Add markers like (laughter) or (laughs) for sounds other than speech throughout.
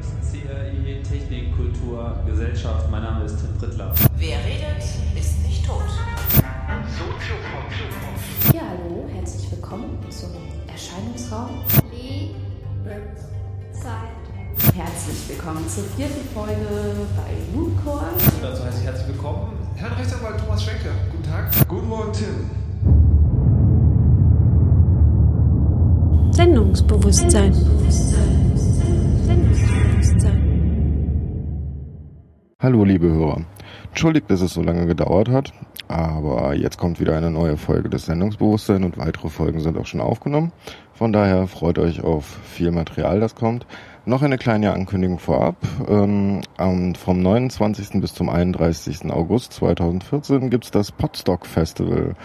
CRI Technik, Kultur, Gesellschaft. Mein Name ist Tim Prittler. Wer redet, ist nicht tot. Ja, hallo, herzlich willkommen zum Erscheinungsraum. Zeit. Herzlich willkommen zur vierten Folge bei Mooncore. Dazu heiße ich herzlich willkommen, Herrn Rechtsanwalt Thomas Schenke. Guten Tag. Guten Morgen, Tim. Sendungsbewusstsein. Sendungsbewusstsein. Hallo, liebe Hörer. Entschuldigt, dass es so lange gedauert hat, aber jetzt kommt wieder eine neue Folge des Sendungsbewusstsein und weitere Folgen sind auch schon aufgenommen. Von daher freut euch auf viel Material, das kommt. Noch eine kleine Ankündigung vorab. Ähm, vom 29. bis zum 31. August 2014 gibt's das Podstock Festival.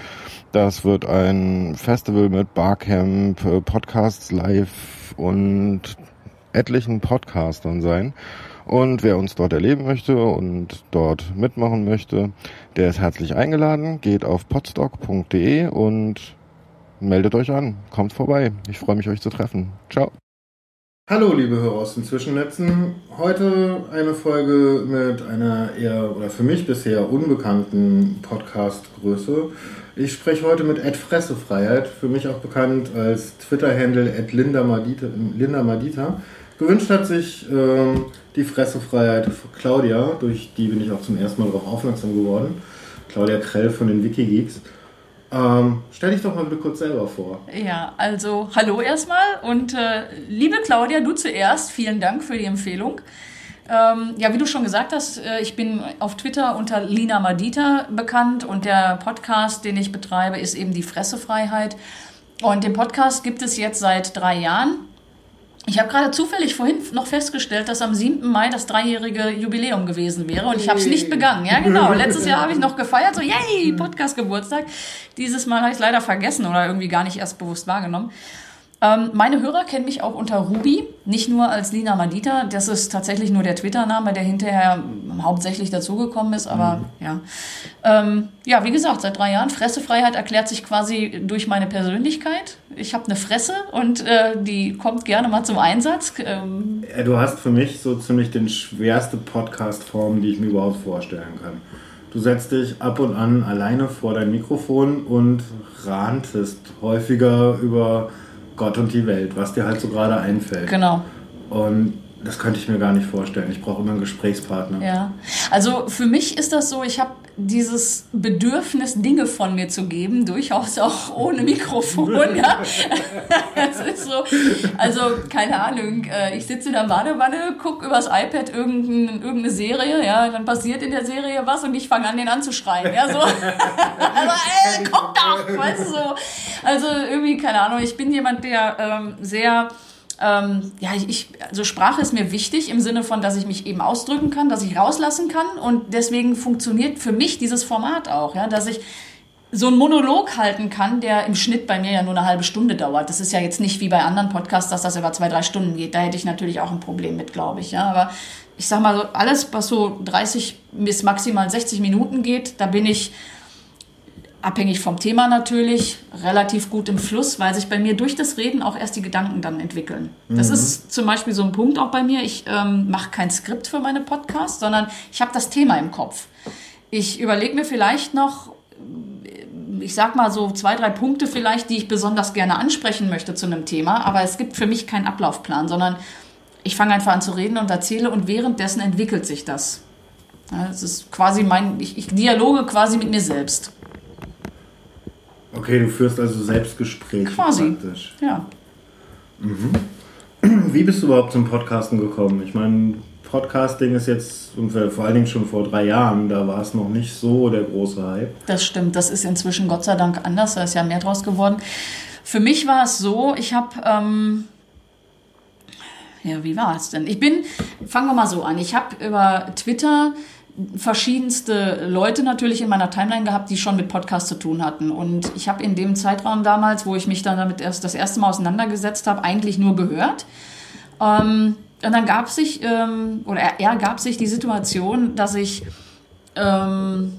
Das wird ein Festival mit Barcamp, äh, Podcasts live und etlichen Podcastern sein. Und wer uns dort erleben möchte und dort mitmachen möchte, der ist herzlich eingeladen. Geht auf podstock.de und meldet euch an. Kommt vorbei. Ich freue mich, euch zu treffen. Ciao. Hallo, liebe Hörer aus den Zwischennetzen. Heute eine Folge mit einer eher oder für mich bisher unbekannten Podcast-Größe. Ich spreche heute mit Ed Fressefreiheit, für mich auch bekannt als Twitter-Handle Linda Madita. Linda Madita. Gewünscht hat sich ähm, die Fressefreiheit für Claudia, durch die bin ich auch zum ersten Mal darauf aufmerksam geworden. Claudia Krell von den Wikigeeks. Ähm, stell dich doch mal bitte kurz selber vor. Ja, also hallo erstmal und äh, liebe Claudia, du zuerst, vielen Dank für die Empfehlung. Ähm, ja, wie du schon gesagt hast, äh, ich bin auf Twitter unter Lina Madita bekannt und der Podcast, den ich betreibe, ist eben die Fressefreiheit. Und den Podcast gibt es jetzt seit drei Jahren. Ich habe gerade zufällig vorhin noch festgestellt, dass am 7. Mai das dreijährige Jubiläum gewesen wäre und ich habe es nicht begangen. Ja, genau. Letztes Jahr habe ich noch gefeiert, so yay, Podcast-Geburtstag. Dieses Mal habe ich leider vergessen oder irgendwie gar nicht erst bewusst wahrgenommen. Ähm, meine Hörer kennen mich auch unter Ruby, nicht nur als Lina Madita. Das ist tatsächlich nur der Twitter-Name, der hinterher hauptsächlich dazugekommen ist. Aber mhm. ja. Ähm, ja, wie gesagt, seit drei Jahren. Fressefreiheit erklärt sich quasi durch meine Persönlichkeit. Ich habe eine Fresse und äh, die kommt gerne mal zum Einsatz. Ähm, du hast für mich so ziemlich den schwerste Podcast-Form, die ich mir überhaupt vorstellen kann. Du setzt dich ab und an alleine vor dein Mikrofon und rantest häufiger über Gott und die Welt, was dir halt so gerade einfällt. Genau. Und das könnte ich mir gar nicht vorstellen. Ich brauche immer einen Gesprächspartner. Ja, also für mich ist das so, ich habe dieses Bedürfnis, Dinge von mir zu geben, durchaus auch ohne (laughs) Mikrofon. ja. (laughs) das ist so, also keine Ahnung, äh, ich sitze in der Badewanne, gucke übers iPad irgendein, irgendeine Serie, ja, dann passiert in der Serie was und ich fange an, den anzuschreien. Ja, so. (laughs) also, ey, guck doch, weißt du so. Also irgendwie, keine Ahnung, ich bin jemand, der ähm, sehr ähm, ja, ich, also Sprache ist mir wichtig im Sinne von, dass ich mich eben ausdrücken kann, dass ich rauslassen kann und deswegen funktioniert für mich dieses Format auch, ja, dass ich so einen Monolog halten kann, der im Schnitt bei mir ja nur eine halbe Stunde dauert. Das ist ja jetzt nicht wie bei anderen Podcasts, dass das über zwei, drei Stunden geht. Da hätte ich natürlich auch ein Problem mit, glaube ich. Ja, aber ich sag mal, alles, was so 30 bis maximal 60 Minuten geht, da bin ich abhängig vom Thema natürlich, relativ gut im Fluss, weil sich bei mir durch das Reden auch erst die Gedanken dann entwickeln. Mhm. Das ist zum Beispiel so ein Punkt auch bei mir. Ich ähm, mache kein Skript für meine Podcasts, sondern ich habe das Thema im Kopf. Ich überlege mir vielleicht noch, ich sag mal so zwei, drei Punkte vielleicht, die ich besonders gerne ansprechen möchte zu einem Thema, aber es gibt für mich keinen Ablaufplan, sondern ich fange einfach an zu reden und erzähle und währenddessen entwickelt sich das. Es ist quasi mein, ich, ich dialoge quasi mit mir selbst. Okay, du führst also Selbstgespräche Quasi. praktisch. Ja. Mhm. Wie bist du überhaupt zum Podcasten gekommen? Ich meine, Podcasting ist jetzt vor allen Dingen schon vor drei Jahren, da war es noch nicht so der große Hype. Das stimmt, das ist inzwischen Gott sei Dank anders, da ist ja mehr draus geworden. Für mich war es so, ich habe, ähm, ja, wie war es denn? Ich bin, fangen wir mal so an, ich habe über Twitter verschiedenste Leute natürlich in meiner Timeline gehabt, die schon mit Podcast zu tun hatten. Und ich habe in dem Zeitraum damals, wo ich mich dann damit erst das erste Mal auseinandergesetzt habe, eigentlich nur gehört. Ähm, und dann gab sich, ähm, oder er, er, gab sich die Situation, dass ich, ähm,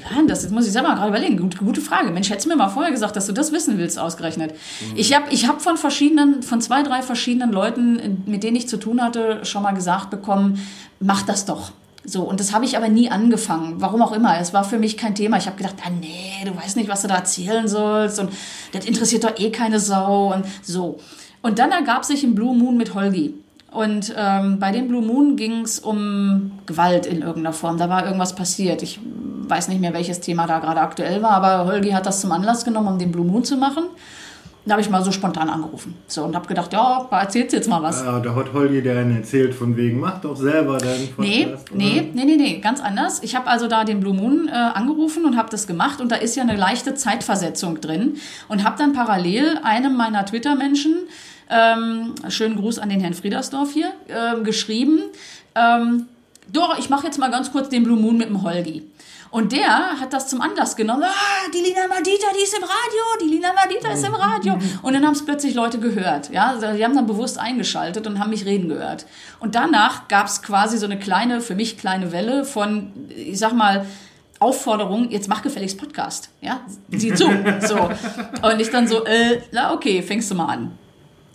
Ja, das jetzt muss ich selber gerade überlegen. Gute, gute Frage. Mensch, hättest du mir mal vorher gesagt, dass du das wissen willst, ausgerechnet. Ich habe ich hab von verschiedenen, von zwei, drei verschiedenen Leuten, mit denen ich zu tun hatte, schon mal gesagt bekommen, mach das doch. So, und das habe ich aber nie angefangen. Warum auch immer. Es war für mich kein Thema. Ich habe gedacht, ah nee, du weißt nicht, was du da erzählen sollst und das interessiert doch eh keine Sau und so. Und dann ergab sich ein Blue Moon mit Holgi. Und ähm, bei dem Blue Moon ging es um Gewalt in irgendeiner Form. Da war irgendwas passiert. Ich weiß nicht mehr, welches Thema da gerade aktuell war, aber Holgi hat das zum Anlass genommen, um den Blue Moon zu machen. Da habe ich mal so spontan angerufen. So, und habe gedacht, ja, erzählst jetzt mal was. Ja, da hat Holgi der einen erzählt von wegen, mach doch selber deinen Nee, Podcast. oder? nee, nee, nee, nee, ganz anders. Ich habe also da den Blue Moon äh, angerufen und habe das gemacht und da ist ja eine leichte Zeitversetzung drin und habe dann parallel einem meiner Twitter-Menschen, ähm, schönen Gruß an den Herrn Friedersdorf hier, ähm, geschrieben, ähm, doch, ich mache jetzt mal ganz kurz den Blue Moon mit dem Holgi. Und der hat das zum Anlass genommen. Ah, die Lina Madita, die ist im Radio, die Lina Madita ist im Radio. Und dann haben es plötzlich Leute gehört. Ja, Also die haben dann bewusst eingeschaltet und haben mich reden gehört. Und danach gab es quasi so eine kleine, für mich kleine Welle von, ich sag mal, Aufforderung, jetzt mach gefälligst Podcast. Ja, sieh zu. So. Und ich dann so, äh, na okay, fängst du mal an.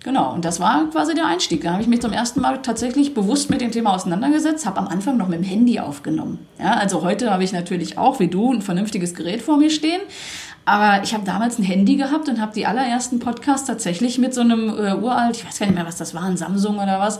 Genau, und das war quasi der Einstieg. Da habe ich mich zum ersten Mal tatsächlich bewusst mit dem Thema auseinandergesetzt, habe am Anfang noch mit dem Handy aufgenommen. Ja, also heute habe ich natürlich auch, wie du, ein vernünftiges Gerät vor mir stehen. Aber ich habe damals ein Handy gehabt und habe die allerersten Podcasts tatsächlich mit so einem äh, uralt, ich weiß gar nicht mehr, was das war, ein Samsung oder was,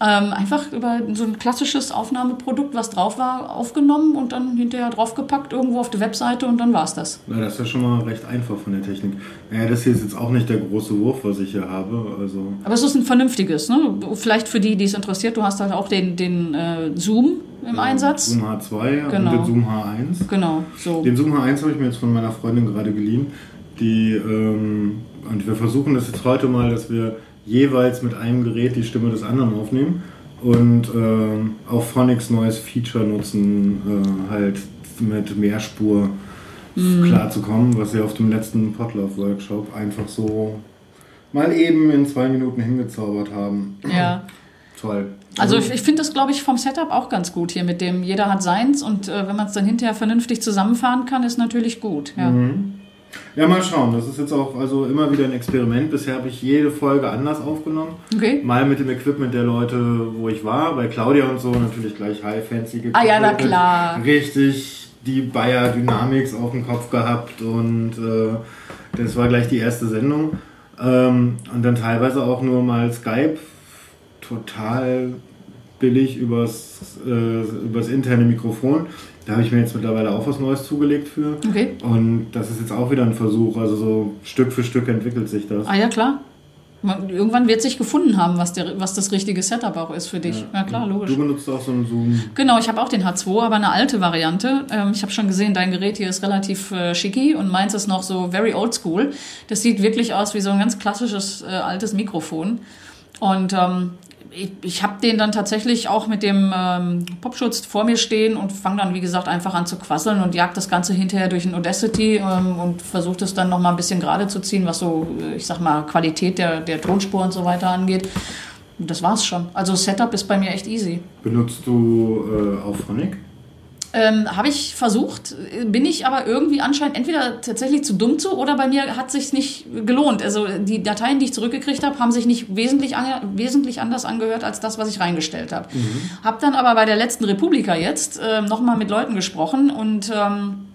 ähm, einfach über so ein klassisches Aufnahmeprodukt, was drauf war, aufgenommen und dann hinterher draufgepackt irgendwo auf die Webseite und dann war's das. Na, das ist ja schon mal recht einfach von der Technik. Naja, das hier ist jetzt auch nicht der große Wurf, was ich hier habe. Also, Aber es ist ein vernünftiges, ne? Vielleicht für die, die es interessiert, du hast halt auch den, den äh, Zoom im Einsatz. Zoom H2 Genau. und den Zoom H1. Genau, so. Den Zoom H1 habe ich mir jetzt von meiner Freundin gerade geliehen. Die, ähm, und wir versuchen das jetzt heute mal, dass wir jeweils mit einem Gerät die Stimme des anderen aufnehmen und ähm, auch Phonics neues Feature nutzen, äh, halt mit Mehrspur Mhm. klarzukommen, was sie auf dem letzten Potlauf-Workshop einfach so mal eben in zwei Minuten hingezaubert haben. Ja. (clears throat) Toll. Also ich, ich finde das, glaube ich, vom Setup auch ganz gut hier mit dem, jeder hat seins und äh, wenn man es dann hinterher vernünftig zusammenfahren kann, ist natürlich gut. Ja. Mhm. Ja, mal schauen. Das ist jetzt auch also immer wieder ein Experiment. Bisher habe ich jede Folge anders aufgenommen. Okay. Mal mit dem Equipment der Leute, wo ich war. Bei Claudia und so natürlich gleich high fancy Ah ja, na klar. Richtig die Bayer Dynamics auf dem Kopf gehabt und äh, das war gleich die erste Sendung. Ähm, und dann teilweise auch nur mal Skype. Total billig übers, äh, übers interne Mikrofon. Da habe ich mir jetzt mittlerweile auch was Neues zugelegt für. Okay. Und das ist jetzt auch wieder ein Versuch. Also so Stück für Stück entwickelt sich das. Ah ja, klar. Man, irgendwann wird sich gefunden haben, was, der, was das richtige Setup auch ist für dich. Ja, klar, logisch. Du benutzt auch so einen Zoom. Genau, ich habe auch den H2, aber eine alte Variante. Ähm, ich habe schon gesehen, dein Gerät hier ist relativ äh, schicki und meins ist noch so very old school. Das sieht wirklich aus wie so ein ganz klassisches äh, altes Mikrofon. Und ähm, ich, ich habe den dann tatsächlich auch mit dem ähm, Popschutz vor mir stehen und fange dann, wie gesagt, einfach an zu quasseln und jag das Ganze hinterher durch ein Audacity ähm, und versuche das dann nochmal ein bisschen gerade zu ziehen, was so, äh, ich sag mal, Qualität der, der Tonspur und so weiter angeht. Und das war's schon. Also Setup ist bei mir echt easy. Benutzt du äh, auch Phonic? Ähm, Habe ich versucht, bin ich aber irgendwie anscheinend entweder tatsächlich zu dumm zu oder bei mir hat sich nicht gelohnt. Also die Dateien, die ich zurückgekriegt habe, haben sich nicht wesentlich, wesentlich anders angehört als das, was ich reingestellt habe. Hab dann aber bei der letzten Republika jetzt ähm, nochmal mit Leuten gesprochen und ähm,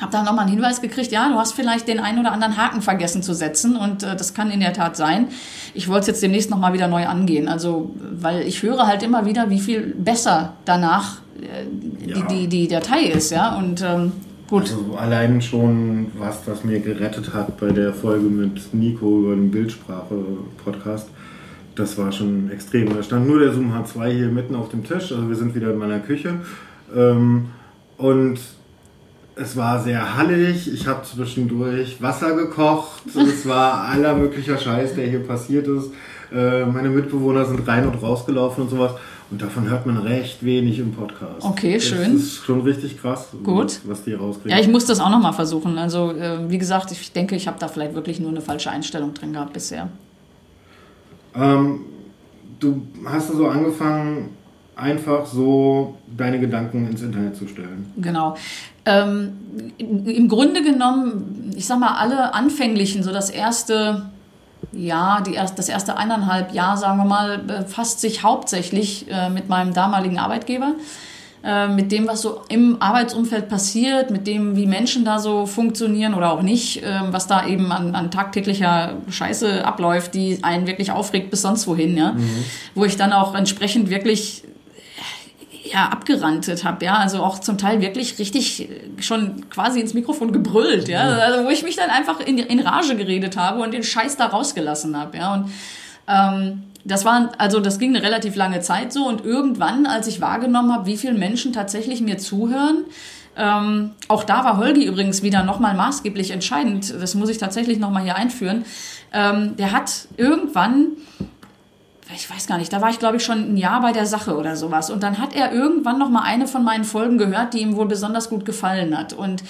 habe dann nochmal einen Hinweis gekriegt, ja, du hast vielleicht den einen oder anderen Haken vergessen zu setzen und äh, das kann in der Tat sein. Ich wollte es jetzt demnächst nochmal wieder neu angehen, also weil ich höre halt immer wieder, wie viel besser danach äh, Ja. die, die, die Datei ist, ja, und ähm, gut. Also allein schon was, was mir gerettet hat bei der Folge mit Nico über den Bildsprache-Podcast. Das war schon extrem. Da stand nur der Zoom H2 hier mitten auf dem Tisch. Also wir sind wieder in meiner Küche. Ähm, und es war sehr hallig. Ich habe zwischendurch Wasser gekocht. (laughs) Es war aller möglicher Scheiß, der hier passiert ist. Äh, meine Mitbewohner sind rein und rausgelaufen und sowas. Und davon hört man recht wenig im Podcast. Okay, schön. Das ist schon richtig krass, Gut. was die rauskriegen. Ja, ich muss das auch nochmal versuchen. Also, äh, wie gesagt, ich denke, ich habe da vielleicht wirklich nur eine falsche Einstellung drin gehabt bisher. Ähm, du hast so angefangen, einfach so deine Gedanken ins Internet zu stellen. Genau. Ähm, Im Grunde genommen, ich sag mal, alle anfänglichen, so das erste Jahr, die erst, das erste eineinhalb Jahr, sagen wir mal, befasst sich hauptsächlich äh, mit meinem damaligen Arbeitgeber, äh, mit dem, was so im Arbeitsumfeld passiert, mit dem, wie Menschen da so funktionieren oder auch nicht, äh, was da eben an, an tagtäglicher Scheiße abläuft, die einen wirklich aufregt bis sonst wohin, ja. Wo ich dann auch entsprechend wirklich ja, abgerantet habe, ja, also auch zum Teil wirklich richtig schon quasi ins Mikrofon gebrüllt, ja, also wo ich mich dann einfach in, in Rage geredet habe und den Scheiß da rausgelassen habe, ja, und ähm, das war, also das ging eine relativ lange Zeit so und irgendwann, als ich wahrgenommen habe, wie viele Menschen tatsächlich mir zuhören, ähm, auch da war Holgi übrigens wieder nochmal maßgeblich entscheidend, das muss ich tatsächlich nochmal hier einführen, ähm, der hat irgendwann ich weiß gar nicht, da war ich glaube ich schon ein Jahr bei der Sache oder sowas. Und dann hat er irgendwann noch mal eine von meinen Folgen gehört, die ihm wohl besonders gut gefallen hat. Und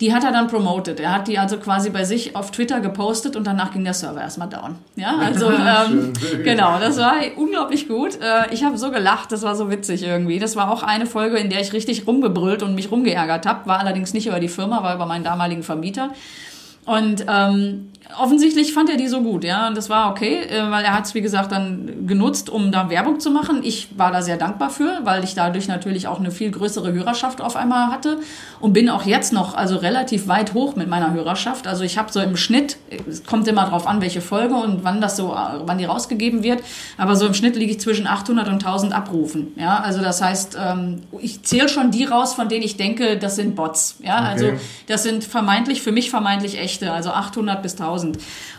die hat er dann promoted. Er hat die also quasi bei sich auf Twitter gepostet und danach ging der Server erstmal down. Ja, (laughs) also ähm, (laughs) genau, das war unglaublich gut. Äh, ich habe so gelacht, das war so witzig irgendwie. Das war auch eine Folge, in der ich richtig rumgebrüllt und mich rumgeärgert habe. War allerdings nicht über die Firma, war über meinen damaligen Vermieter. Und ähm, offensichtlich fand er die so gut, ja, und das war okay, äh, weil er hat es, wie gesagt, dann genutzt, um da Werbung zu machen. Ich war da sehr dankbar für, weil ich dadurch natürlich auch eine viel größere Hörerschaft auf einmal hatte und bin auch jetzt noch also relativ weit hoch mit meiner Hörerschaft. Also ich habe so im Schnitt, es kommt immer drauf an, welche Folge und wann das so, wann die rausgegeben wird, aber so im Schnitt liege ich zwischen 800 und 1000 Abrufen, ja, also das heißt, ähm, ich zähle schon die raus, von denen ich denke, das sind Bots, ja, also Okay. das sind vermeintlich, für mich vermeintlich echte, also 800 bis 1000.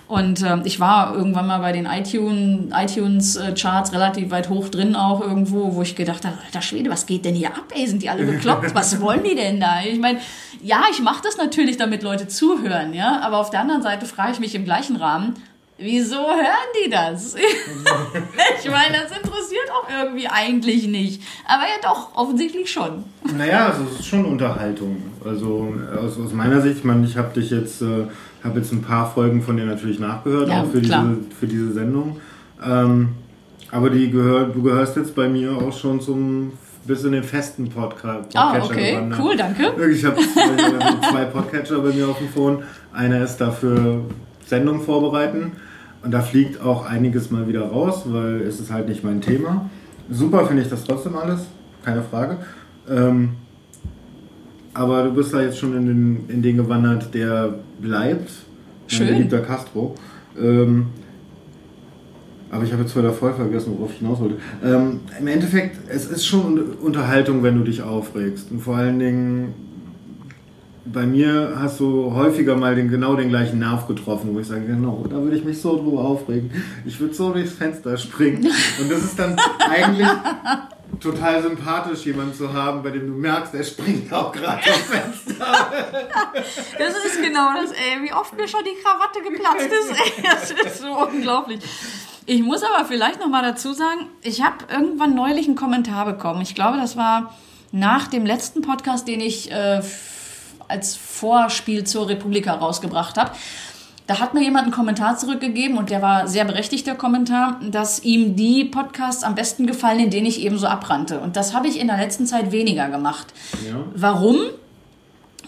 Und ähm, ich war irgendwann mal bei den iTunes, iTunes äh, Charts relativ weit hoch drin auch irgendwo, wo ich gedacht habe, alter Schwede, was geht denn hier ab? Ey, sind die alle bekloppt? (laughs) Was wollen die denn da? Ich meine, ja, ich mache das natürlich, damit Leute zuhören, ja, aber auf der anderen Seite frage ich mich im gleichen Rahmen, wieso hören die das? (laughs) ich meine, das interessiert auch irgendwie eigentlich nicht. Aber ja doch, offensichtlich schon. Naja, also es ist schon Unterhaltung. Also aus, aus meiner Sicht, ich meine, ich habe dich jetzt, äh, habe jetzt ein paar Folgen von dir natürlich nachgehört, Ja, auch für klar. diese, für diese Sendung. Ähm, aber die gehört, du gehörst jetzt bei mir auch schon zum bis in den festen Podca Ah, Podcatcher okay, gewandert. cool, danke. Ich habe zwei, zwei Podcatcher bei mir auf dem Phone. Einer ist dafür Sendung vorbereiten und da fliegt auch einiges mal wieder raus, weil es ist halt nicht mein Thema. Super finde ich das trotzdem alles, keine Frage. Ähm, aber du bist da jetzt schon in den, in den gewandert, der bleibt. Schön. Mein geliebter Castro. Ähm, aber ich habe jetzt wieder voll vergessen, worauf ich hinaus wollte. Ähm, Im Endeffekt, es ist schon Unterhaltung, wenn du dich aufregst. Und vor allen Dingen, bei mir hast du häufiger mal den, genau den gleichen Nerv getroffen, wo ich sage, genau, da würde ich mich so drüber aufregen. Ich würde so durchs Fenster springen. (laughs) Und das ist dann eigentlich total sympathisch, jemanden zu haben, bei dem du merkst, der springt auch gerade aufs Fenster. (laughs) Das ist genau das, ey, wie oft mir schon die Krawatte geplatzt ist, ey, das ist so unglaublich. Ich muss aber vielleicht noch mal dazu sagen, ich habe irgendwann neulich einen Kommentar bekommen. Ich glaube, das war nach dem letzten Podcast, den ich äh, als Vorspiel zur Republika rausgebracht habe. Da hat mir jemand einen Kommentar zurückgegeben und der war sehr berechtigt, der Kommentar, dass ihm die Podcasts am besten gefallen, in denen ich eben so abrannte. Und das habe ich in der letzten Zeit weniger gemacht. Ja. Warum?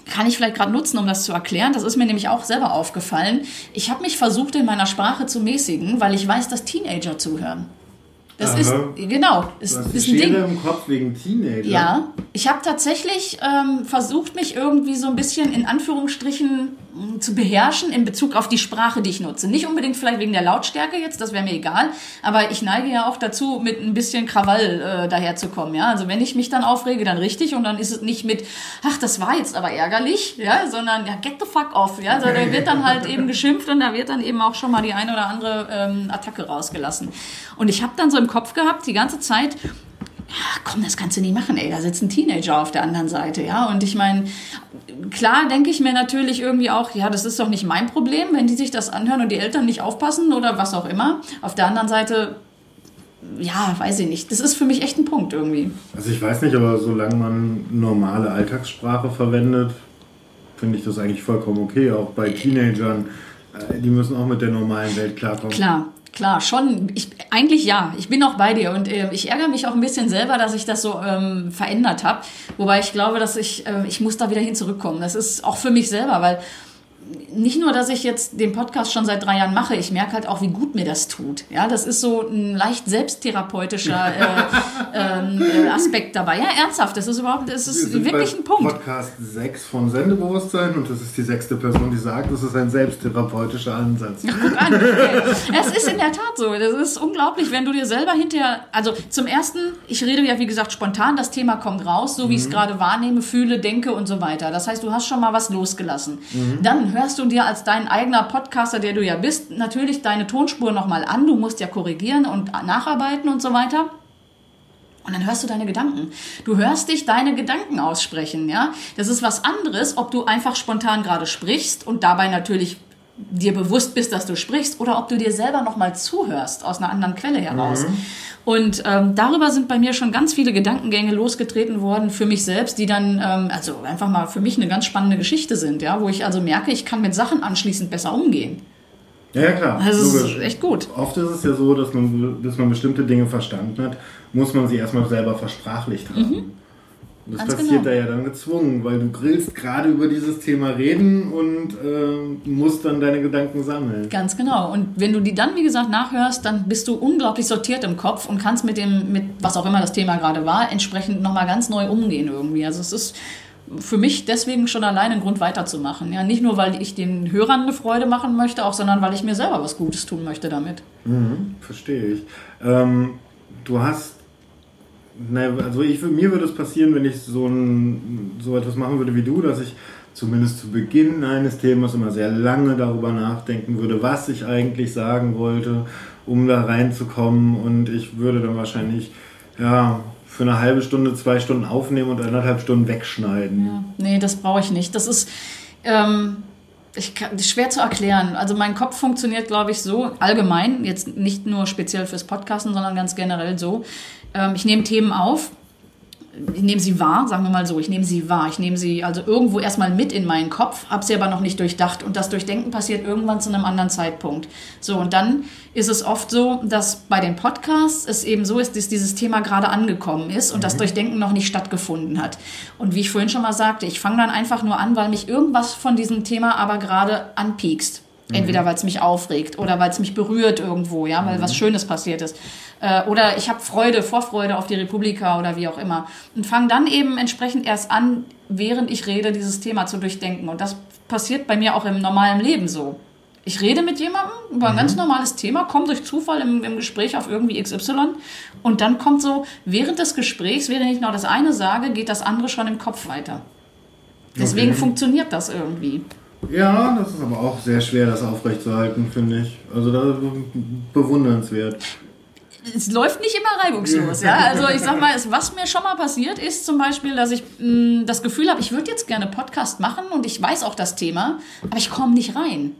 Kann ich vielleicht gerade nutzen, um das zu erklären. Das ist mir nämlich auch selber aufgefallen. Ich habe mich versucht, in meiner Sprache zu mäßigen, weil ich weiß, dass Teenager zuhören. Das Aha. ist, genau, ist, hast die ist ein Ding. Im Kopf wegen Teenager. Ja, ich habe tatsächlich ähm, versucht, mich irgendwie so ein bisschen in Anführungsstrichen zu beherrschen in Bezug auf die Sprache, die ich nutze. Nicht unbedingt vielleicht wegen der Lautstärke jetzt, das wäre mir egal, aber ich neige ja auch dazu, mit ein bisschen Krawall äh, daherzukommen. Ja? Also wenn ich mich dann aufrege, dann richtig und dann ist es nicht mit, ach, das war jetzt aber ärgerlich, ja, sondern ja, get the fuck off. Ja? Also da wird dann halt eben geschimpft und da wird dann eben auch schon mal die eine oder andere ähm, Attacke rausgelassen. Und ich habe dann so im Kopf gehabt, die ganze Zeit, ja, komm, das kannst du nicht machen, ey, da sitzt ein Teenager auf der anderen Seite, ja. Und ich meine, klar denke ich mir natürlich irgendwie auch, ja, das ist doch nicht mein Problem, wenn die sich das anhören und die Eltern nicht aufpassen oder was auch immer. Auf der anderen Seite, ja, weiß ich nicht. Das ist für mich echt ein Punkt irgendwie. Also ich weiß nicht, aber solange man normale Alltagssprache verwendet, finde ich das eigentlich vollkommen okay. Auch bei Teenagern, äh, die müssen auch mit der normalen Welt klarkommen. Klar. Klar, schon. Ich, eigentlich ja. Ich bin auch bei dir und äh, ich ärgere mich auch ein bisschen selber, dass ich das so ähm, verändert habe. Wobei ich glaube, dass ich, äh, ich muss da wieder hin zurückkommen. Das ist auch für mich selber, weil nicht nur, dass ich jetzt den Podcast schon seit drei Jahren mache, ich merke halt auch, wie gut mir das tut. Ja, das ist so ein leicht selbsttherapeutischer (laughs) äh, ähm, äh, Aspekt dabei. Ja, ernsthaft, das ist überhaupt, das Wir ist sind wirklich ein Punkt. Podcast 6 von Sendebewusstsein und das ist die sechste Person, die sagt, das ist ein selbsttherapeutischer Ansatz. Guck an. Okay. Es ist in der Tat so. Das ist unglaublich, wenn du dir selber hinterher, also zum ersten, ich rede ja wie gesagt spontan, das Thema kommt raus, so wie ich es gerade wahrnehme, fühle, denke und so weiter. Das heißt, du hast schon mal was losgelassen. Dann hörst du dir als dein eigener Podcaster, der du ja bist, natürlich deine Tonspur nochmal an. Du musst ja korrigieren und nacharbeiten und so weiter. Und dann hörst du deine Gedanken. Du hörst dich deine Gedanken aussprechen, ja. Das ist was anderes, ob du einfach spontan gerade sprichst und dabei natürlich dir bewusst bist, dass du sprichst, oder ob du dir selber nochmal zuhörst aus einer anderen Quelle heraus. Und ähm, darüber sind bei mir schon ganz viele Gedankengänge losgetreten worden für mich selbst, die dann ähm, also einfach mal für mich eine ganz spannende Geschichte sind, ja, wo ich also merke, ich kann mit Sachen anschließend besser umgehen. Ja, ja klar. Das ist echt gut. Oft ist es ja so, dass man, bis man bestimmte Dinge verstanden hat, muss man sie erstmal selber versprachlicht haben. Und das Mhm. Ganz passiert genau. da ja dann gezwungen, weil du grillst gerade über dieses Thema reden und äh, musst dann deine Gedanken sammeln. Ganz genau. Und wenn du die dann, wie gesagt, nachhörst, dann bist du unglaublich sortiert im Kopf und kannst mit dem, mit was auch immer das Thema gerade war, entsprechend nochmal ganz neu umgehen irgendwie. Also es ist für mich deswegen schon allein ein Grund weiterzumachen. Ja, nicht nur, weil ich den Hörern eine Freude machen möchte, auch, sondern weil ich mir selber was Gutes tun möchte damit. Verstehe ich. Ähm, du hast, na, also ich, mir würde es passieren, wenn ich so, ein, so etwas machen würde wie du, dass ich zumindest zu Beginn eines Themas immer sehr lange darüber nachdenken würde, was ich eigentlich sagen wollte, um da reinzukommen. Und ich würde dann wahrscheinlich, ja, für eine halbe Stunde, zwei Stunden aufnehmen und anderthalb Stunden wegschneiden. Ja, nee, das brauche ich nicht. Das ist ähm, ich kann, das ist schwer zu erklären. Also mein Kopf funktioniert, glaube ich, so allgemein, jetzt nicht nur speziell fürs Podcasten, sondern ganz generell so. Ähm, ich nehme Themen auf. Ich nehme sie wahr, sagen wir mal so, ich nehme sie wahr. Ich nehme sie also irgendwo erstmal mit in meinen Kopf, habe sie aber noch nicht durchdacht. Und das Durchdenken passiert irgendwann zu einem anderen Zeitpunkt. So, und dann ist es oft so, dass bei den Podcasts es eben so ist, dass dieses Thema gerade angekommen ist und das Durchdenken noch nicht stattgefunden hat. Und wie ich vorhin schon mal sagte, ich fange dann einfach nur an, weil mich irgendwas von diesem Thema aber gerade anpiekst. Entweder weil es mich aufregt oder weil es mich berührt irgendwo, ja, weil was Schönes passiert ist. Äh, oder ich habe Freude, Vorfreude auf die Republika oder wie auch immer. Und fange dann eben entsprechend erst an, während ich rede, dieses Thema zu durchdenken. Und das passiert bei mir auch im normalen Leben so. Ich rede mit jemandem über ein ganz normales Thema, komme durch Zufall im, im Gespräch auf irgendwie XY und dann kommt so, während des Gesprächs, während ich noch das eine sage, geht das andere schon im Kopf weiter. Deswegen Okay. funktioniert das irgendwie. Ja, das ist aber auch sehr schwer, das aufrechtzuerhalten, finde ich. Also da bewundernswert. es läuft nicht immer reibungslos, ja. Also ich sag mal, was mir schon mal passiert ist, zum Beispiel, dass ich mh, das Gefühl habe, ich würde jetzt gerne Podcast machen und ich weiß auch das Thema, aber ich komme nicht rein.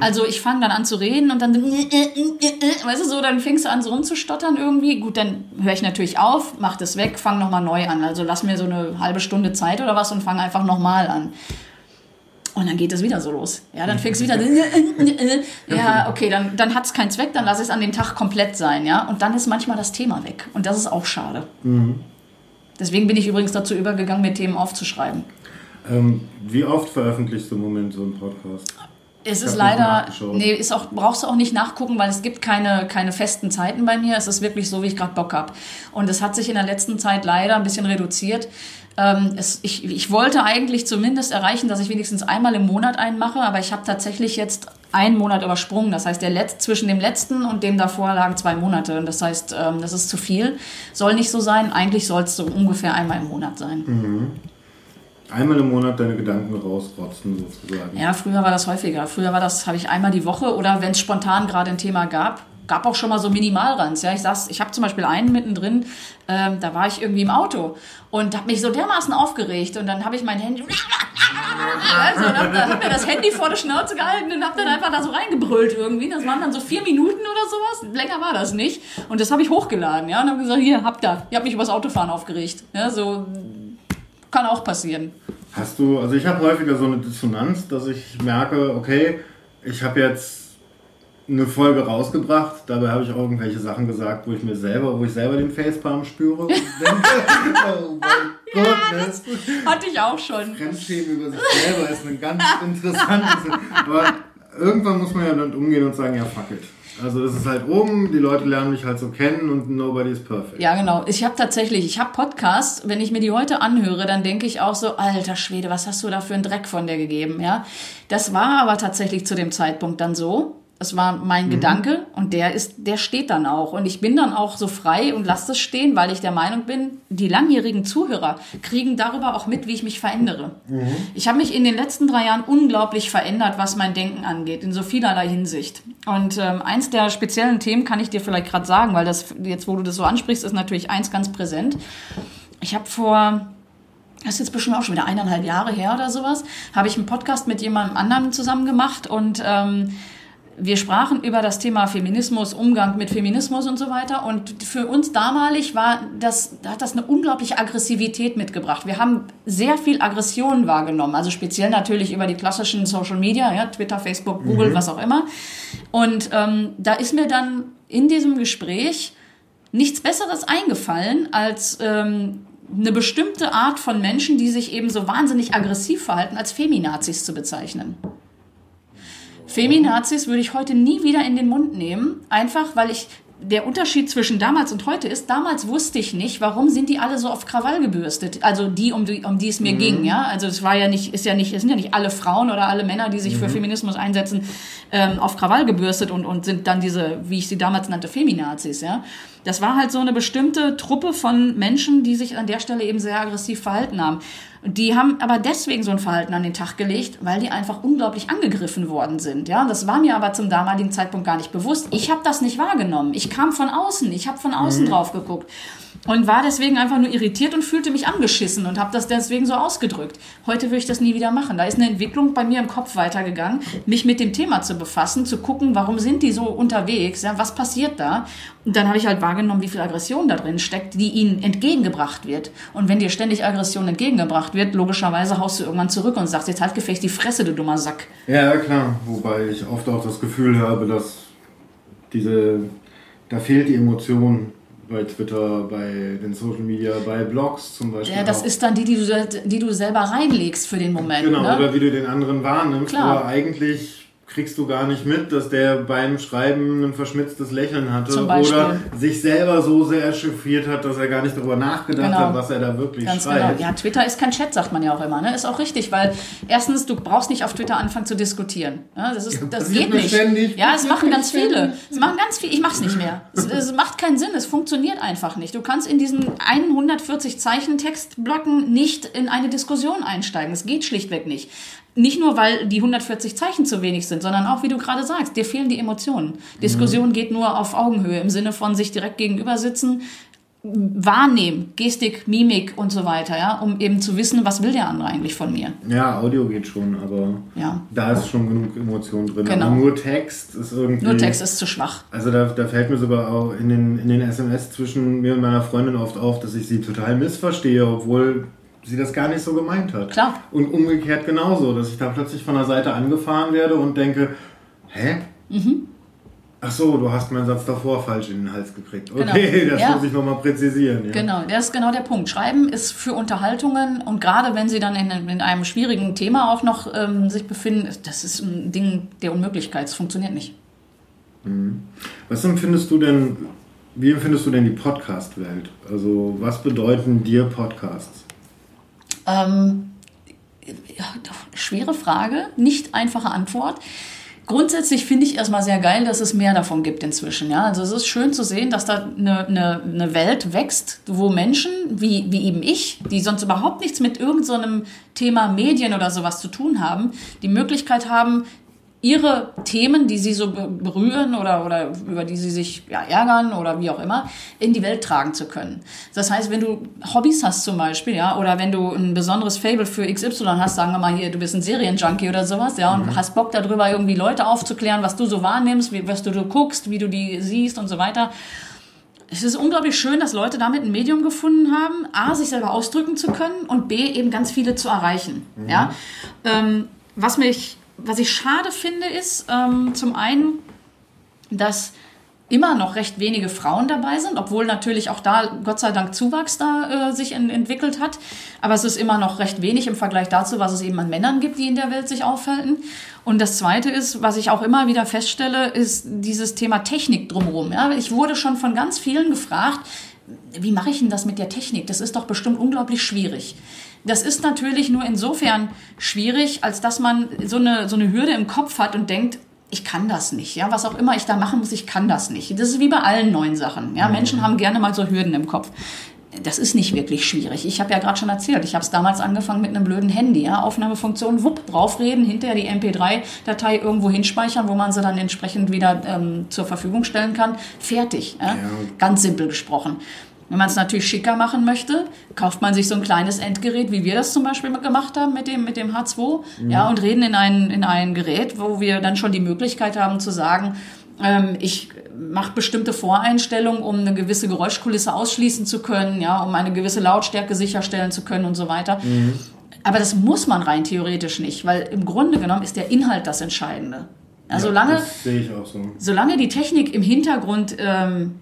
Also ich fange dann an zu reden und dann, weißt du so, dann fängst du an so rumzustottern irgendwie. Gut, dann höre ich natürlich auf, mach das weg, fang nochmal neu an. Also lass mir so eine halbe Stunde Zeit oder was und fang einfach nochmal an. Und dann geht es wieder so los. Ja, dann fängst du wieder. Ja, okay, dann, dann hat es keinen Zweck, dann lass es an dem Tag komplett sein, ja. Und dann ist manchmal das Thema weg. Und das ist auch schade. Deswegen bin ich übrigens dazu übergegangen, mir Themen aufzuschreiben. Ähm, wie oft veröffentlichst du im Moment so einen Podcast? Es ist leider, nee, ist auch, brauchst du auch nicht nachgucken, weil es gibt keine, keine festen Zeiten bei mir. Es ist wirklich so, wie ich gerade Bock habe. Und es hat sich in der letzten Zeit leider ein bisschen reduziert. Ähm, es, ich, ich wollte eigentlich zumindest erreichen, dass ich wenigstens einmal im Monat einen mache, aber ich habe tatsächlich jetzt einen Monat übersprungen. Das heißt, der Letz, zwischen dem letzten und dem davor lagen zwei Monate. Und das heißt, ähm, das ist zu viel. Soll nicht so sein. Eigentlich soll es so ungefähr einmal im Monat sein. Einmal im Monat deine Gedanken rausrotzen, sozusagen. Ja, früher war das häufiger. Früher war das, habe ich einmal die Woche oder wenn es spontan gerade ein Thema gab, gab auch schon mal so Minimalruns. Ja, ich saß, ich habe zum Beispiel einen mittendrin, ähm, da war ich irgendwie im Auto und habe mich so dermaßen aufgeregt und dann habe ich mein Handy, (laughs) also, und hab, hab mir das Handy vor der Schnauze gehalten und habe dann einfach da so reingebrüllt irgendwie. Das waren dann so vier Minuten oder sowas. Länger war das nicht. Und das habe ich hochgeladen, ja, und habe gesagt, hier, habt ihr. Ich habe mich übers Autofahren aufgeregt. Ja, so kann auch passieren. Hast du, also ich habe häufiger so eine Dissonanz, dass ich merke, okay, ich habe jetzt eine Folge rausgebracht. Dabei habe ich auch irgendwelche Sachen gesagt, wo ich mir selber, wo ich selber den Facepalm spüre. Und denke, (laughs) oh mein (laughs) Gott, ne? Hatte ich auch schon. Fremdschämen über sich selber ist ein ganz interessantes. Aber irgendwann muss man ja damit umgehen und sagen, ja, fuck it. Also das ist halt oben, die Leute lernen mich halt so kennen und nobody is perfect. Ja, genau. Ich habe tatsächlich, ich habe Podcasts, wenn ich mir die heute anhöre, dann denke ich auch so, alter Schwede, was hast du da für einen Dreck von der gegeben, ja? Das war aber tatsächlich zu dem Zeitpunkt dann so. Das war mein Gedanke und der ist, der steht dann auch. Und ich bin dann auch so frei und lasse das stehen, weil ich der Meinung bin, die langjährigen Zuhörer kriegen darüber auch mit, wie ich mich verändere. Ich habe mich in den letzten drei Jahren unglaublich verändert, was mein Denken angeht, in so vielerlei Hinsicht. Und ähm, eins der speziellen Themen kann ich dir vielleicht gerade sagen, weil das jetzt, wo du das so ansprichst, ist natürlich eins ganz präsent. Ich habe vor das ist jetzt bestimmt auch schon wieder eineinhalb Jahre her oder sowas, habe ich einen Podcast mit jemandem anderen zusammen gemacht und ähm, wir sprachen über das Thema Feminismus, Umgang mit Feminismus und so weiter. Und für uns damalig war das, hat das eine unglaubliche Aggressivität mitgebracht. Wir haben sehr viel Aggression wahrgenommen, also speziell natürlich über die klassischen Social Media, ja, Twitter, Facebook, Google, was auch immer. Und ähm, da ist mir dann in diesem Gespräch nichts Besseres eingefallen als ähm, eine bestimmte Art von Menschen, die sich eben so wahnsinnig aggressiv verhalten, als Feminazis zu bezeichnen. Feminazis würde ich heute nie wieder in den Mund nehmen, einfach weil ich der Unterschied zwischen damals und heute ist, damals wusste ich nicht, warum sind die alle so auf Krawall gebürstet. Also die, um die, um die es mir ging, ja. Also es war ja nicht, ist ja nicht, es sind ja nicht alle Frauen oder alle Männer, die sich für Feminismus einsetzen, ähm, auf Krawall gebürstet und, und sind dann diese, wie ich sie damals nannte, Feminazis, ja. Das war halt so eine bestimmte Truppe von Menschen, die sich an der Stelle eben sehr aggressiv verhalten haben. Die haben aber deswegen so ein Verhalten an den Tag gelegt, weil die einfach unglaublich angegriffen worden sind. Ja, das war mir aber zum damaligen Zeitpunkt gar nicht bewusst. Ich habe das nicht wahrgenommen. Ich kam von außen. Ich habe von außen drauf geguckt und war deswegen einfach nur irritiert und fühlte mich angeschissen und habe das deswegen so ausgedrückt. Heute würde ich das nie wieder machen. Da ist eine Entwicklung bei mir im Kopf weitergegangen, mich mit dem Thema zu befassen, zu gucken, warum sind die so unterwegs, ja, was passiert da? Und dann habe ich halt wahrgenommen, wie viel Aggression da drin steckt, die ihnen entgegengebracht wird. Und wenn dir ständig Aggression entgegengebracht wird, logischerweise haust du irgendwann zurück und sagst, jetzt halt gefälligst die Fresse, du dummer Sack. Ja, klar. Wobei ich oft auch das Gefühl habe, dass diese, da fehlt die Emotion bei Twitter, bei den Social Media, bei Blogs zum Beispiel. Ja, das auch. ist dann die, die du, die du selber reinlegst für den Moment. Genau, ne? oder wie du den anderen wahrnimmst. Klar. Aber eigentlich kriegst du gar nicht mit, dass der beim Schreiben ein verschmitztes Lächeln hatte oder sich selber so sehr echauffiert hat, dass er gar nicht darüber nachgedacht Genau. hat, was er da wirklich Ganz genau. schreibt. Ja, Twitter ist kein Chat, sagt man ja auch immer. Ne? Ist auch richtig, weil erstens, du brauchst nicht auf Twitter anfangen zu diskutieren. Ja, das ist, das passiert geht nicht. ständig. Ja, es machen ganz viele. Es machen ganz viele. Ich mach's nicht mehr. Es, es macht keinen Sinn. Es funktioniert einfach nicht. Du kannst in diesen 140 Zeichen Textblöcken nicht in eine Diskussion einsteigen. Es geht schlichtweg nicht. Nicht nur, weil die 140 Zeichen zu wenig sind, sondern auch, wie du gerade sagst, dir fehlen die Emotionen. Diskussion geht nur auf Augenhöhe im Sinne von sich direkt gegenüber sitzen, wahrnehmen, Gestik, Mimik und so weiter, ja, um eben zu wissen, was will der andere eigentlich von mir. Ja, Audio geht schon, aber Ja. da ist schon genug Emotion drin. Genau. Aber nur Text ist irgendwie. Nur Text ist zu schwach. Also da, da fällt mir sogar auch in den, in den SMS zwischen mir und meiner Freundin oft auf, dass ich sie total missverstehe, obwohl sie das gar nicht so gemeint hat. Klar. Und umgekehrt genauso, dass ich da plötzlich von der Seite angefahren werde und denke, hä? Mhm. Ach so, du hast meinen Satz davor falsch in den Hals gekriegt. Genau. Okay, (laughs) das Ja. muss ich nochmal präzisieren. Ja. Genau, das ist genau der Punkt. Schreiben ist für Unterhaltungen und gerade wenn sie dann in, in einem schwierigen Thema auch noch ähm, sich befinden, das ist ein Ding der Unmöglichkeit. Es funktioniert nicht. Was empfindest du denn, wie empfindest du denn die Podcast-Welt? Also was bedeuten dir Podcasts? Ähm, schwere Frage, nicht einfache Antwort. Grundsätzlich finde ich erstmal sehr geil, dass es mehr davon gibt inzwischen. Ja? Also es ist schön zu sehen, dass da eine, eine, eine Welt wächst, wo Menschen wie, wie eben ich, die sonst überhaupt nichts mit irgendeinem so Thema Medien oder sowas zu tun haben, die Möglichkeit haben, ihre Themen, die sie so be- berühren oder, oder über die sie sich ja, ärgern oder wie auch immer, in die Welt tragen zu können. Das heißt, wenn du Hobbys hast zum Beispiel, ja, oder wenn du ein besonderes Fable für XY hast, sagen wir mal hier, du bist ein Serienjunkie oder sowas, ja, und hast Bock darüber, irgendwie Leute aufzuklären, was du so wahrnimmst, wie, was du, du guckst, wie du die siehst und so weiter. Es ist unglaublich schön, dass Leute damit ein Medium gefunden haben, A, sich selber ausdrücken zu können und B, eben ganz viele zu erreichen. Ja? Ähm, was mich, was ich schade finde, ist ähm, zum einen, dass immer noch recht wenige Frauen dabei sind, obwohl natürlich auch da Gott sei Dank Zuwachs da äh, sich en entwickelt hat. Aber es ist immer noch recht wenig im Vergleich dazu, was es eben an Männern gibt, die in der Welt sich aufhalten. Und das Zweite ist, was ich auch immer wieder feststelle, ist dieses Thema Technik drumherum. Ja? Ich wurde schon von ganz vielen gefragt, wie mache ich denn das mit der Technik? Das ist doch bestimmt unglaublich schwierig. Das ist natürlich nur insofern schwierig, als dass man so eine, so eine Hürde im Kopf hat und denkt, ich kann das nicht. Ja, was auch immer ich da machen muss, ich kann das nicht. Das ist wie bei allen neuen Sachen. Ja, Menschen haben gerne mal so Hürden im Kopf. Das ist nicht wirklich schwierig. Ich habe ja gerade schon erzählt, ich habe es damals angefangen mit einem blöden Handy. Ja? Aufnahmefunktion, wupp, draufreden, hinterher die MP3-Datei irgendwo hinspeichern, wo man sie dann entsprechend wieder ähm, zur Verfügung stellen kann. Fertig. Ja? Ja. Ganz simpel gesprochen. Wenn man es natürlich schicker machen möchte, kauft man sich so ein kleines Endgerät, wie wir das zum Beispiel gemacht haben mit dem, mit dem H2, ja, und reden in ein, in ein Gerät, wo wir dann schon die Möglichkeit haben zu sagen, ähm, ich mache bestimmte Voreinstellungen, um eine gewisse Geräuschkulisse ausschließen zu können, ja, um eine gewisse Lautstärke sicherstellen zu können und so weiter. Aber das muss man rein theoretisch nicht, weil im Grunde genommen ist der Inhalt das Entscheidende. Ja, solange, Das sehe ich auch so. solange die Technik im Hintergrund, ähm,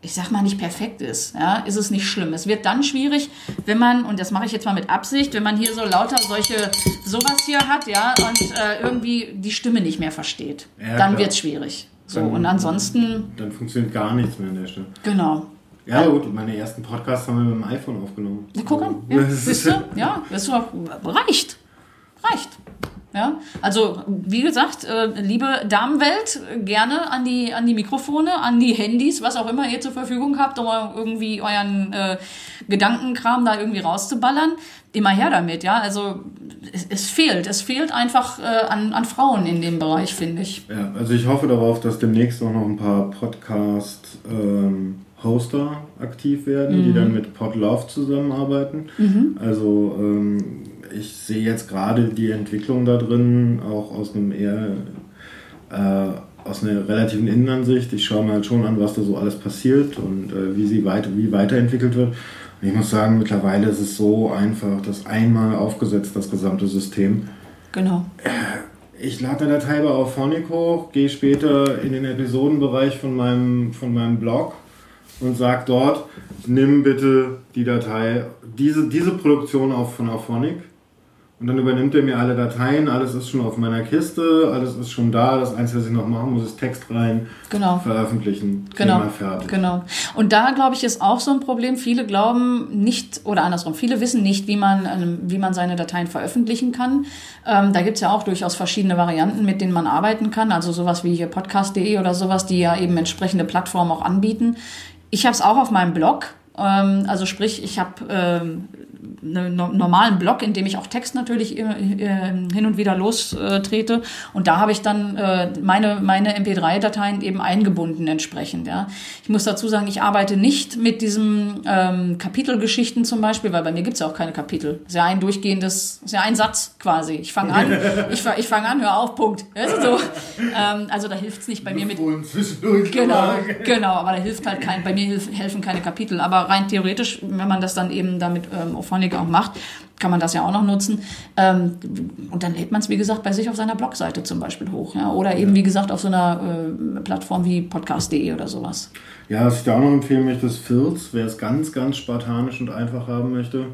ich sag mal, nicht perfekt ist, ja, ist es nicht schlimm. Es wird dann schwierig, wenn man, und das mache ich jetzt mal mit Absicht, wenn man hier so lauter solche sowas hier hat, ja, und äh, irgendwie die Stimme nicht mehr versteht. Ja, dann wird es schwierig. So, Dann- und ansonsten, Dann funktioniert gar nichts mehr an der Stelle. genau. Ja, gut, meine ersten Podcasts haben wir mit dem iPhone aufgenommen. Ja, guck an. Also, Ja, (laughs) siehst du? Ja, das reicht. Reicht. Ja, also wie gesagt, äh, liebe Damenwelt, gerne an die, an die Mikrofone, an die Handys, was auch immer ihr zur Verfügung habt, um irgendwie euren äh, Gedankenkram da irgendwie rauszuballern. Immer her damit, ja. Also es, es fehlt. Es fehlt einfach äh, an, an Frauen in dem Bereich, finde ich. Ja, also ich hoffe darauf, dass demnächst auch noch ein paar Podcast-Hoster aktiv werden, Mhm. die dann mit Podlove zusammenarbeiten. Also ähm, ich sehe jetzt gerade die Entwicklung da drin, auch aus einem eher äh, aus einer relativen Innenansicht. Ich schaue mir halt schon an, was da so alles passiert und äh, wie sie weiter, wie weiterentwickelt wird. Und ich muss sagen, mittlerweile ist es so einfach, dass einmal aufgesetzt das gesamte System. Genau. Ich lade eine Datei bei Auphonic hoch, gehe später in den Episodenbereich von meinem, von meinem Blog und sage dort, nimm bitte die Datei, diese, diese Produktion auf von Auphonic. Und dann übernimmt er mir alle Dateien, alles ist schon auf meiner Kiste, alles ist schon da. Das Einzige, was ich noch machen muss, ist Text rein, Genau. veröffentlichen, Genau, Thema fertig. genau. Und da glaube ich ist auch so ein Problem. Viele glauben nicht oder andersrum. Viele wissen nicht, wie man ähm, wie man seine Dateien veröffentlichen kann. Ähm, da gibt's ja auch durchaus verschiedene Varianten, mit denen man arbeiten kann. Also sowas wie hier Podcast.de oder sowas, die ja eben entsprechende Plattformen auch anbieten. Ich habe es auch auf meinem Blog. Ähm, also sprich, ich habe ähm, einen no- normalen Blog, in dem ich auch Text natürlich äh, äh, hin und wieder lostrete. Und da habe ich dann äh, meine, meine MP3-Dateien eben eingebunden entsprechend. Ja. Ich muss dazu sagen, ich arbeite nicht mit diesem ähm, Kapitelgeschichten zum Beispiel, weil bei mir gibt's ja auch keine Kapitel. ist ja ein durchgehendes, ist ja ein Satz quasi. Ich fange an, (laughs) ich, ich fange an, hör auf, Punkt. So. ähm, also da hilft's nicht bei mir mit Genau, genau, aber da hilft halt kein, bei mir helfen keine Kapitel. Aber rein theoretisch, wenn man das dann eben damit ähm, Auphonic auch macht, kann man das ja auch noch nutzen. Ähm, und dann lädt man es, wie gesagt, bei sich auf seiner Blogseite zum Beispiel hoch. Ja? Oder eben, wie gesagt, auf so einer äh, Plattform wie podcast.de oder sowas. Ja, was ich da auch noch empfehlen möchte, ist Firz. Wer es ganz, ganz spartanisch und einfach haben möchte,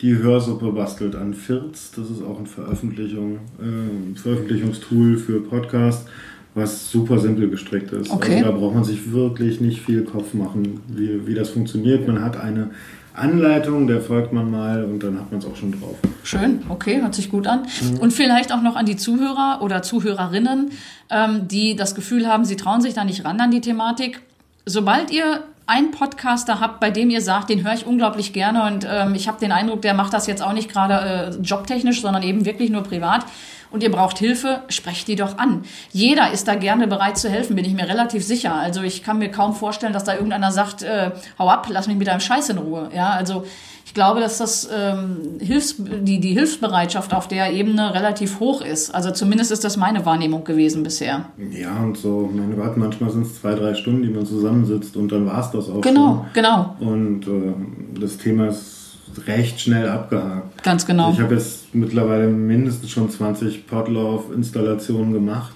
die Hörsuppe bastelt an Firz. Das ist auch ein Veröffentlichung, äh, Veröffentlichungstool für Podcasts, was super simpel gestrickt ist. Okay. Also da braucht man sich wirklich nicht viel Kopf machen, wie, wie das funktioniert. Man hat eine Anleitung, der folgt man mal und dann hat man es auch schon drauf. Schön, okay, hört sich gut an. Und vielleicht auch noch an die Zuhörer oder Zuhörerinnen, ähm, die das Gefühl haben, sie trauen sich da nicht ran an die Thematik. Sobald ihr einen Podcaster habt, bei dem ihr sagt, den höre ich unglaublich gerne und ähm, ich habe den Eindruck, der macht das jetzt auch nicht gerade äh, jobtechnisch, sondern eben wirklich nur privat und ihr braucht Hilfe, sprecht die doch an. Jeder ist da gerne bereit zu helfen, bin ich mir relativ sicher. Also ich kann mir kaum vorstellen, dass da irgendeiner sagt, äh, hau ab, lass mich mit deinem Scheiß in Ruhe. Ja, also ich glaube, dass das ähm, Hilfs die, die Hilfsbereitschaft auf der Ebene relativ hoch ist. Also zumindest ist das meine Wahrnehmung gewesen bisher. Ja, und so, mein Gott, manchmal sind es zwei, drei Stunden, die man zusammensitzt und dann war es das auch Genau, genau, schon. Und äh, das Thema ist recht schnell abgehakt. ganz genau. Ich habe jetzt mittlerweile mindestens schon 20 Podlove-Installationen gemacht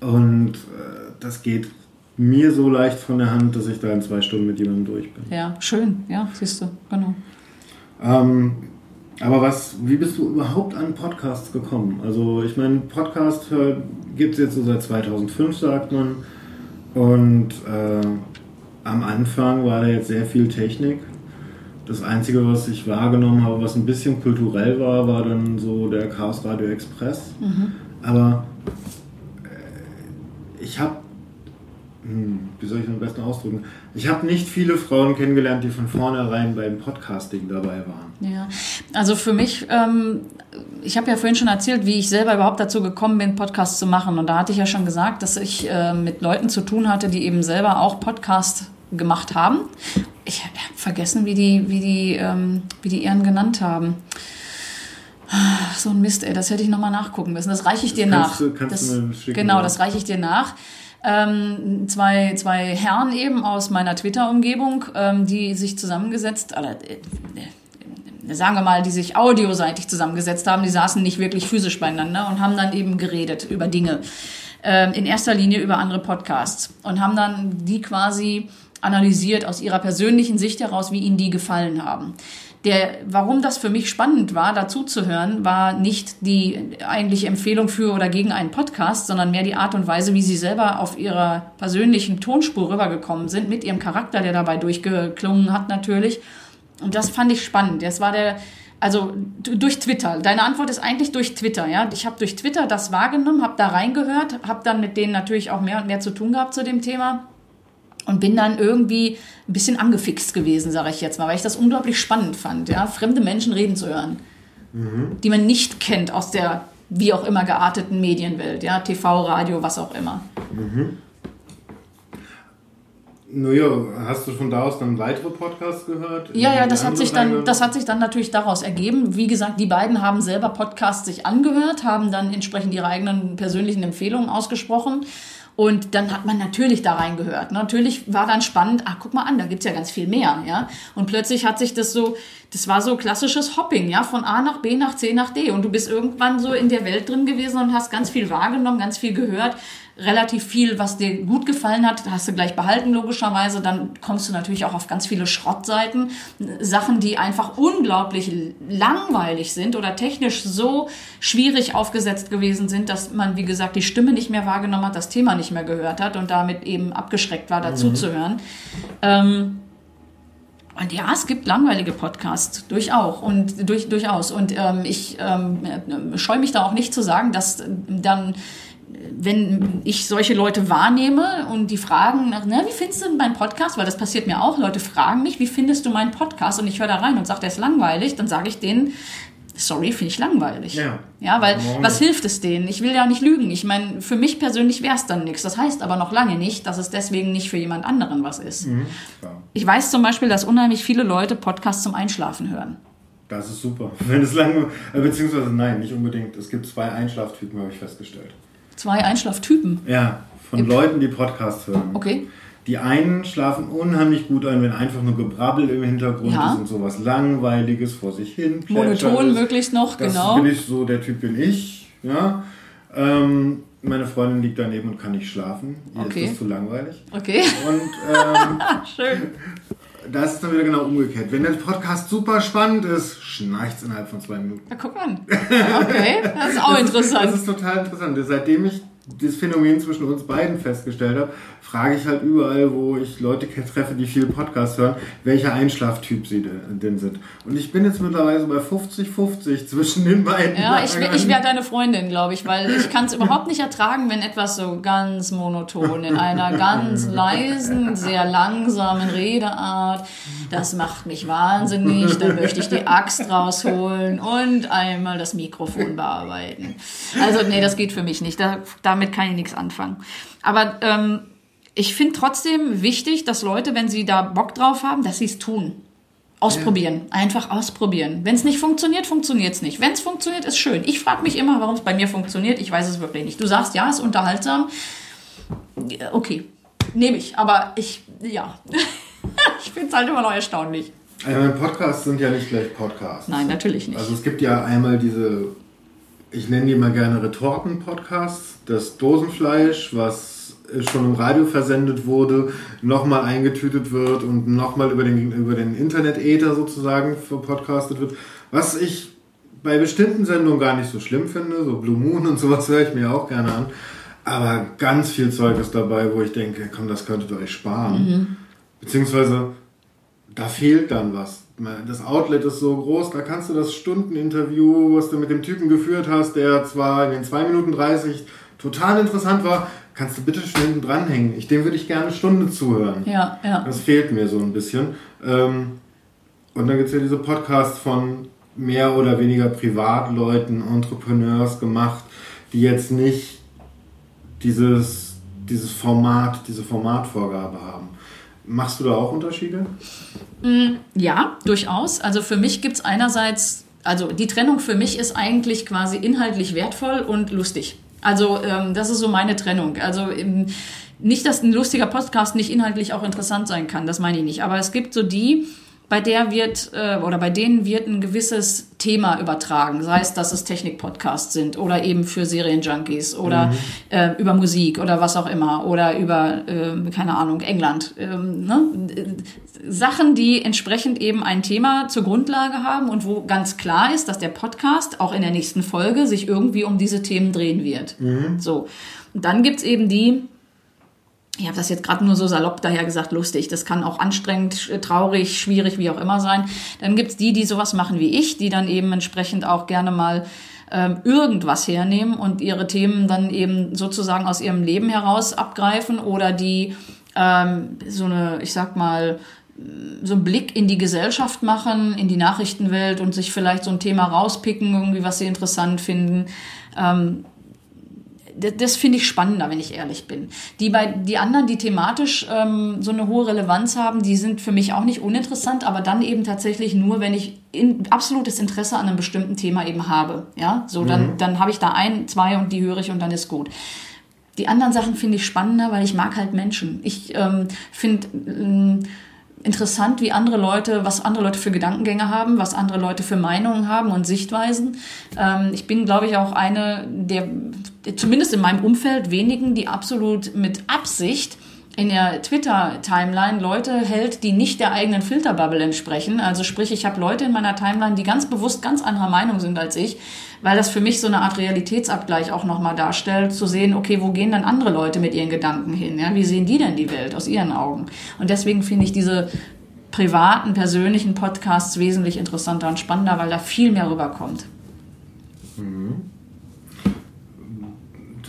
und äh, das geht mir so leicht von der Hand, dass ich da in zwei Stunden mit jemandem durch bin. Ja, schön, ja, siehst du, genau. Ähm, aber was, wie bist du überhaupt an Podcasts gekommen? Also ich meine, Podcast gibt es jetzt so seit 2005, sagt man. Und äh, am Anfang war da jetzt sehr viel Technik. Das Einzige, was ich wahrgenommen habe, was ein bisschen kulturell war, war dann so der Chaos Radio Express. Aber äh, ich habe, hm, wie soll ich das am besten ausdrücken? Ich habe nicht viele Frauen kennengelernt, die von vornherein beim Podcasting dabei waren. Ja, also für mich, ähm, ich habe ja vorhin schon erzählt, wie ich selber überhaupt dazu gekommen bin, Podcasts zu machen. Und da hatte ich ja schon gesagt, dass ich äh, mit Leuten zu tun hatte, die eben selber auch Podcast gemacht haben. Ich habe vergessen, wie die, wie die, ähm, wie die Ehren genannt haben. Ah, So ein Mist, ey, das hätte ich nochmal nachgucken müssen. Das reiche ich dir nach. kannst du- kannst das, du mir schicken, genau, das reiche ich dir nach. Ähm, zwei, zwei Herren eben aus meiner Twitter-Umgebung, ähm, die sich zusammengesetzt, äh, äh, sagen wir mal, die sich audioseitig zusammengesetzt haben, die saßen nicht wirklich physisch beieinander und haben dann eben geredet über Dinge. Ähm, in erster Linie über andere Podcasts und haben dann die quasi analysiert aus ihrer persönlichen Sicht heraus, wie ihnen die gefallen haben. Der, warum das für mich spannend war, dazu zu hören, war nicht die eigentliche Empfehlung für oder gegen einen Podcast, sondern mehr die Art und Weise, wie sie selber auf ihrer persönlichen Tonspur rübergekommen sind, mit ihrem Charakter, der dabei durchgeklungen hat natürlich. Und das fand ich spannend. Das war der, also durch Twitter. Deine Antwort ist eigentlich durch Twitter, ja. Ich habe durch Twitter das wahrgenommen, habe da reingehört, habe dann mit denen natürlich auch mehr und mehr zu tun gehabt zu dem Thema und bin dann irgendwie ein bisschen angefixt gewesen, sage ich jetzt mal, weil ich das unglaublich spannend fand, ja, fremde Menschen reden zu hören, die man nicht kennt aus der wie auch immer gearteten Medienwelt, ja, TV, Radio, was auch immer. Naja, hast du von da aus dann weitere Podcasts gehört? Ja, ja, das hat sich dann, das hat sich dann natürlich daraus ergeben. Wie gesagt, die beiden haben selber Podcasts sich angehört, haben dann entsprechend ihre eigenen persönlichen Empfehlungen ausgesprochen. Und dann hat man natürlich da reingehört. Natürlich war dann spannend, ach, guck mal an, da gibt's ja ganz viel mehr, ja. Und plötzlich hat sich das so, das war so klassisches Hopping, ja, von A nach B nach C nach D. Und du bist irgendwann so in der Welt drin gewesen und hast ganz viel wahrgenommen, ganz viel gehört, relativ viel, was dir gut gefallen hat, hast du gleich behalten, logischerweise. Dann kommst du natürlich auch auf ganz viele Schrottseiten. Sachen, die einfach unglaublich langweilig sind oder technisch so schwierig aufgesetzt gewesen sind, dass man, wie gesagt, die Stimme nicht mehr wahrgenommen hat, das Thema nicht mehr gehört hat und damit eben abgeschreckt war, dazu zu hören. Ähm, und ja, es gibt langweilige Podcasts, durchaus. Und durch, durchaus. Und ähm, ich ähm, äh, scheue mich da auch nicht zu sagen, dass dann, wenn ich solche Leute wahrnehme und die fragen, nach, na, wie findest du denn meinen Podcast? Weil das passiert mir auch. Leute fragen mich, wie findest du meinen Podcast? Und ich höre da rein und sage, der ist langweilig. Dann sage ich denen, sorry, finde ich langweilig. Ja. Ja, weil Warum was hilft es denen? Ich will ja nicht lügen. Ich meine, für mich persönlich wäre es dann nichts. Das heißt aber noch lange nicht, dass es deswegen nicht für jemand anderen was ist. klar. Ich weiß zum Beispiel, dass unheimlich viele Leute Podcasts zum Einschlafen hören. Das ist super. (laughs) Wenn es lange, äh, beziehungsweise nein, nicht unbedingt. Es gibt zwei Einschlaftypen, habe ich festgestellt. Zwei Einschlaftypen. Ja, von Leuten, die Podcasts hören. Okay. Die einen schlafen unheimlich gut ein, wenn einfach nur Gebrabbel im Hintergrund Ja. ist und sowas Langweiliges vor sich hin. Monoton möglichst noch, Das genau. bin ich so, der Typ bin ich. Ja. Ähm, meine Freundin liegt daneben und kann nicht schlafen. Ihr Okay. ist das zu langweilig. Okay. Und ähm, (laughs) Schön. Das ist dann wieder genau umgekehrt. Wenn der Podcast super spannend ist, schnarcht es innerhalb von zwei Minuten. Na, guck an. Okay, das ist auch Das interessant. ist total interessant. Seitdem ich das Phänomen zwischen uns beiden festgestellt habe, frage ich halt überall, wo ich Leute treffe, die viel Podcast hören, welcher Einschlaftyp sie de- denn sind. Und ich bin jetzt mittlerweile bei 50-50 zwischen den beiden. Ja, ich, ich wäre deine Freundin, glaube ich, weil ich kann es überhaupt nicht ertragen, wenn etwas so ganz monoton in einer ganz leisen, sehr langsamen Redeart, das macht mich wahnsinnig, da möchte ich die Axt rausholen und einmal das Mikrofon bearbeiten. Also nee, das geht für mich nicht, da, damit kann ich nichts anfangen. Aber ähm, ich finde trotzdem wichtig, dass Leute, wenn sie da Bock drauf haben, dass sie es tun. Ausprobieren, einfach ausprobieren. Wenn es nicht funktioniert, funktioniert es nicht. Wenn es funktioniert, ist schön. Ich frage mich immer, warum es bei mir funktioniert. Ich weiß es wirklich nicht. Du sagst, ja, ist unterhaltsam. Ja, Okay, nehme ich. Aber ich, ja, (laughs) ich finde es halt immer noch erstaunlich. Also Podcasts sind ja nicht gleich Podcasts. Nein, natürlich nicht. Also es gibt ja einmal diese, ich nenne die mal gerne Retorten-Podcasts, das Dosenfleisch, was schon im Radio versendet wurde, nochmal eingetütet wird und nochmal über den, über den Internet-Äther sozusagen verpodcastet wird. Was ich bei bestimmten Sendungen gar nicht so schlimm finde, so Blue Moon und sowas höre ich mir auch gerne an. Aber ganz viel Zeug ist dabei, wo ich denke, komm, das könntet ihr euch sparen. Beziehungsweise, da fehlt dann was. Das Outlet ist so groß, da kannst du das Stundeninterview, was du mit dem Typen geführt hast, der zwar in den 2 Minuten 30 total interessant war, kannst du bitte schön hinten dranhängen. Ich, dem würde ich gerne eine Stunde zuhören. Ja, ja. Das fehlt mir so ein bisschen. Ähm, und dann gibt es ja diese Podcasts von mehr oder weniger Privatleuten, Entrepreneurs gemacht, die jetzt nicht dieses, dieses Format, diese Formatvorgabe haben. Machst du da auch Unterschiede? Ja, durchaus. Also für mich gibt es einerseits, also die Trennung für mich ist eigentlich quasi inhaltlich wertvoll und lustig. Also ähm, das ist so meine Trennung. Also ähm, nicht, dass ein lustiger Podcast nicht inhaltlich auch interessant sein kann, das meine ich nicht. Aber es gibt so die, bei der wird äh, oder bei denen wird ein gewisses Thema übertragen, sei es, dass es Technik-Podcasts sind oder eben für Serienjunkies oder äh, über Musik oder was auch immer oder über, äh, keine Ahnung, England. Ähm, ne? Sachen, die entsprechend eben ein Thema zur Grundlage haben und wo ganz klar ist, dass der Podcast auch in der nächsten Folge sich irgendwie um diese Themen drehen wird. So. Und dann gibt's eben die, ich habe das jetzt gerade nur so salopp daher gesagt, lustig. Das kann auch anstrengend, traurig, schwierig, wie auch immer sein. Dann gibt's die, die sowas machen wie ich, die dann eben entsprechend auch gerne mal ähm, irgendwas hernehmen und ihre Themen dann eben sozusagen aus ihrem Leben heraus abgreifen oder die ähm, so eine, ich sag mal, so einen Blick in die Gesellschaft machen, in die Nachrichtenwelt und sich vielleicht so ein Thema rauspicken, irgendwie, was sie interessant finden. Ähm, das, das finde ich spannender, wenn ich ehrlich bin. Die, bei, die anderen, die thematisch ähm, so eine hohe Relevanz haben, die sind für mich auch nicht uninteressant, aber dann eben tatsächlich nur, wenn ich in, absolutes Interesse an einem bestimmten Thema eben habe. Ja, so dann, dann habe ich da ein, zwei und die höre ich und dann ist gut. Die anderen Sachen finde ich spannender, weil ich mag halt Menschen. Ich ähm, finde ähm, interessant, wie andere Leute, was andere Leute für Gedankengänge haben, was andere Leute für Meinungen haben und Sichtweisen. Ähm, ich bin, glaube ich, auch eine der, zumindest in meinem Umfeld, wenigen, die absolut mit Absicht in der Twitter-Timeline Leute hält, die nicht der eigenen Filterbubble entsprechen. Also sprich, ich habe Leute in meiner Timeline, die ganz bewusst ganz anderer Meinung sind als ich, weil das für mich so eine Art Realitätsabgleich auch nochmal darstellt, zu sehen, okay, wo gehen dann andere Leute mit ihren Gedanken hin? Ja? Wie sehen die denn die Welt aus ihren Augen? Und deswegen finde ich diese privaten, persönlichen Podcasts wesentlich interessanter und spannender, weil da viel mehr rüberkommt.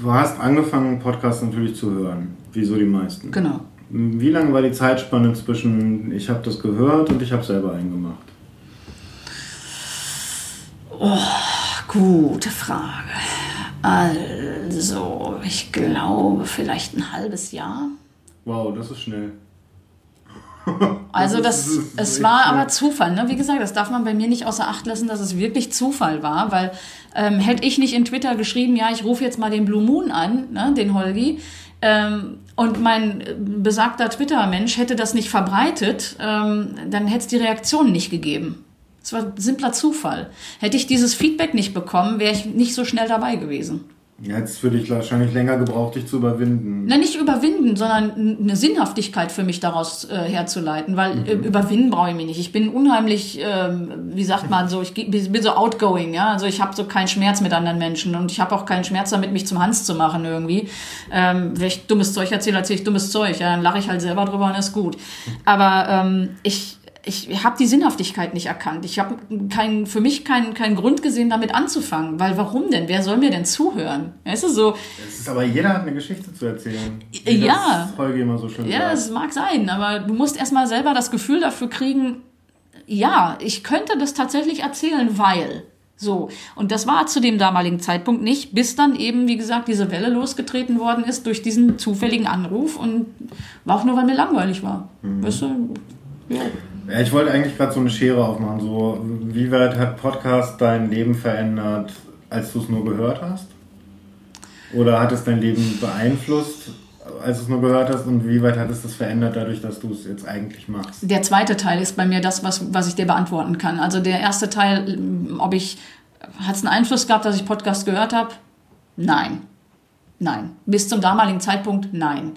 Du hast angefangen, Podcasts natürlich zu hören, wie so die meisten. Genau. Wie lange war die Zeitspanne zwischen ich habe das gehört und ich habe selber einen gemacht? Gute Frage. Also, ich glaube, vielleicht ein halbes Jahr. Wow, das ist schnell. (laughs) Also Das das, es war aber Zufall. Ne? Wie gesagt, das darf man bei mir nicht außer Acht lassen, dass es wirklich Zufall war, weil ähm, hätte ich nicht in Twitter geschrieben, ja, ich rufe jetzt mal den Blue Moon an, ne, den Holgi, ähm, und mein besagter Twitter-Mensch hätte das nicht verbreitet, ähm, dann hätte es die Reaktion nicht gegeben. Es war simpler Zufall. Hätte ich dieses Feedback nicht bekommen, wäre ich nicht so schnell dabei gewesen. Jetzt für dich wahrscheinlich länger gebraucht, dich zu überwinden. Na, nicht überwinden, sondern eine Sinnhaftigkeit für mich daraus äh, herzuleiten, weil äh, überwinden brauche ich mich nicht. Ich bin unheimlich, ähm, wie sagt man so, ich bin so outgoing, ja, also ich habe so keinen Schmerz mit anderen Menschen und ich habe auch keinen Schmerz damit, mich zum Hans zu machen irgendwie. Ähm, wenn ich dummes Zeug erzähle, erzähle ich dummes Zeug, ja, dann lache ich halt selber drüber und ist gut. Aber ähm, ich ich habe die Sinnhaftigkeit nicht erkannt. Ich habe kein, für mich keinen keinen Grund gesehen, damit anzufangen. Weil warum denn? Wer soll mir denn zuhören? Weißt du, so, Es ist aber jeder hat eine Geschichte zu erzählen. Äh, ja. Das Folge immer so schön Ja, es mag sein, aber du musst erstmal selber das Gefühl dafür kriegen, ja, ich könnte das tatsächlich erzählen, weil. So. Und das war zu dem damaligen Zeitpunkt nicht, bis dann eben, wie gesagt, diese Welle losgetreten worden ist durch diesen zufälligen Anruf und war auch nur, weil mir langweilig war. Weißt du? Ja. Ja, ich wollte eigentlich gerade so eine Schere aufmachen. So, wie weit hat Podcast dein Leben verändert, als du es nur gehört hast? Oder hat es dein Leben beeinflusst, als du es nur gehört hast? Und wie weit hat es das verändert, dadurch, dass du es jetzt eigentlich machst? Der zweite Teil ist bei mir das, was, was ich dir beantworten kann. Also der erste Teil, ob ich, hat es einen Einfluss gehabt, dass ich Podcast gehört habe? Nein. Nein. Bis zum damaligen Zeitpunkt nein.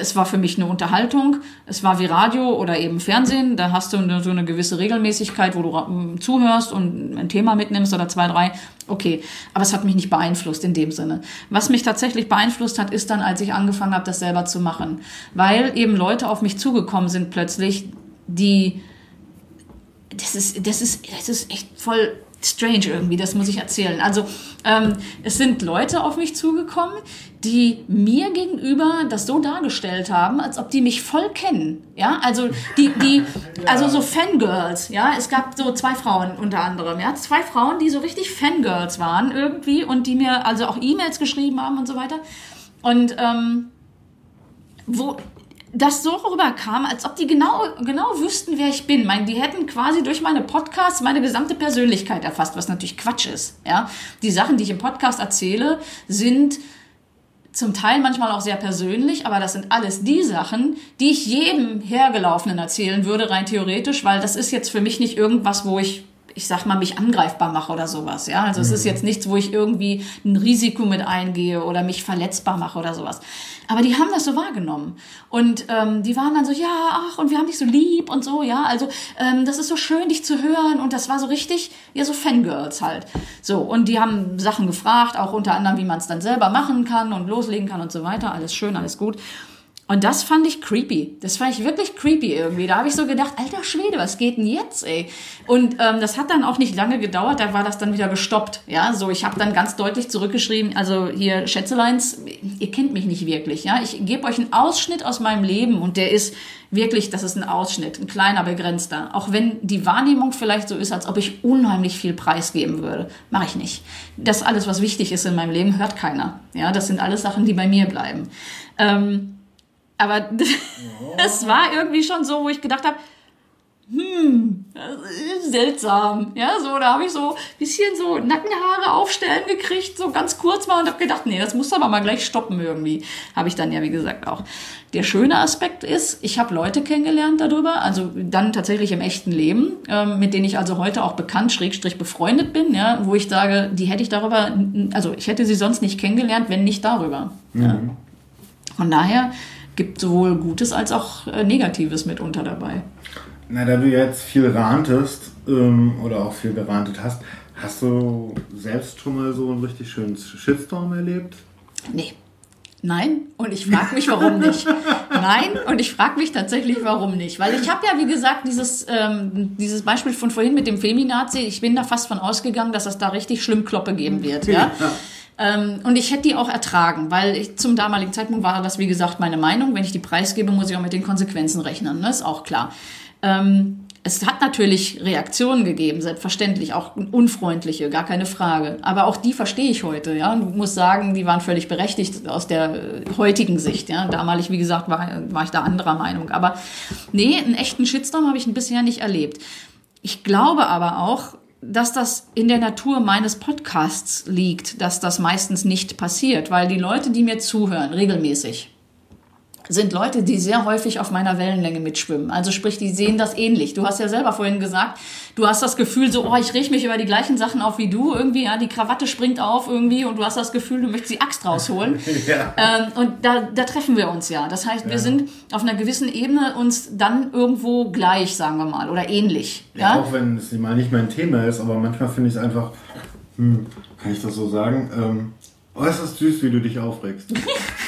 Es war für mich eine Unterhaltung. Es war wie Radio oder eben Fernsehen. Da hast du so eine gewisse Regelmäßigkeit, wo du ähm, zuhörst und ein Thema mitnimmst oder zwei, drei. Okay. Aber es hat mich nicht beeinflusst in dem Sinne. Was mich tatsächlich beeinflusst hat, ist dann, als ich angefangen habe, das selber zu machen. Weil eben Leute auf mich zugekommen sind plötzlich, die, das ist, das ist, das ist echt voll strange irgendwie, das muss ich erzählen. Also ähm, es sind Leute auf mich zugekommen, die mir gegenüber das so dargestellt haben, als ob die mich voll kennen. Ja, also die, die, (laughs) also so Fangirls. Ja, es gab so zwei Frauen unter anderem. Ja, zwei Frauen, die so richtig Fangirls waren irgendwie und die mir also auch E-Mails geschrieben haben und so weiter. Und ähm, wo das so rüberkam, als ob die genau, genau wüssten, wer ich bin. Ich meine, die hätten quasi durch meine Podcasts meine gesamte Persönlichkeit erfasst, was natürlich Quatsch ist. Ja? Die Sachen, die ich im Podcast erzähle, sind zum Teil manchmal auch sehr persönlich, aber das sind alles die Sachen, die ich jedem Hergelaufenen erzählen würde, rein theoretisch, weil das ist jetzt für mich nicht irgendwas, wo ich ich sag mal, mich angreifbar mache oder sowas. Ja, also es ist jetzt nichts, wo ich irgendwie ein Risiko mit eingehe oder mich verletzbar mache oder sowas. Aber die haben das so wahrgenommen. Und ähm, die waren dann so, ja, ach, und wir haben dich so lieb und so, ja. Also ähm, das ist so schön, dich zu hören. Und das war so richtig, ja, so Fangirls halt. So, und die haben Sachen gefragt, auch unter anderem, wie man es dann selber machen kann und loslegen kann und so weiter. Alles schön, alles gut. Und das fand ich creepy. Das fand ich wirklich creepy irgendwie. Da habe ich so gedacht, alter Schwede, was geht denn jetzt, ey? Und ähm, das hat dann auch nicht lange gedauert, da war das dann wieder gestoppt. Ja, so ich habe dann ganz deutlich zurückgeschrieben, also hier Schätzeleins, ihr kennt mich nicht wirklich, ja? Ich gebe euch einen Ausschnitt aus meinem Leben und der ist wirklich, das ist ein Ausschnitt, ein kleiner, begrenzter. Auch wenn die Wahrnehmung vielleicht so ist, als ob ich unheimlich viel preisgeben würde. Mache ich nicht. Das alles, was wichtig ist in meinem Leben, hört keiner. Ja, das sind alles Sachen, die bei mir bleiben. Ähm, aber (laughs) es war irgendwie schon so, wo ich gedacht habe, hm, seltsam. Ja, so, da habe ich so ein bisschen so Nackenhaare aufstellen gekriegt, so ganz kurz mal und habe gedacht, nee, das muss aber mal gleich stoppen irgendwie. Habe ich dann ja, wie gesagt, auch. Der schöne Aspekt ist, ich habe Leute kennengelernt darüber, also dann tatsächlich im echten Leben, ähm, mit denen ich also heute auch bekannt, schrägstrich befreundet bin, ja, wo ich sage, die hätte ich darüber, also ich hätte sie sonst nicht kennengelernt, wenn nicht darüber. Mhm. Ja. Von daher gibt sowohl Gutes als auch äh, Negatives mitunter dabei. Na, da du jetzt viel rantest ähm, oder auch viel gerantet hast, hast du selbst schon mal so einen richtig schönen Shitstorm erlebt? Nee. Nein, und ich frage mich, warum (laughs) nicht. Nein, und ich frage mich tatsächlich, warum nicht. Weil ich habe ja, wie gesagt, dieses, ähm, dieses Beispiel von vorhin mit dem Feminazi, ich bin da fast von ausgegangen, dass es da richtig schlimm Kloppe geben wird. Ja? ja. Ähm, und ich hätte die auch ertragen, weil ich, zum damaligen Zeitpunkt war das, wie gesagt, meine Meinung. Wenn ich die preisgebe, muss ich auch mit den Konsequenzen rechnen. Ne? Ist auch klar. Ähm, es hat natürlich Reaktionen gegeben, selbstverständlich, auch unfreundliche, gar keine Frage. Aber auch die verstehe ich heute, ja. Und muss sagen, die waren völlig berechtigt aus der äh, heutigen Sicht, ja. Damalig, wie gesagt, war, war ich da anderer Meinung. Aber nee, einen echten Shitstorm habe ich bisher nicht erlebt. Ich glaube aber auch, dass das in der Natur meines Podcasts liegt, dass das meistens nicht passiert, weil die Leute, die mir zuhören, regelmäßig, sind Leute, die sehr häufig auf meiner Wellenlänge mitschwimmen. Also sprich, die sehen das ähnlich. Du hast ja selber vorhin gesagt, du hast das Gefühl so, oh, ich reg mich über die gleichen Sachen auf wie du irgendwie, ja, die Krawatte springt auf irgendwie und du hast das Gefühl, du möchtest die Axt rausholen. (laughs) ja. ähm, und da, da treffen wir uns ja. Das heißt, ja. wir sind auf einer gewissen Ebene uns dann irgendwo gleich, sagen wir mal, oder ähnlich. Ja, ja? auch wenn es mal nicht mein Thema ist, aber manchmal finde ich es einfach, hm, kann ich das so sagen, ähm, äußerst süß, wie du dich aufregst. (laughs)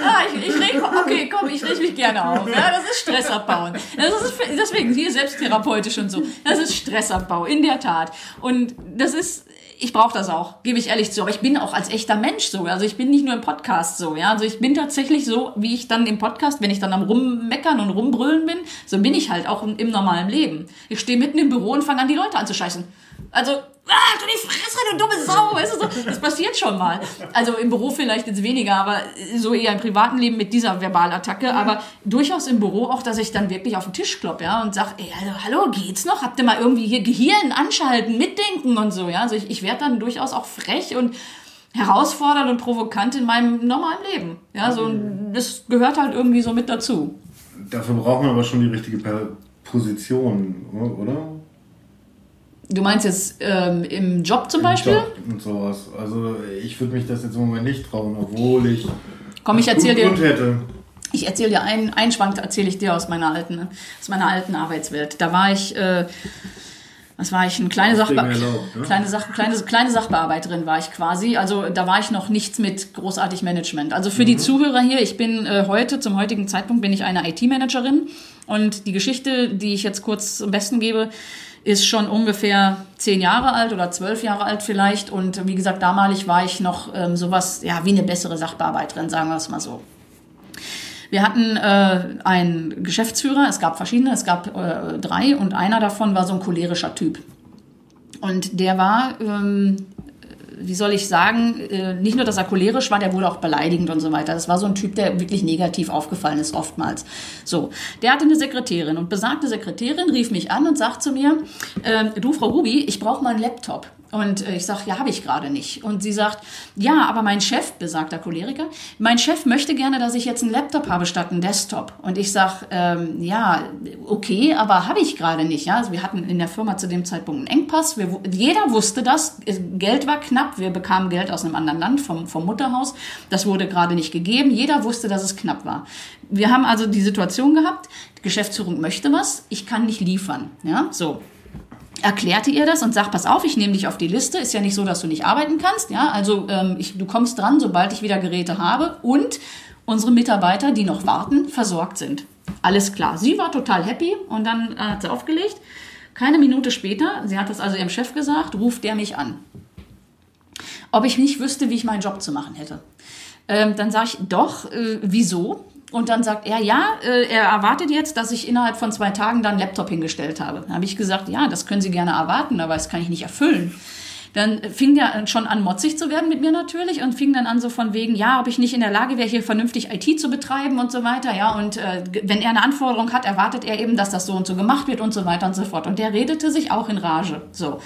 Ja, ich, ich reg, okay, komm, ich reg mich gerne auf. Ja, das ist Stressabbauen. Das ist deswegen hier selbsttherapeutisch und so. Das ist Stressabbau, in der Tat. Und das ist, ich brauche das auch, gebe ich ehrlich zu. Aber ich bin auch als echter Mensch so. Also ich bin nicht nur im Podcast so. Ja, also ich bin tatsächlich so, wie ich dann im Podcast, wenn ich dann am rummeckern und rumbrüllen bin, so bin ich halt auch im, im normalen Leben. Ich stehe mitten im Büro und fange an, die Leute anzuscheißen. Also, ah, du die Fresse, du dumme Sau, weißt du so. Das passiert schon mal. Also im Büro vielleicht jetzt weniger, aber so eher im privaten Leben mit dieser Verbalattacke. Aber durchaus im Büro auch, dass ich dann wirklich auf den Tisch klopp, ja, und sag, ey, hallo, hallo, geht's noch? Habt ihr mal irgendwie hier Gehirn anschalten, mitdenken und so, ja. Also ich, ich werde dann durchaus auch frech und herausfordernd und provokant in meinem normalen Leben. Ja, so, das gehört halt irgendwie so mit dazu. Dafür braucht man aber schon die richtige Position, oder? Du meinst jetzt ähm, im Job zum Beispiel? Job und sowas. Also ich würde mich das jetzt im Moment nicht trauen, obwohl ich Komm, ich das erzähl gut dir- Grund hätte. Ich erzähle dir einen, einen Schwank, erzähle ich dir aus meiner alten, aus meiner alten Arbeitswelt. Da war ich, äh, was war ich, eine kleine, Sachbe erlaubt, ne? kleine, Sach kleine, kleine Sachbearbeiterin war ich quasi. Also da war ich noch nichts mit großartig Management. Also für Mhm. die Zuhörer hier, ich bin äh, heute, zum heutigen Zeitpunkt bin ich eine IT-Managerin. Und die Geschichte, die ich jetzt kurz zum Besten gebe, ist schon ungefähr zehn Jahre alt oder zwölf Jahre alt vielleicht. Und wie gesagt, damalig war ich noch ähm, sowas, ja, wie eine bessere Sachbearbeiterin, sagen wir es mal so. Wir hatten äh, einen Geschäftsführer, es gab verschiedene, es gab äh, drei und einer davon war so ein cholerischer Typ. Und der war, ähm, wie soll ich sagen, äh, nicht nur, dass er cholerisch war, der wurde auch beleidigend und so weiter. Das war so ein Typ, der wirklich negativ aufgefallen ist oftmals. So, der hatte eine Sekretärin und besagte Sekretärin rief mich an und sagt zu mir, ähm, du Frau Ruby, ich brauche mal einen Laptop. Und äh, ich sage, ja, habe ich gerade nicht. Und sie sagt, ja, aber mein Chef, besagter Choleriker, mein Chef möchte gerne, dass ich jetzt einen Laptop habe statt einen Desktop. Und ich sage, ähm, ja, okay, aber habe ich gerade nicht. Ja, also wir hatten in der Firma zu dem Zeitpunkt einen Engpass. Wir, jeder wusste das. Geld war knapp. Wir bekamen Geld aus einem anderen Land, vom, vom Mutterhaus. Das wurde gerade nicht gegeben. Jeder wusste, dass es knapp war. Wir haben also die Situation gehabt, Geschäftsführung möchte was, ich kann nicht liefern. Ja, so erklärte ihr das und sagt, pass auf, ich nehme dich auf die Liste. Ist ja nicht so, dass du nicht arbeiten kannst. Ja, also ähm, ich, du kommst dran, sobald ich wieder Geräte habe und unsere Mitarbeiter, die noch warten, versorgt sind. Alles klar. Sie war total happy und dann äh, hat sie aufgelegt. Keine Minute später, sie hat das also ihrem Chef gesagt, ruft der mich an. Ob ich nicht wüsste, wie ich meinen Job zu machen hätte. Ähm, dann sage ich, doch, äh, wieso? Und dann sagt er, ja, äh, er erwartet jetzt, dass ich innerhalb von zwei Tagen dann Laptop hingestellt habe. Dann habe ich gesagt, ja, das können Sie gerne erwarten, aber das kann ich nicht erfüllen. Dann fing der schon an, motzig zu werden mit mir natürlich und fing dann an so von wegen, ja, ob ich nicht in der Lage wäre, hier vernünftig IT zu betreiben und so weiter, ja. Und äh, wenn er eine Anforderung hat, erwartet er eben, dass das so und so gemacht wird und so weiter und so fort. Und der redete sich auch in Rage. So.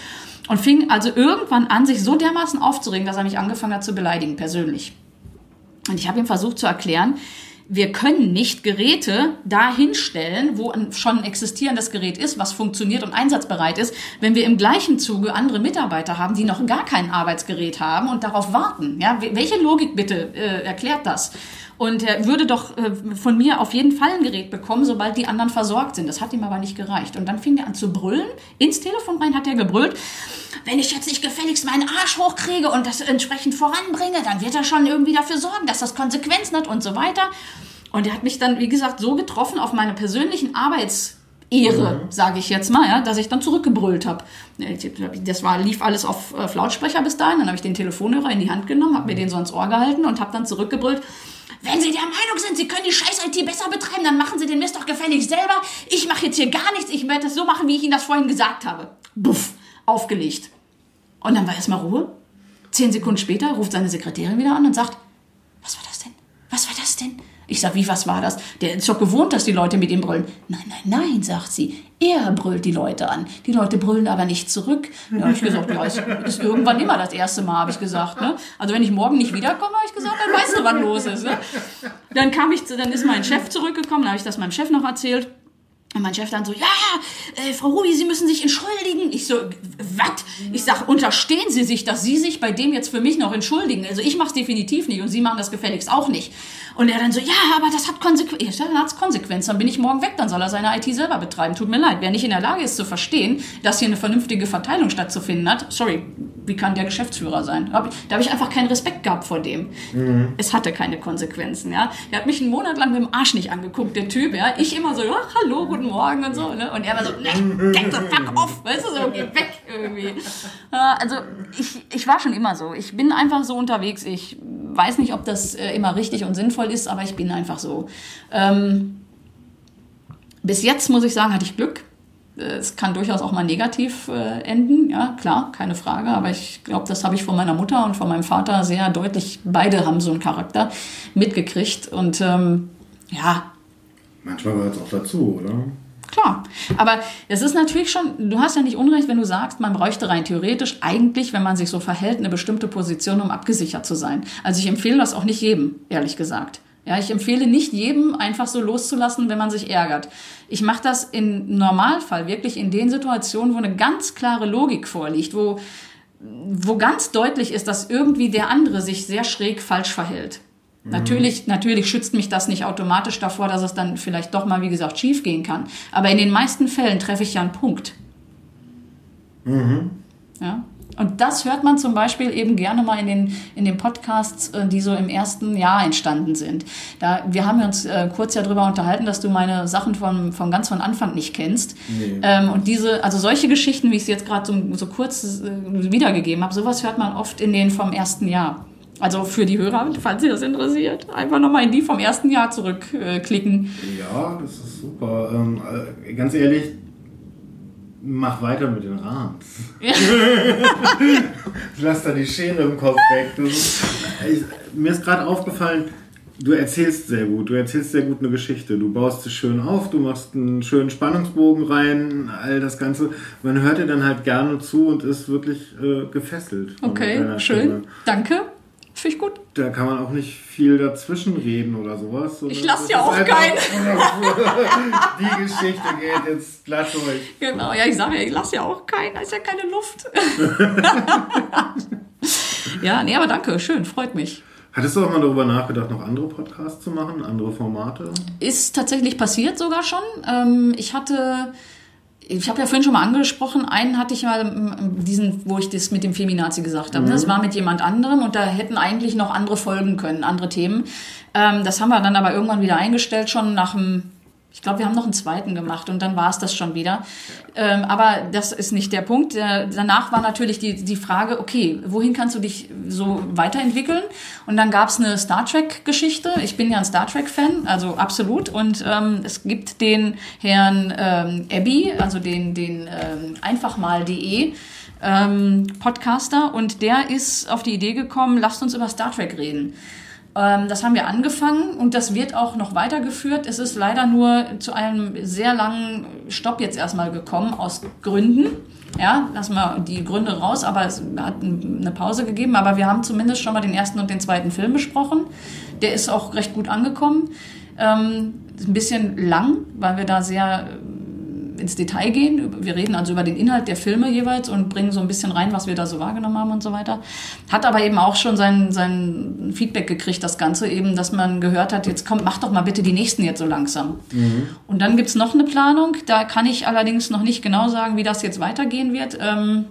Und fing also irgendwann an, sich so dermaßen aufzuregen, dass er mich angefangen hat zu beleidigen, persönlich. Und ich habe ihm versucht zu erklären, wir können nicht Geräte da hinstellen, wo schon ein existierendes Gerät ist, was funktioniert und einsatzbereit ist, wenn wir im gleichen Zuge andere Mitarbeiter haben, die noch gar kein Arbeitsgerät haben und darauf warten. Ja, welche Logik bitte äh, erklärt das? Und er würde doch äh, von mir auf jeden Fall ein Gerät bekommen, sobald die anderen versorgt sind. Das hat ihm aber nicht gereicht. Und dann fing er an zu brüllen. Ins Telefon rein hat er gebrüllt. Wenn ich jetzt nicht gefälligst meinen Arsch hochkriege und das entsprechend voranbringe, dann wird er schon irgendwie dafür sorgen, dass das Konsequenzen hat und so weiter. Und er hat mich dann, wie gesagt, so getroffen auf meine persönlichen Arbeitsehre, sage ich jetzt mal, ja, dass ich dann zurückgebrüllt habe. Das war, lief alles auf äh, Lautsprecher bis dahin. Dann habe ich den Telefonhörer in die Hand genommen, habe mir den so ins Ohr gehalten und habe dann zurückgebrüllt. Wenn Sie der Meinung sind, Sie können die Scheiß-IT besser betreiben, dann machen Sie den Mist doch gefällig selber. Ich mache jetzt hier gar nichts. Ich werde das so machen, wie ich Ihnen das vorhin gesagt habe. Buff, aufgelegt. Und dann war erstmal Ruhe. Zehn Sekunden später ruft seine Sekretärin wieder an und sagt, was war das denn? Was war das denn? Ich sag, wie, was war das? Der ist doch gewohnt, dass die Leute mit ihm brüllen. Nein, nein, nein, sagt sie. Er brüllt die Leute an. Die Leute brüllen aber nicht zurück. Da habe ich gesagt, ja, ist, irgendwann immer das erste Mal, habe ich gesagt. Ne? Also wenn ich morgen nicht wiederkomme, habe ich gesagt, dann weißt du, was los ist. Ne? Dann kam ich, dann ist mein Chef zurückgekommen, dann habe ich das meinem Chef noch erzählt. Und mein Chef dann so, ja, äh, Frau Ruby, Sie müssen sich entschuldigen. Ich so, was? Ich sag, unterstehen Sie sich, dass Sie sich bei dem jetzt für mich noch entschuldigen? Also ich mache es definitiv nicht und Sie machen das gefälligst auch nicht. Und er dann so, ja, aber das hat Konsequenzen. Ja, dann hat's Konsequenzen. Dann bin ich morgen weg, dann soll er seine IT selber betreiben. Tut mir leid. Wer nicht in der Lage ist zu verstehen, dass hier eine vernünftige Verteilung stattzufinden hat, sorry, wie kann der Geschäftsführer sein? Da habe ich einfach keinen Respekt gehabt vor dem. Es hatte keine Konsequenzen, ja. Der hat mich einen Monat lang mit dem Arsch nicht angeguckt, der Typ, ja. Ich immer so, ja, hallo, guten Morgen und so, ne. Und er war so, ne, get the fuck off, weißt du, so, geh weg irgendwie. Also, ich, ich war schon immer so. Ich bin einfach so unterwegs. Ich weiß nicht, ob das äh, immer richtig und sinnvoll ist, aber ich bin einfach so. Ähm, bis jetzt, muss ich sagen, hatte ich Glück. Äh, Es kann durchaus auch mal negativ äh, enden, ja, klar, keine Frage. Aber ich glaube, das habe ich von meiner Mutter und von meinem Vater sehr deutlich, beide haben so einen Charakter mitgekriegt. Und ähm, ja, Manchmal gehört es auch dazu, oder? Klar, aber es ist natürlich schon, du hast ja nicht Unrecht, wenn du sagst, man bräuchte rein theoretisch eigentlich, wenn man sich so verhält, eine bestimmte Position, um abgesichert zu sein. Also ich empfehle das auch nicht jedem, ehrlich gesagt. Ja, ich empfehle nicht jedem einfach so loszulassen, wenn man sich ärgert. Ich mache das im Normalfall wirklich in den Situationen, wo eine ganz klare Logik vorliegt, wo, wo ganz deutlich ist, dass irgendwie der andere sich sehr schräg falsch verhält. Natürlich, natürlich schützt mich das nicht automatisch davor, dass es dann vielleicht doch mal, wie gesagt, schief gehen kann. Aber in den meisten Fällen treffe ich ja einen Punkt. Ja. Und das hört man zum Beispiel eben gerne mal in den, in den Podcasts, äh, die so im ersten Jahr entstanden sind. Da, wir haben uns äh, kurz ja darüber unterhalten, dass du meine Sachen von, von ganz von Anfang nicht kennst. Ähm, und diese, also solche Geschichten, wie ich es jetzt gerade so, so kurz äh, wiedergegeben habe, sowas hört man oft in den vom ersten Jahr. Also für die Hörer, falls Sie das interessiert, einfach nochmal in die vom ersten Jahr zurückklicken. Äh, klicken. Ja, das ist super. Ähm, äh, ganz ehrlich, mach weiter mit den Rahms. Ja. (laughs) Lass da die Schere im Kopf weg. Ist, ich, mir ist gerade aufgefallen, du erzählst sehr gut. Du erzählst sehr gut eine Geschichte. Du baust es schön auf, du machst einen schönen Spannungsbogen rein, all das Ganze. Man hört dir dann halt gerne zu und ist wirklich äh, gefesselt. Okay, schön. Stimme. Danke. Finde ich gut. Da kann man auch nicht viel dazwischen reden oder sowas. Ich lass das ja auch einfach- (laughs) Die Geschichte geht jetzt glatt durch. Genau, ja, ich sage ja, ich lasse ja auch keinen, da ist ja keine Luft. (laughs) ja, nee, aber danke, schön, freut mich. Hattest du auch mal darüber nachgedacht, noch andere Podcasts zu machen, andere Formate? Ist tatsächlich passiert sogar schon. Ähm, ich hatte, ich habe ja vorhin schon mal angesprochen, einen hatte ich mal, diesen, wo ich das mit dem Feminazi gesagt habe. ne? Das war mit jemand anderem und da hätten eigentlich noch andere folgen können, andere Themen. Ähm, das haben wir dann aber irgendwann wieder eingestellt, schon nach dem, ich glaube, wir haben noch einen zweiten gemacht und dann war es das schon wieder. Ähm, aber das ist nicht der Punkt. Der, danach war natürlich die, die Frage, okay, wohin kannst du dich so weiterentwickeln? Und dann gab es eine Star Trek-Geschichte. Ich bin ja ein Star Trek-Fan, also absolut. Und ähm, es gibt den Herrn ähm, Abby, also den, den ähm, einfachmal.de. Ähm, Podcaster und der ist auf die Idee gekommen, lasst uns über Star Trek reden. Ähm, das haben wir angefangen und das wird auch noch weitergeführt. Es ist leider nur zu einem sehr langen Stopp jetzt erstmal gekommen, aus Gründen. Ja, lassen wir die Gründe raus, aber es hat ein- eine Pause gegeben. Aber wir haben zumindest schon mal den ersten und den zweiten Film besprochen. Der ist auch recht gut angekommen. Ähm, ein bisschen lang, weil wir da sehr ins Detail gehen. Wir reden also über den Inhalt der Filme jeweils und bringen so ein bisschen rein, was wir da so wahrgenommen haben und so weiter. Hat aber eben auch schon sein, sein Feedback gekriegt, das Ganze eben, dass man gehört hat, jetzt kommt, mach doch mal bitte die nächsten jetzt so langsam. Und dann gibt's noch eine Planung, da kann ich allerdings noch nicht genau sagen, wie das jetzt weitergehen wird. Ähm,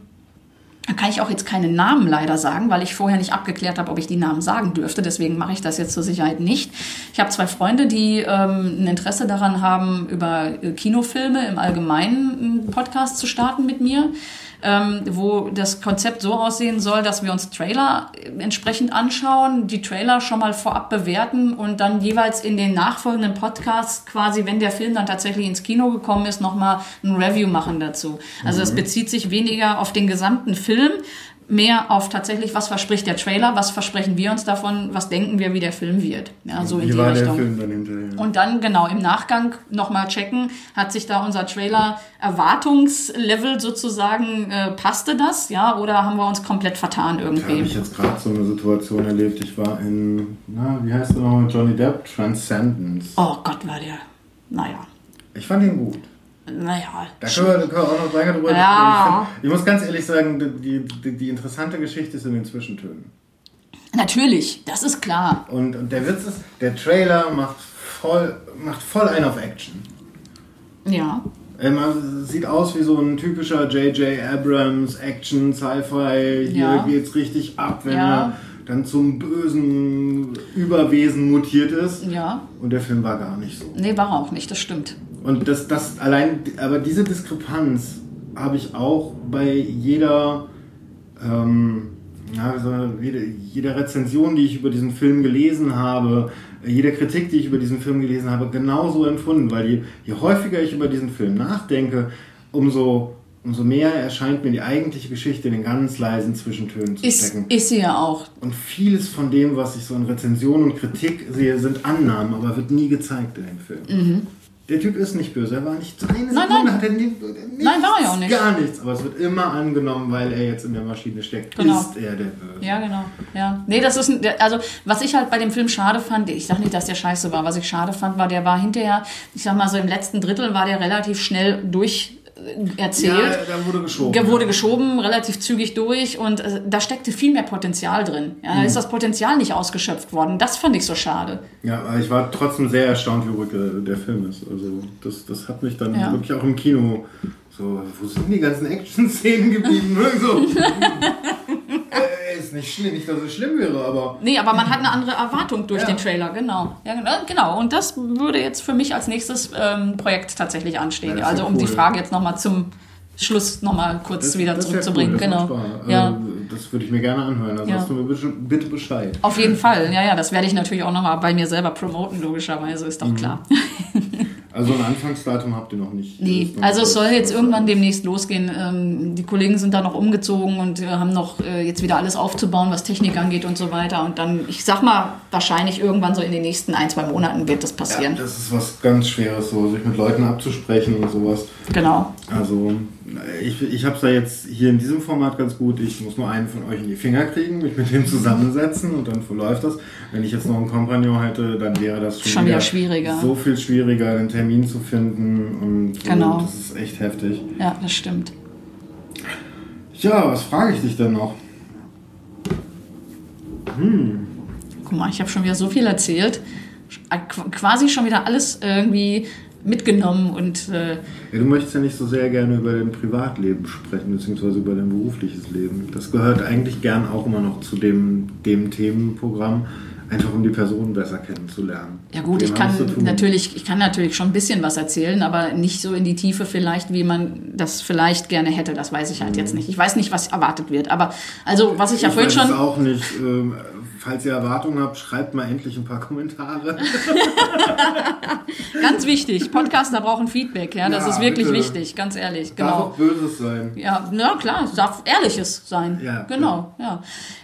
da kann ich auch jetzt keine Namen leider sagen, weil ich vorher nicht abgeklärt habe, ob ich die Namen sagen dürfte. Deswegen mache ich das jetzt zur Sicherheit nicht. Ich habe zwei Freunde, die ähm, ein Interesse daran haben, über äh, Kinofilme im Allgemeinen einen Podcast zu starten mit mir. Ähm, wo das Konzept so aussehen soll, dass wir uns Trailer äh, entsprechend anschauen, die Trailer schon mal vorab bewerten und dann jeweils in den nachfolgenden Podcasts quasi, wenn der Film dann tatsächlich ins Kino gekommen ist, nochmal ein Review machen dazu. Also es bezieht sich weniger auf den gesamten Film, mehr auf tatsächlich, was verspricht der Trailer, was versprechen wir uns davon, was denken wir, wie der Film wird. Ja, so in Wie die war Richtung. der Film dann hinterher? Und dann genau im Nachgang nochmal checken, hat sich da unser Trailer Erwartungslevel sozusagen, äh, passte das, ja, oder haben wir uns komplett vertan Da habe ich irgendwie? jetzt gerade so eine Situation erlebt. Ich war in, na, wie heißt der nochmal, Johnny Depp, Transcendence. Oh Gott, war der, naja, Ich fand ihn gut. Naja. Da können wir, können wir auch noch länger drüber Ja. Ich, find, ich muss ganz ehrlich sagen, die, die, die interessante Geschichte ist in den Zwischentönen. Natürlich, das ist klar. Und, und der Witz ist, der Trailer macht voll, macht voll ein auf Action. Ja, Er ma- sieht aus wie so ein typischer J.J. Abrams Action, Sci-Fi. Hier Ja. geht's richtig ab, wenn Ja. er dann zum bösen Überwesen mutiert ist. ja. Und der Film war gar nicht so. Nee, war auch nicht, das stimmt. Und das, das allein, aber diese Diskrepanz habe ich auch bei jeder, ähm, ja, man- jede, jeder Rezension, die ich über diesen Film gelesen habe, jeder Kritik, die ich über diesen Film gelesen habe, genauso empfunden. Weil je, je häufiger ich über diesen Film nachdenke, umso, umso mehr erscheint mir die eigentliche Geschichte in den ganz leisen Zwischentönen zu Ist, stecken. ist sie ja auch. Und vieles von dem, was ich so in Rezensionen und Kritik sehe, sind Annahmen, aber wird nie gezeigt in dem Film. Der Typ ist nicht böse, er war nicht eine Nein, Sekunde, nein. hat er nie, nichts, Nein, war er auch nicht. Gar nichts, aber es wird immer angenommen, weil er jetzt in der Maschine steckt, Genau. ist er der Böse. Ja, genau. Ja. Nee, das ist ein, also was ich halt bei dem Film schade fand, ich sag nicht, dass der scheiße war, was ich schade fand, war, der war hinterher, ich sag mal so im letzten Drittel war der relativ schnell durch erzählt. Ja, da wurde geschoben. Ge- wurde ja. geschoben, relativ zügig durch und äh, da steckte viel mehr Potenzial drin. Ja, Mhm. da ist das Potenzial nicht ausgeschöpft worden. Das fand ich so schade. Ja, aber ich war trotzdem sehr erstaunt, wie ruhig äh, der Film ist. Also das, das hat mich dann Ja. wirklich auch im Kino so, wo sind die ganzen Action-Szenen geblieben? (laughs) so. (laughs) ist nicht schlimm, nicht, dass es schlimm wäre, aber Nee, aber man hat eine andere Erwartung durch Ja. den Trailer, genau. Ja, genau. genau. Und das würde jetzt für mich als nächstes ähm, Projekt tatsächlich anstehen. Ja, das also um die cool. Frage jetzt nochmal zum Schluss nochmal kurz wieder das zurückzubringen. cool, das genau. Ja. Also, das würde ich mir gerne anhören. Also Ja. sagst du mir bitte, bitte Bescheid. Auf jeden Fall, ja, ja, das werde ich natürlich auch nochmal bei mir selber promoten, logischerweise, ist doch Mhm. klar. (laughs) Also ein Anfangsdatum habt ihr noch nicht. Nee, also es soll jetzt irgendwann demnächst losgehen. Ähm, die Kollegen sind da noch umgezogen und äh, haben noch äh, jetzt wieder alles aufzubauen, was Technik angeht und so weiter. Und dann, ich sag mal, wahrscheinlich irgendwann so in den nächsten ein, zwei Monaten wird das Ja, passieren. das ist was ganz Schweres, so sich mit Leuten abzusprechen und sowas. genau. Also ich, ich habe es ja jetzt hier in diesem Format ganz gut. Ich muss nur einen von euch in die Finger kriegen, mich mit dem zusammensetzen und dann verläuft das. Wenn ich jetzt noch einen Kompagnon hätte, dann wäre das schon, Schon wieder schwieriger. So viel schwieriger, einen Termin zu finden und. Genau. das ist echt heftig. Ja, das stimmt. Ja, was frage ich dich denn noch? Guck mal, ich habe schon wieder so viel erzählt. Qu- Quasi schon wieder alles irgendwie mitgenommen und äh, Ja, du möchtest ja nicht so sehr gerne über dein Privatleben sprechen, beziehungsweise über dein berufliches Leben. Das gehört eigentlich gern auch immer noch zu dem, dem Themenprogramm, einfach um die Person besser kennenzulernen. Ja gut, ich kann natürlich, ich kann natürlich schon ein bisschen was erzählen, aber nicht so in die Tiefe vielleicht, wie man das vielleicht gerne hätte. Das weiß ich halt jetzt nicht. Ich weiß nicht, was erwartet wird. Aber also, was ich ja ich vorhin weiß schon. es auch nicht. Ähm, falls ihr Erwartungen habt, schreibt mal endlich ein paar Kommentare. (laughs) Ganz wichtig, Podcaster brauchen Feedback, ja, das Ja, ist wirklich bitte. wichtig, ganz ehrlich, Darf genau. auch Böses sein. Ja, na klar, es darf Ehrliches sein. Ja, genau, ja.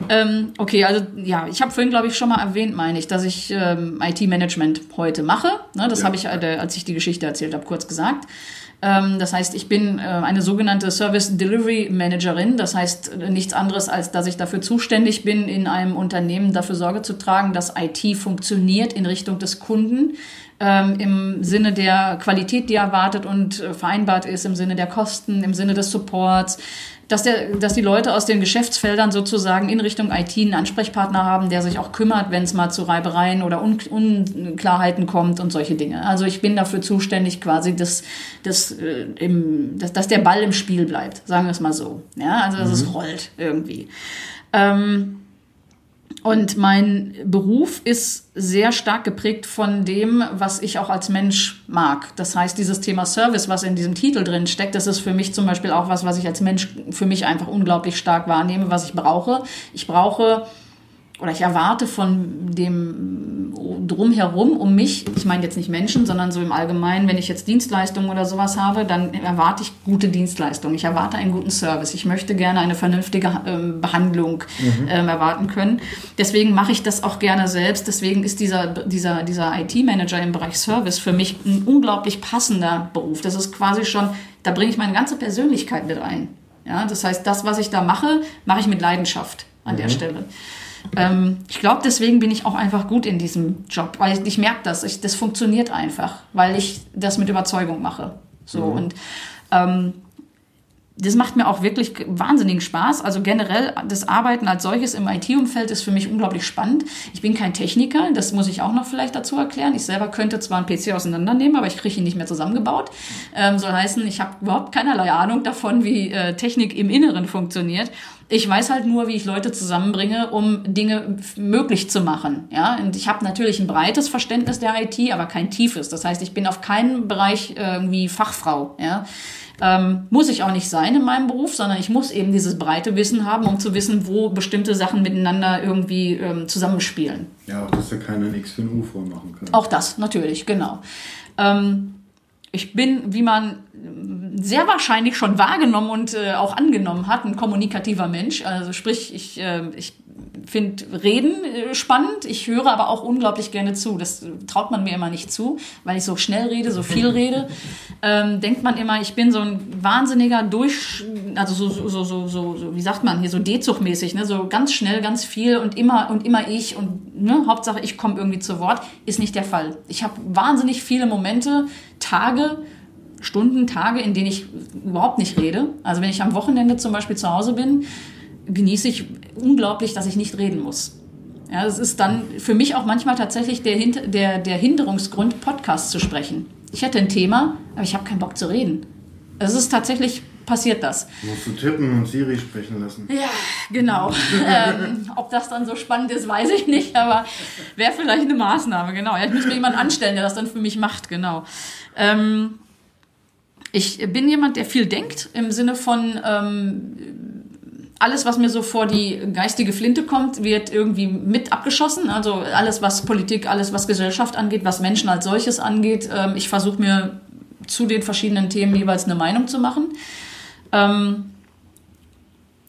Ähm, okay, also ja, ich habe vorhin, glaube ich, schon mal erwähnt, meine ich, dass ich ähm, IT-Management heute mache. Ne, das Ja. habe ich, äh, als ich die Geschichte erzählt habe, kurz gesagt. Ähm, das heißt, ich bin äh, eine sogenannte Service Delivery Managerin. Das heißt äh, nichts anderes, als dass ich dafür zuständig bin, in einem Unternehmen dafür Sorge zu tragen, dass IT funktioniert in Richtung des Kunden. Ähm, Im Sinne der Qualität, die erwartet und äh, vereinbart ist, im Sinne der Kosten, im Sinne des Supports, dass, der, dass die Leute aus den Geschäftsfeldern sozusagen in Richtung IT einen Ansprechpartner haben, der sich auch kümmert, wenn es mal zu Reibereien oder Un Unklarheiten kommt und solche Dinge. Also ich bin dafür zuständig, quasi, dass, dass, äh, im, dass, dass der Ball im Spiel bleibt, sagen wir es mal so. Ja, also dass es rollt irgendwie. Ähm, und mein Beruf ist sehr stark geprägt von dem, was ich auch als Mensch mag. Das heißt, dieses Thema Service, was in diesem Titel drin steckt, das ist für mich zum Beispiel auch was, was ich als Mensch für mich einfach unglaublich stark wahrnehme, was ich brauche. Ich brauche oder ich erwarte von dem drumherum um mich, ich meine jetzt nicht Menschen, sondern so im Allgemeinen, wenn ich jetzt Dienstleistungen oder sowas habe, dann erwarte ich gute Dienstleistungen. Ich erwarte einen guten Service. Ich möchte gerne eine vernünftige ähm, Behandlung ähm, erwarten können. Deswegen mache ich das auch gerne selbst. Deswegen ist dieser, dieser, dieser IT-Manager im Bereich Service für mich ein unglaublich passender Beruf. Das ist quasi schon, da bringe ich meine ganze Persönlichkeit mit ein. Ja, das heißt, das, was ich da mache, mache ich mit Leidenschaft an der Stelle. Ähm, ich glaube, deswegen bin ich auch einfach gut in diesem Job, weil ich, ich merke das, ich, das funktioniert einfach, weil ich das mit Überzeugung mache. So und ähm, das macht mir auch wirklich wahnsinnigen Spaß. Also generell das Arbeiten als solches im IT-Umfeld ist für mich unglaublich spannend. Ich bin kein Techniker, das muss ich auch noch vielleicht dazu erklären. Ich selber könnte zwar einen PC auseinandernehmen, aber ich kriege ihn nicht mehr zusammengebaut. Ähm, soll heißen, ich habe überhaupt keinerlei Ahnung davon, wie äh, Technik im Inneren funktioniert. Ich weiß halt nur, wie ich Leute zusammenbringe, um Dinge möglich zu machen. Ja, und ich habe natürlich ein breites Verständnis der IT, aber kein tiefes. Das heißt, ich bin auf keinen Bereich irgendwie Fachfrau. Ja. Ähm, muss ich auch nicht sein in meinem Beruf, sondern ich muss eben dieses breite Wissen haben, um zu wissen, wo bestimmte Sachen miteinander irgendwie ähm, zusammenspielen. Ja, auch dass ja keiner ein X für ein U vormachen kann. Auch das, natürlich, genau. Ähm, ich bin, wie man sehr wahrscheinlich schon wahrgenommen und äh, auch angenommen hat, ein kommunikativer Mensch. Also sprich, ich, äh, ich finde Reden äh, spannend. Ich höre aber auch unglaublich gerne zu. Das traut man mir immer nicht zu, weil ich so schnell rede, so viel (laughs) rede. Ähm, denkt man immer, ich bin so ein wahnsinniger Durch, also so, so, so, so, so, so wie sagt man hier, so D-Zug-mäßig, ne? so ganz schnell, ganz viel und immer und immer ich und ne? Hauptsache ich komme irgendwie zu Wort. Ist nicht der Fall. Ich habe wahnsinnig viele Momente, Tage, Stunden, Tage, in denen ich überhaupt nicht rede. Also wenn ich am Wochenende zum Beispiel zu Hause bin, genieße ich unglaublich, dass ich nicht reden muss. Ja, das ist dann für mich auch manchmal tatsächlich der, der, der Hinderungsgrund, Podcast zu sprechen. Ich hätte ein Thema, aber ich habe keinen Bock zu reden. Es ist tatsächlich passiert das. Musst du tippen und Siri sprechen lassen. Ja, genau. (laughs) ähm, ob das dann so spannend ist, weiß ich nicht, aber wäre vielleicht eine Maßnahme, genau. Ja, ich müsste mir jemanden anstellen, der das dann für mich macht, genau. Ähm, ich bin jemand, der viel denkt, im Sinne von ähm, alles, was mir so vor die geistige Flinte kommt, wird irgendwie mit abgeschossen. Also alles, was Politik, alles, was Gesellschaft angeht, was Menschen als solches angeht. Ähm, ich versuche mir zu den verschiedenen Themen jeweils eine Meinung zu machen. Ähm,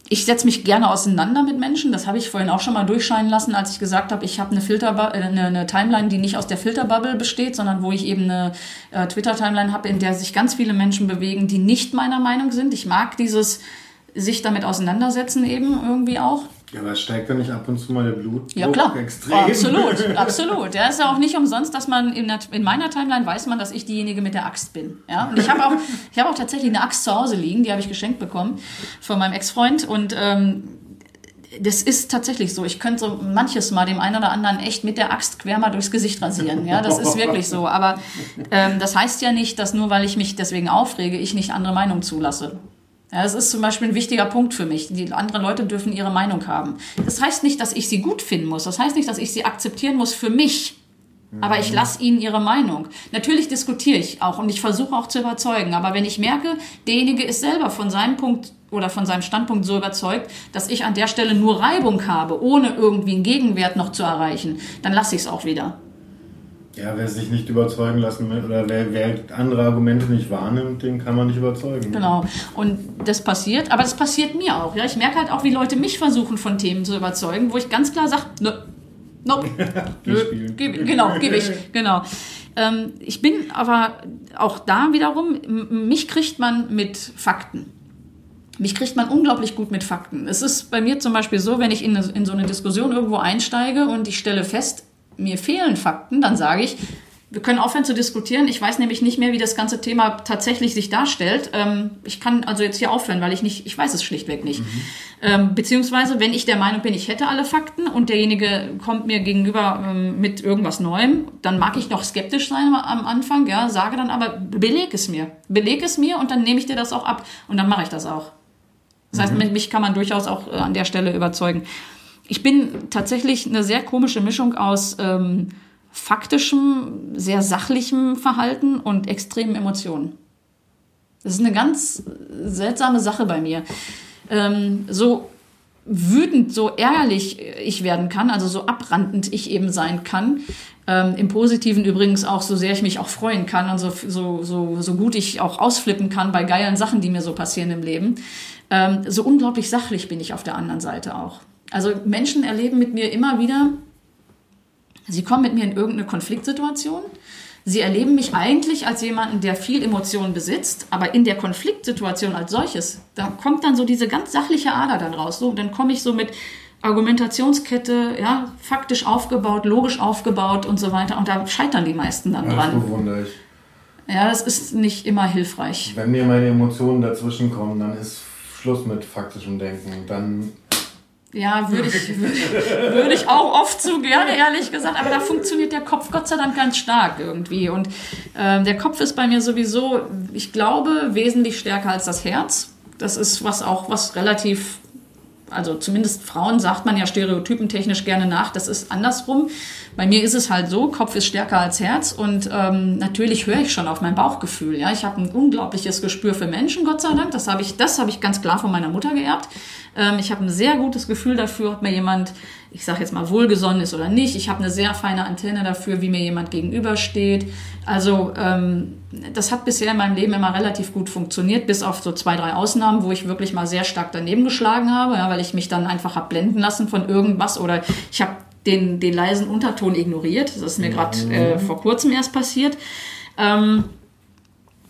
ich setze mich gerne auseinander mit Menschen. Das habe ich vorhin auch schon mal durchscheinen lassen, als ich gesagt habe, ich habe eine, Filterbu- äh, eine, eine Timeline, die nicht aus der Filterbubble besteht, sondern wo ich eben eine äh, Twitter-Timeline habe, in der sich ganz viele Menschen bewegen, die nicht meiner Meinung sind. Ich mag dieses sich damit auseinandersetzen eben irgendwie auch. Ja, aber steigt da nicht ab und zu mal der Blutdruck Ja, klar. extrem? Absolut, (laughs) absolut. Ja, ist ja auch nicht umsonst, dass man in, der, in meiner Timeline weiß man, dass ich diejenige mit der Axt bin. Ja? Und ich habe auch, (laughs) ich habe auch tatsächlich eine Axt zu Hause liegen, die habe ich geschenkt bekommen von meinem Ex-Freund. Und ähm, das ist tatsächlich so. Ich könnte so manches Mal dem einen oder anderen echt mit der Axt quer mal durchs Gesicht rasieren. Ja, das ist wirklich so. Aber ähm, das heißt ja nicht, dass nur weil ich mich deswegen aufrege, ich nicht andere Meinungen zulasse. Ja, das ist zum Beispiel ein wichtiger Punkt für mich. Die anderen Leute dürfen ihre Meinung haben. Das heißt nicht, dass ich sie gut finden muss. Das heißt nicht, dass ich sie akzeptieren muss für mich. Aber ich lasse ihnen ihre Meinung. Natürlich diskutiere ich auch und ich versuche auch zu überzeugen. Aber wenn ich merke, derjenige ist selber von seinem Punkt oder von seinem Standpunkt so überzeugt, dass ich an der Stelle nur Reibung habe, ohne irgendwie einen Gegenwert noch zu erreichen, dann lasse ich es auch wieder. Ja, wer sich nicht überzeugen lassen will oder wer, wer andere Argumente nicht wahrnimmt, den kann man nicht überzeugen. Genau. Und das passiert, aber das passiert mir auch. Ja, ich merke halt auch, wie Leute mich versuchen, von Themen zu überzeugen, wo ich ganz klar sage, (laughs) nö, nope, nö, geb, genau, gebe ich, (laughs) genau. Ähm, ich bin aber auch da wiederum, mich kriegt man mit Fakten. Mich kriegt man unglaublich gut mit Fakten. Es ist bei mir zum Beispiel so, wenn ich in, in so eine Diskussion irgendwo einsteige und ich stelle fest, mir fehlen Fakten, dann sage ich, wir können aufhören zu diskutieren. Ich weiß nämlich nicht mehr, wie das ganze Thema tatsächlich sich darstellt. Ähm, ich kann also jetzt hier aufhören, weil ich nicht, ich weiß es schlichtweg nicht. Ähm, beziehungsweise, wenn ich der Meinung bin, ich hätte alle Fakten und derjenige kommt mir gegenüber ähm, mit irgendwas Neuem, dann mag ich noch skeptisch sein am Anfang, ja, sage dann aber, beleg es mir. Beleg es mir und dann nehme ich dir das auch ab und dann mache ich das auch. Das heißt, mit mich kann man durchaus auch äh, an der Stelle überzeugen. Ich bin tatsächlich eine sehr komische Mischung aus ähm, faktischem, sehr sachlichem Verhalten und extremen Emotionen. Das ist eine ganz seltsame Sache bei mir. Ähm, so wütend, so ärgerlich ich werden kann, also so abrandend ich eben sein kann. Ähm, Im Positiven übrigens auch, so sehr ich mich auch freuen kann und so, so, so, so gut ich auch ausflippen kann bei geilen Sachen, die mir so passieren im Leben. Ähm, so unglaublich sachlich bin ich auf der anderen Seite auch. Also Menschen erleben mit mir immer wieder, sie kommen mit mir in irgendeine Konfliktsituation. Sie erleben mich eigentlich als jemanden, der viel Emotionen besitzt, aber in der Konfliktsituation als solches, da kommt dann so diese ganz sachliche Ader dann raus. So, dann komme ich so mit Argumentationskette, ja, faktisch aufgebaut, logisch aufgebaut und so weiter. Und da scheitern die meisten dann Das dran. bewundere ich. Ja, das ist nicht immer hilfreich. Wenn mir meine Emotionen dazwischen kommen, dann ist Schluss mit faktischem Denken. Dann Ja, würde ich, würde ich auch oft zu gerne, ehrlich gesagt. Aber da funktioniert der Kopf Gott sei Dank ganz stark irgendwie. Und ähm, der Kopf ist bei mir sowieso, ich glaube, wesentlich stärker als das Herz. Das ist was auch, was relativ, also zumindest Frauen sagt man ja stereotypentechnisch gerne nach. Das ist andersrum. Bei mir ist es halt so, Kopf ist stärker als Herz und ähm, natürlich höre ich schon auf mein Bauchgefühl. Ja, ich habe ein unglaubliches Gespür für Menschen, Gott sei Dank. Das habe ich, das habe ich ganz klar von meiner Mutter geerbt. Ähm, ich habe ein sehr gutes Gefühl dafür, ob mir jemand ich sage jetzt mal, wohlgesonnen ist oder nicht. Ich habe eine sehr feine Antenne dafür, wie mir jemand gegenübersteht. Also ähm, das hat bisher in meinem Leben immer relativ gut funktioniert, bis auf so zwei, drei Ausnahmen, wo ich wirklich mal sehr stark daneben geschlagen habe, ja, weil ich mich dann einfach hab blenden lassen von irgendwas oder ich habe den, den leisen Unterton ignoriert. Das ist mir gerade äh, vor kurzem erst passiert. Ähm,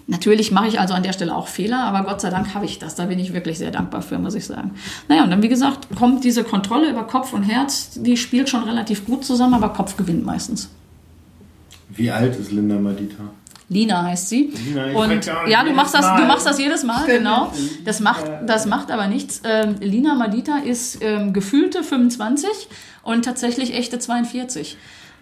Natürlich mache ich also an der Stelle auch Fehler, aber Gott sei Dank habe ich das. Da bin ich wirklich sehr dankbar für, muss ich sagen. Naja, und dann, wie gesagt, kommt diese Kontrolle über Kopf und Herz, die spielt schon relativ gut zusammen, aber Kopf gewinnt meistens. Wie alt ist Linda Madita? Lina heißt sie. Lina, ich und ja du machst das, du machst das jedes Mal, genau. Das macht, das macht aber nichts. Ähm, Lina Madita ist ähm, gefühlte 25 und tatsächlich echte 42.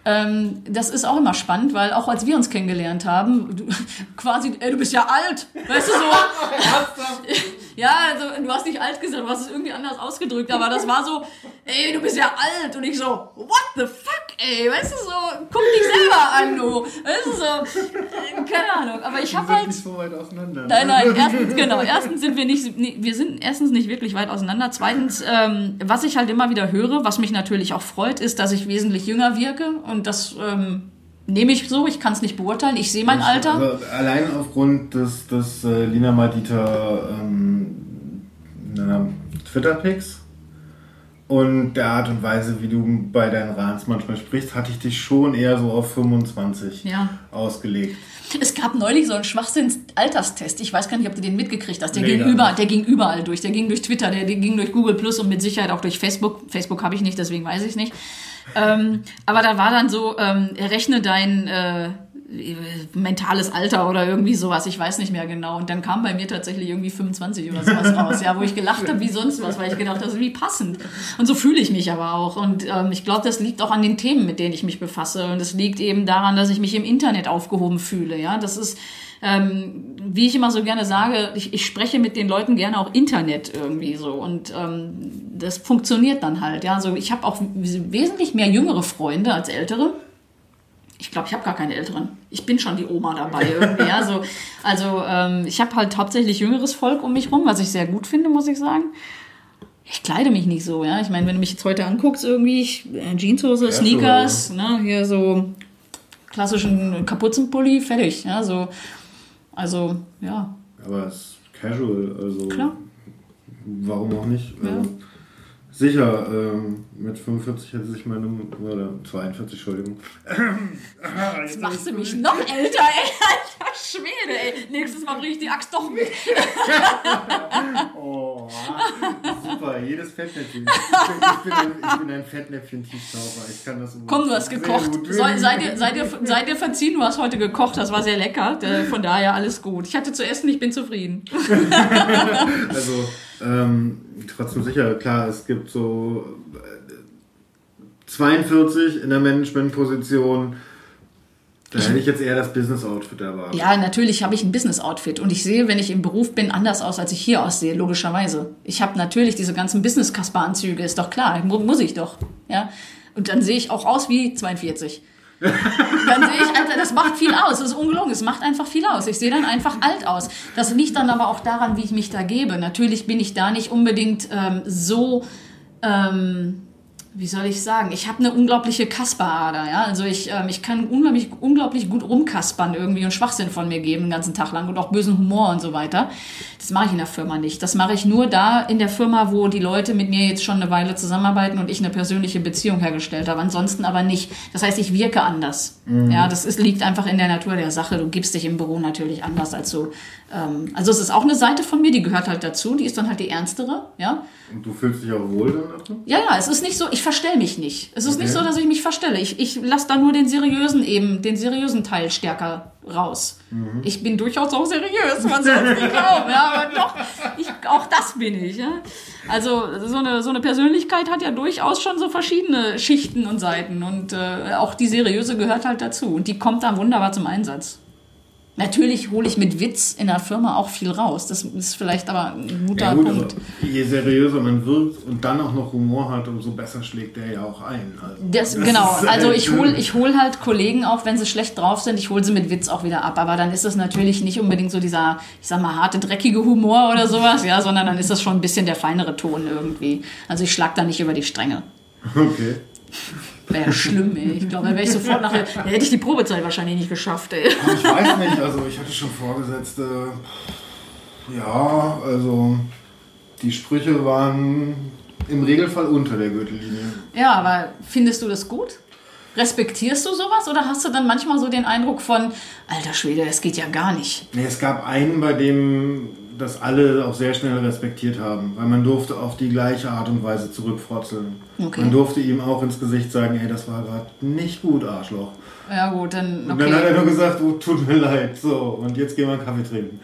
Ähm, das ist auch immer spannend, weil auch als wir uns kennengelernt haben, du, (laughs) quasi, ey, du bist ja alt, weißt du so. (laughs) ja, also du hast nicht alt gesagt, du hast es irgendwie anders ausgedrückt, aber das war so, ey, du bist ja alt und ich so, what the fuck, ey, weißt du so, guck dich selber an, du, weißt du so, äh, keine Ahnung, aber ich habe halt nicht so weit auseinander. Nein, nein, erstens, genau, erstens sind wir nicht, wir sind erstens nicht wirklich weit auseinander. Zweitens, ähm, was ich halt immer wieder höre, was mich natürlich auch freut, ist, dass ich wesentlich jünger wirke und das ähm, nehme ich so, ich kann es nicht beurteilen, ich sehe mein Alter. Also allein aufgrund des, des äh, Lina Madita ähm, na, Twitter-Pics und der Art und Weise, wie du bei deinen Rans manchmal sprichst, hatte ich dich schon eher so auf 25 Ja. ausgelegt. Es gab neulich so einen Schwachsinns-Alterstest. Ich weiß gar nicht, ob du den mitgekriegt hast. Der, Nee, ging, über, der ging überall durch. Der ging durch Twitter, der, der ging durch Google Plus und mit Sicherheit auch durch Facebook. Facebook habe ich nicht, deswegen weiß ich nicht. Ähm, aber da war dann so, ähm, rechne dein äh, mentales Alter oder irgendwie sowas, ich weiß nicht mehr genau. Und dann kam bei mir tatsächlich irgendwie 25 oder sowas (laughs) raus, ja, wo ich gelacht habe wie sonst was, weil ich gedacht habe, wie passend. Und so fühle ich mich aber auch. Und ähm, ich glaube, das liegt auch an den Themen, mit denen ich mich befasse. Und es liegt eben daran, dass ich mich im Internet aufgehoben fühle. Ja, das ist ähm, wie ich immer so gerne sage, ich, ich spreche mit den Leuten gerne auch Internet irgendwie so und ähm, das funktioniert dann halt. Ja, also ich habe auch wesentlich mehr jüngere Freunde als ältere. Ich glaube, ich habe gar keine älteren. Ich bin schon die Oma dabei (laughs) irgendwie. Ja, so, also ähm, ich habe halt hauptsächlich jüngeres Volk um mich rum, was ich sehr gut finde, muss ich sagen. Ich kleide mich nicht so, ja. Ich meine, wenn du mich jetzt heute anguckst, irgendwie, ich, äh, Jeanshose, Sneakers, ne, hier so klassischen Kapuzenpulli, fertig, ja, so. Also, ja, Aber es ist casual, also klar. warum auch nicht? Ja. Also, sicher, ähm, mit 45 hätte sich meine, oder 42, Entschuldigung. Jetzt machst du mich noch älter, ey. (laughs) Alter Schwede, ey. Nächstes Mal bring ich die Axt doch mit. (laughs) Oh, super, jedes Fettnäpfchen. Ich bin, ich bin, ein, ich bin ein Fettnäpfchen-Tiefstaucher. Ich kann das Komm, du hast gekocht. Sei, sei, dir, sei, dir, sei dir verziehen, du hast heute gekocht. Das war sehr lecker. Von daher alles gut. Ich hatte zu essen, ich bin zufrieden. (laughs) Also, ähm, trotzdem sicher, klar, es gibt so äh, 42 in der Managementposition. Da hätte ich jetzt eher das Business-Outfit erwartet. Ja, natürlich habe ich ein Business-Outfit und ich sehe, wenn ich im Beruf bin, anders aus, als ich hier aussehe, logischerweise. Ich habe natürlich diese ganzen Business-Kasper-Anzüge, ist doch klar, mu muss ich doch. Ja? Und dann sehe ich auch aus wie 42. Dann sehe ich, Alter, das macht viel aus. Das ist ungelogen. Es macht einfach viel aus. Ich sehe dann einfach alt aus. Das liegt dann aber auch daran, wie ich mich da gebe. Natürlich bin ich da nicht unbedingt ähm, so, ähm, wie soll ich sagen, ich habe eine unglaubliche Kasperader, ja. Also ich, ähm, ich kann unglaublich, unglaublich gut rumkaspern irgendwie und Schwachsinn von mir geben den ganzen Tag lang und auch bösen Humor und so weiter. Das mache ich in der Firma nicht. Das mache ich nur da in der Firma, wo die Leute mit mir jetzt schon eine Weile zusammenarbeiten und ich eine persönliche Beziehung hergestellt habe. Ansonsten aber nicht. Das heißt, ich wirke anders. Ja, das ist, liegt einfach in der Natur der Sache. Du gibst dich im Büro natürlich anders als so. Ähm, also es ist auch eine Seite von mir, die gehört halt dazu. Die ist dann halt die ernstere, ja. Und du fühlst dich auch wohl dann? Ja, ja, es ist nicht so, ich verstell mich nicht. Es ist nicht Okay. so, dass ich mich verstelle. Ich, ich lasse da nur den seriösen eben, den seriösen Teil stärker raus. Ich bin durchaus auch seriös, man soll es nicht glauben, ja, aber doch, ich, auch das bin ich. Ja. Also so eine, so eine Persönlichkeit hat ja durchaus schon so verschiedene Schichten und Seiten und äh, auch die seriöse gehört halt dazu und die kommt da wunderbar zum Einsatz. Natürlich hole ich mit Witz in der Firma auch viel raus. Das ist vielleicht aber ein guter Ja gut, Punkt. je seriöser man wirkt und dann auch noch Humor hat, umso besser schlägt der ja auch ein. Also, Das, das genau, also ich hole ich hol halt Kollegen auch, wenn sie schlecht drauf sind, ich hole sie mit Witz auch wieder ab. Aber dann ist das natürlich nicht unbedingt so dieser, ich sag mal, harte, dreckige Humor oder sowas, ja, sondern dann ist das schon ein bisschen der feinere Ton irgendwie. Also ich schlag da nicht über die Stränge. (laughs) Okay. Wäre schlimm, ey. Ich glaube, da wäre ich sofort nachher. Da hätte ich die Probezeit wahrscheinlich nicht geschafft, ey. Ich weiß nicht, also ich hatte schon Vorgesetzte. Ja, also die Sprüche waren im Regelfall unter der Gürtellinie. Ja, aber findest du das gut? Respektierst du sowas oder hast du dann manchmal so den Eindruck von, alter Schwede, es geht ja gar nicht? Nee, es gab einen, bei dem das alle auch sehr schnell respektiert haben, weil man durfte auf die gleiche Art und Weise zurückfrotzeln. Okay. Man durfte ihm auch ins Gesicht sagen, ey, das war gerade nicht gut, Arschloch. Ja, gut, dann. Und dann hat er Okay. nur gesagt, oh, tut mir leid, so, und jetzt gehen wir einen Kaffee trinken.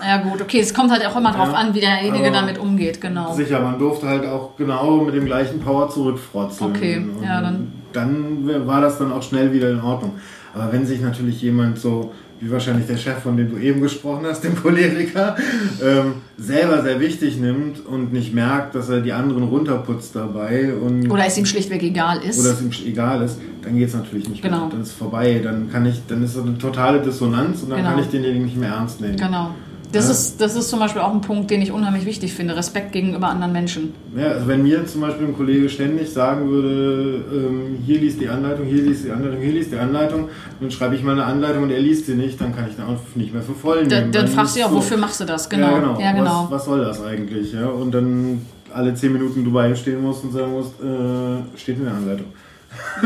Ja, gut, okay. Es kommt halt auch immer drauf Ja. an, wie derjenige damit umgeht, genau. Sicher, man durfte halt auch genau mit dem gleichen Power zurückfrotzeln. Okay, Und ja, dann- Dann war das dann auch schnell wieder in Ordnung. Aber wenn sich natürlich jemand so, wie wahrscheinlich der Chef, von dem du eben gesprochen hast, dem Choleriker, ähm, selber sehr wichtig nimmt und nicht merkt, dass er die anderen runterputzt dabei und Oder es ihm schlichtweg egal ist. oder es ihm egal ist, dann geht es natürlich nicht Genau. mehr. Dann ist es vorbei. Dann kann ich, dann ist es eine totale Dissonanz und dann Genau. kann ich denjenigen nicht mehr ernst nehmen. Genau. Das, Ja. ist, das ist zum Beispiel auch ein Punkt, den ich unheimlich wichtig finde. Respekt gegenüber anderen Menschen. Ja, also wenn mir zum Beispiel ein Kollege ständig sagen würde, ähm, hier liest die Anleitung, hier liest die Anleitung, hier liest die Anleitung, dann schreibe ich mal eine Anleitung und er liest sie nicht, dann kann ich den auch nicht mehr für voll Da, dann fragst du ja, so- wofür machst du das? Genau. Ja, genau. Ja, genau. Was, was soll das eigentlich? Ja? Und dann alle zehn Minuten du bei ihm stehen musst und sagen musst, äh, steht in der Anleitung.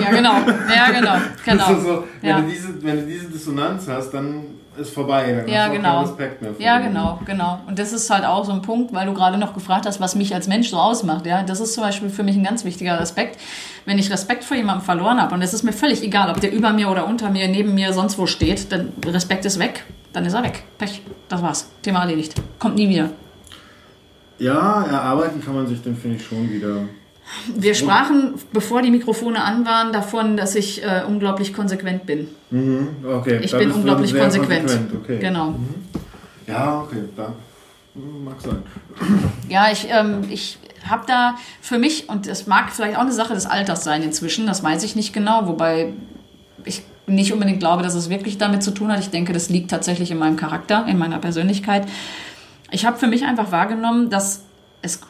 Ja, genau. Ja, genau. (laughs) genau. So, wenn, Ja. du diese, wenn du diese Dissonanz hast, dann ist vorbei. Dann Ja, genau. Respekt mehr Ja, genau, genau. Und das ist halt auch so ein Punkt, weil du gerade noch gefragt hast, was mich als Mensch so ausmacht. Ja, das ist zum Beispiel für mich ein ganz wichtiger Respekt. Wenn ich Respekt vor jemandem verloren habe, und es ist mir völlig egal, ob der über mir oder unter mir, neben mir, sonst wo steht, dann Respekt ist weg, dann ist er weg. Pech, das war's. Thema erledigt. Kommt nie wieder. Ja, erarbeiten kann man sich dann, finde ich, schon wieder. Wir sprachen, bevor die Mikrofone an waren, davon, dass ich äh, unglaublich konsequent bin. Mhm, okay. Ich da bin unglaublich sehr konsequent. Okay. Genau. Ja, okay, da hm, mag sein. Ja, ich, ähm, ich habe da für mich, und es mag vielleicht auch eine Sache des Alters sein inzwischen, das weiß ich nicht genau, wobei ich nicht unbedingt glaube, dass es wirklich damit zu tun hat. Ich denke, das liegt tatsächlich in meinem Charakter, in meiner Persönlichkeit. Ich habe für mich einfach wahrgenommen, dass es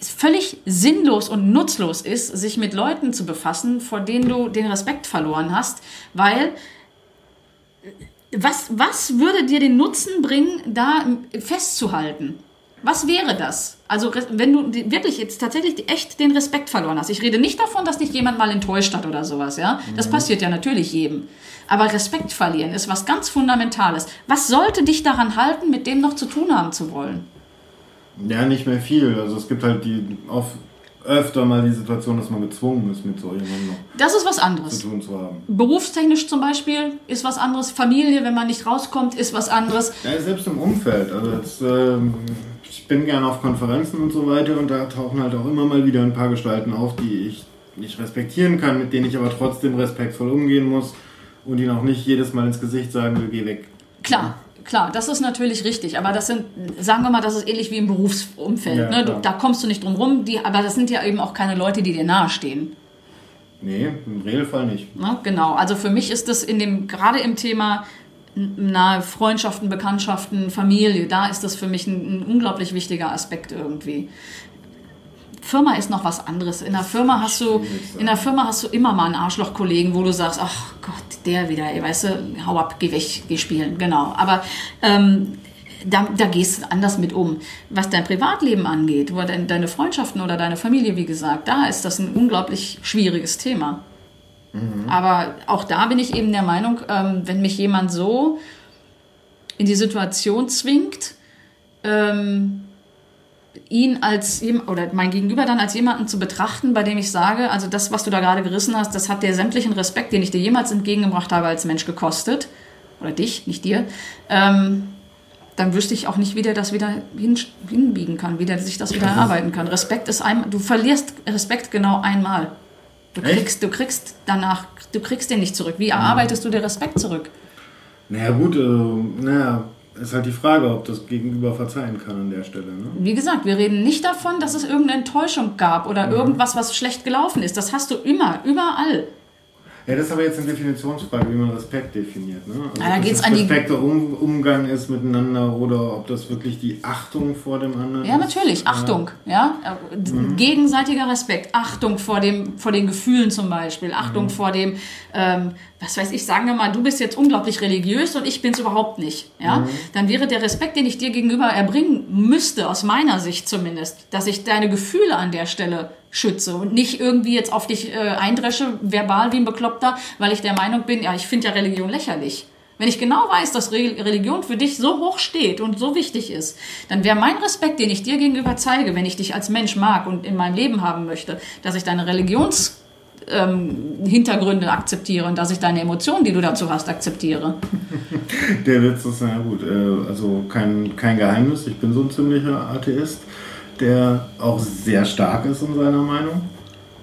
völlig sinnlos und nutzlos ist, sich mit Leuten zu befassen, vor denen du den Respekt verloren hast, weil was, was würde dir den Nutzen bringen, da festzuhalten? Was wäre das? Also, wenn du wirklich jetzt tatsächlich echt den Respekt verloren hast. Ich rede nicht davon, dass dich jemand mal enttäuscht hat oder sowas, ja. Das passiert ja natürlich jedem. Aber Respekt verlieren ist was ganz Fundamentales. Was sollte dich daran halten, mit dem noch zu tun haben zu wollen? Ja, nicht mehr viel. Also es gibt halt die oft öfter mal die Situation, dass man gezwungen ist, mit so jemandem noch Das ist was zu anderes. tun zu haben. Berufstechnisch zum Beispiel ist was anderes. Familie, wenn man nicht rauskommt, ist was anderes. Ja, selbst im Umfeld. Also jetzt, ähm, ich bin gerne auf Konferenzen und so weiter und da tauchen halt auch immer mal wieder ein paar Gestalten auf, die ich nicht respektieren kann, mit denen ich aber trotzdem respektvoll umgehen muss und ihnen auch nicht jedes Mal ins Gesicht sagen will, geh weg. Klar, klar, das ist natürlich richtig. Aber das sind, sagen wir mal, das ist ähnlich wie im Berufsumfeld. Ja, ne? du, da kommst du nicht drum rum. Die, aber das sind ja eben auch keine Leute, die dir nahestehen. Nee, im Regelfall nicht. Ne? Genau. Also für mich ist das in dem, gerade im Thema nahe Freundschaften, Bekanntschaften, Familie, da ist das für mich ein, ein unglaublich wichtiger Aspekt irgendwie. Firma ist noch was anderes. In der Firma hast du, in der Firma hast du immer mal einen Arschloch-Kollegen, wo du sagst, ach Gott, der wieder, ey, weißt du, hau ab, geh weg, geh spielen, genau. Aber ähm, da, da gehst du anders mit um. Was dein Privatleben angeht, wo dein, deine Freundschaften oder deine Familie, wie gesagt, da ist das ein unglaublich schwieriges Thema. Aber auch da bin ich eben der Meinung, ähm, wenn mich jemand so in die Situation zwingt, ähm, ihn als oder mein Gegenüber dann als jemanden zu betrachten, bei dem ich sage, also das, was du da gerade gerissen hast, das hat dir sämtlichen Respekt, den ich dir jemals entgegengebracht habe als Mensch gekostet, oder dich, nicht dir, ähm, dann wüsste ich auch nicht, wie der das wieder hin, hinbiegen kann, wie der sich das wieder erarbeiten kann. Respekt ist einmal, du verlierst Respekt genau einmal. Du Echt? kriegst, du kriegst danach, du kriegst den nicht zurück. Wie erarbeitest du dir Respekt zurück? Naja gut, äh, naja, ist halt die Frage, ob das Gegenüber verzeihen kann an der Stelle. Ne? Wie gesagt, wir reden nicht davon, dass es irgendeine Enttäuschung gab oder irgendwas, was schlecht gelaufen ist. Das hast du immer, überall. Ja, das ist aber jetzt eine Definitionsfrage, wie man Respekt definiert. Ne? Also Ja, da ob geht's an die- Respekt der um Umgang ist miteinander oder ob das wirklich die Achtung vor dem anderen Ja, ist. natürlich. Achtung. Ja? D- Gegenseitiger Respekt. Achtung vor, dem, vor den Gefühlen zum Beispiel. Achtung vor dem, ähm, was weiß ich, sagen wir mal, du bist jetzt unglaublich religiös und ich bin es überhaupt nicht. Ja? Dann wäre der Respekt, den ich dir gegenüber erbringen müsste, aus meiner Sicht zumindest, dass ich deine Gefühle an der Stelle schütze und nicht irgendwie jetzt auf dich äh, eindresche, verbal wie ein Bekloppter, weil ich der Meinung bin, ja, ich finde ja Religion lächerlich. Wenn ich genau weiß, dass Re Religion für dich so hoch steht und so wichtig ist, dann wäre mein Respekt, den ich dir gegenüber zeige, wenn ich dich als Mensch mag und in meinem Leben haben möchte, dass ich deine Religions ähm, akzeptiere und dass ich deine Emotionen, die du dazu hast, akzeptiere. (laughs) Der Witz ist, na gut, äh, also kein, kein Geheimnis. Ich bin so ein ziemlicher Atheist, der auch sehr stark ist in seiner Meinung.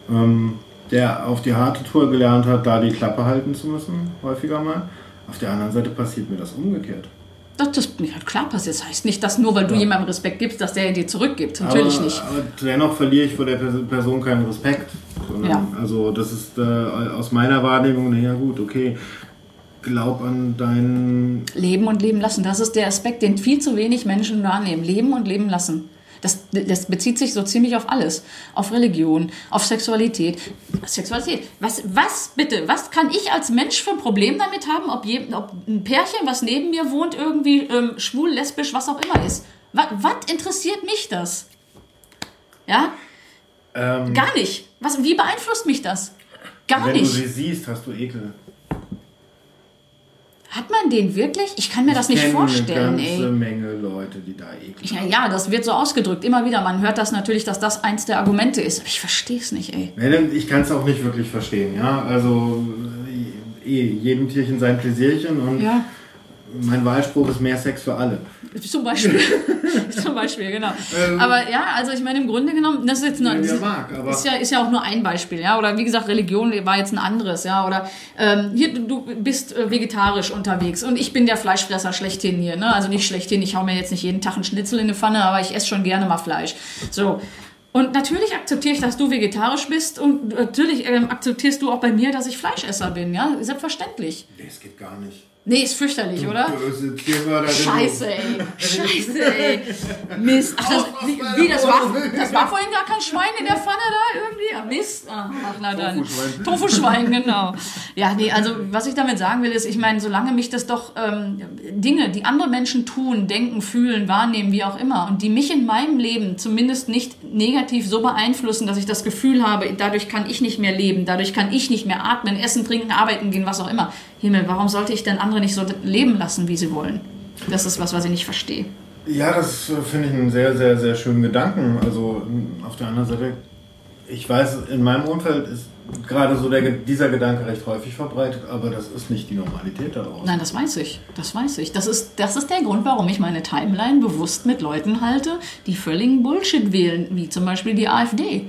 Ähm, der auf die harte Tour gelernt hat, da die Klappe halten zu müssen, häufiger mal. Auf der anderen Seite passiert mir das umgekehrt. Das, das ja, klar passiert. Das heißt nicht, dass nur weil du jemandem Respekt gibst, dass der dir zurückgibt. Natürlich aber, nicht. Aber dennoch verliere ich vor der Pers- Person keinen Respekt. Ja. Also das ist äh, aus meiner Wahrnehmung, naja gut, okay, glaub an deinen... Leben und leben lassen. Das ist der Aspekt, den viel zu wenig Menschen wahrnehmen. Leben und leben lassen. Das, das bezieht sich so ziemlich auf alles. Auf Religion, auf Sexualität. Sexualität. Was, was bitte, was kann ich als Mensch für ein Problem damit haben, ob, je, ob ein Pärchen, was neben mir wohnt, irgendwie ähm, schwul, lesbisch, was auch immer ist? Was, was interessiert mich das? Ja? Ähm, Gar nicht. Was, wie beeinflusst mich das? Gar wenn du nicht. sie siehst, hast du Ekel. Den wirklich? Ich kann mir das nicht vorstellen, eine ganze ey. Menge Leute, die da Ekel Ja, ja, das wird so ausgedrückt. Immer wieder. Man hört das natürlich, dass das eins der Argumente ist. Ich verstehe es nicht, ey. Ich kann es auch nicht wirklich verstehen, ja. Also äh, eh, jedem Tierchen sein Pläsierchen und Ja, mein Wahlspruch ist mehr Sex für alle. (laughs) zum Beispiel. (laughs) zum Beispiel, genau. Aber ja, also ich meine, im Grunde genommen, das ist jetzt nur, Ähm. mag, aber- ist ja, ist ja auch nur ein Beispiel, ja. Oder wie gesagt, Religion war jetzt ein anderes, ja. Oder ähm, hier, du- du bist äh, vegetarisch unterwegs und ich bin der Fleischfresser schlechthin hier, ne? Also nicht schlechthin, ich hau mir jetzt nicht jeden Tag einen Schnitzel in die Pfanne, aber ich esse schon gerne mal Fleisch. So. Und natürlich akzeptiere ich, dass du vegetarisch bist und natürlich ähm, akzeptierst du auch bei mir, dass ich Fleischesser bin, ja. Selbstverständlich. Nee, es geht gar nicht. Nee, ist fürchterlich, oder? Böse Tiermörderin. Scheiße, ey. Scheiße, ey. Mist. Ach, das, wie, wie, das, war, das war vorhin gar kein Schwein in der Pfanne da irgendwie? Ja, Mist. Ach, na dann. Tofuschwein. Tofuschwein, genau. Ja, nee, also was ich damit sagen will, ist, ich meine, solange mich das doch ähm, Dinge, die andere Menschen tun, denken, fühlen, wahrnehmen, wie auch immer, und die mich in meinem Leben zumindest nicht negativ so beeinflussen, dass ich das Gefühl habe, dadurch kann ich nicht mehr leben, dadurch kann ich nicht mehr atmen, essen, trinken, arbeiten gehen, was auch immer. Himmel, warum sollte ich denn andere nicht so leben lassen, wie sie wollen? Das ist was, was ich nicht verstehe. Ja, das äh, finde ich einen sehr, sehr, sehr schönen Gedanken. Also m, auf der anderen Seite, ich weiß, in meinem Umfeld ist gerade so der, dieser Gedanke recht häufig verbreitet, aber das ist nicht die Normalität da draußen. Nein, das weiß ich. Das weiß ich. Das ist, das ist der Grund, warum ich meine Timeline bewusst mit Leuten halte, die völligen Bullshit wählen, wie zum Beispiel die AfD.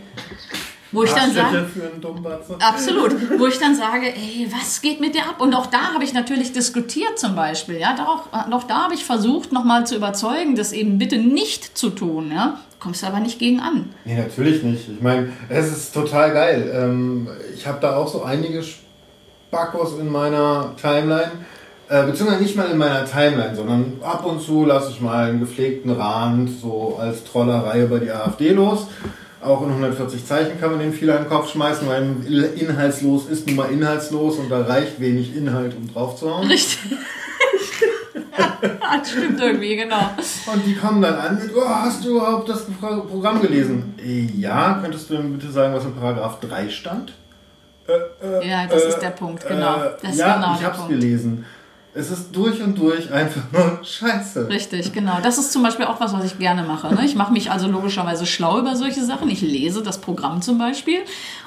Wo ich dann sage, für einen Dummbatze. Absolut. (laughs) Wo ich dann sage, ey, was geht mit dir ab? Und auch da habe ich natürlich diskutiert zum Beispiel. Ja, auch, auch da habe ich versucht, nochmal zu überzeugen, das eben bitte nicht zu tun. Ja, kommst aber nicht gegen an. Nee, natürlich nicht. Ich meine, es ist total geil. Ähm, ich habe da auch so einige Spackos in meiner Timeline. Äh, beziehungsweise nicht mal in meiner Timeline, sondern ab und zu lasse ich mal einen gepflegten Rand so als Trollerei über die AfD los. Auch in 140 Zeichen kann man den viel an den Kopf schmeißen, weil inhaltslos ist nun mal inhaltslos und da reicht wenig Inhalt, um drauf zu hauen. Richtig. (laughs) das stimmt irgendwie, genau. Und die kommen dann an mit, oh, hast du überhaupt das Pro- Programm gelesen? Äh, Ja, könntest du mir bitte sagen, was in Paragraph 3 stand? Äh, äh, Ja, das äh, ist der Punkt, genau. äh, ja, genau ich hab's Punkt. gelesen. Es ist durch und durch einfach nur Scheiße. Richtig, genau. Das ist zum Beispiel auch was, was ich gerne mache. Ne? Ich mache mich also logischerweise schlau über solche Sachen. Ich lese das Programm zum Beispiel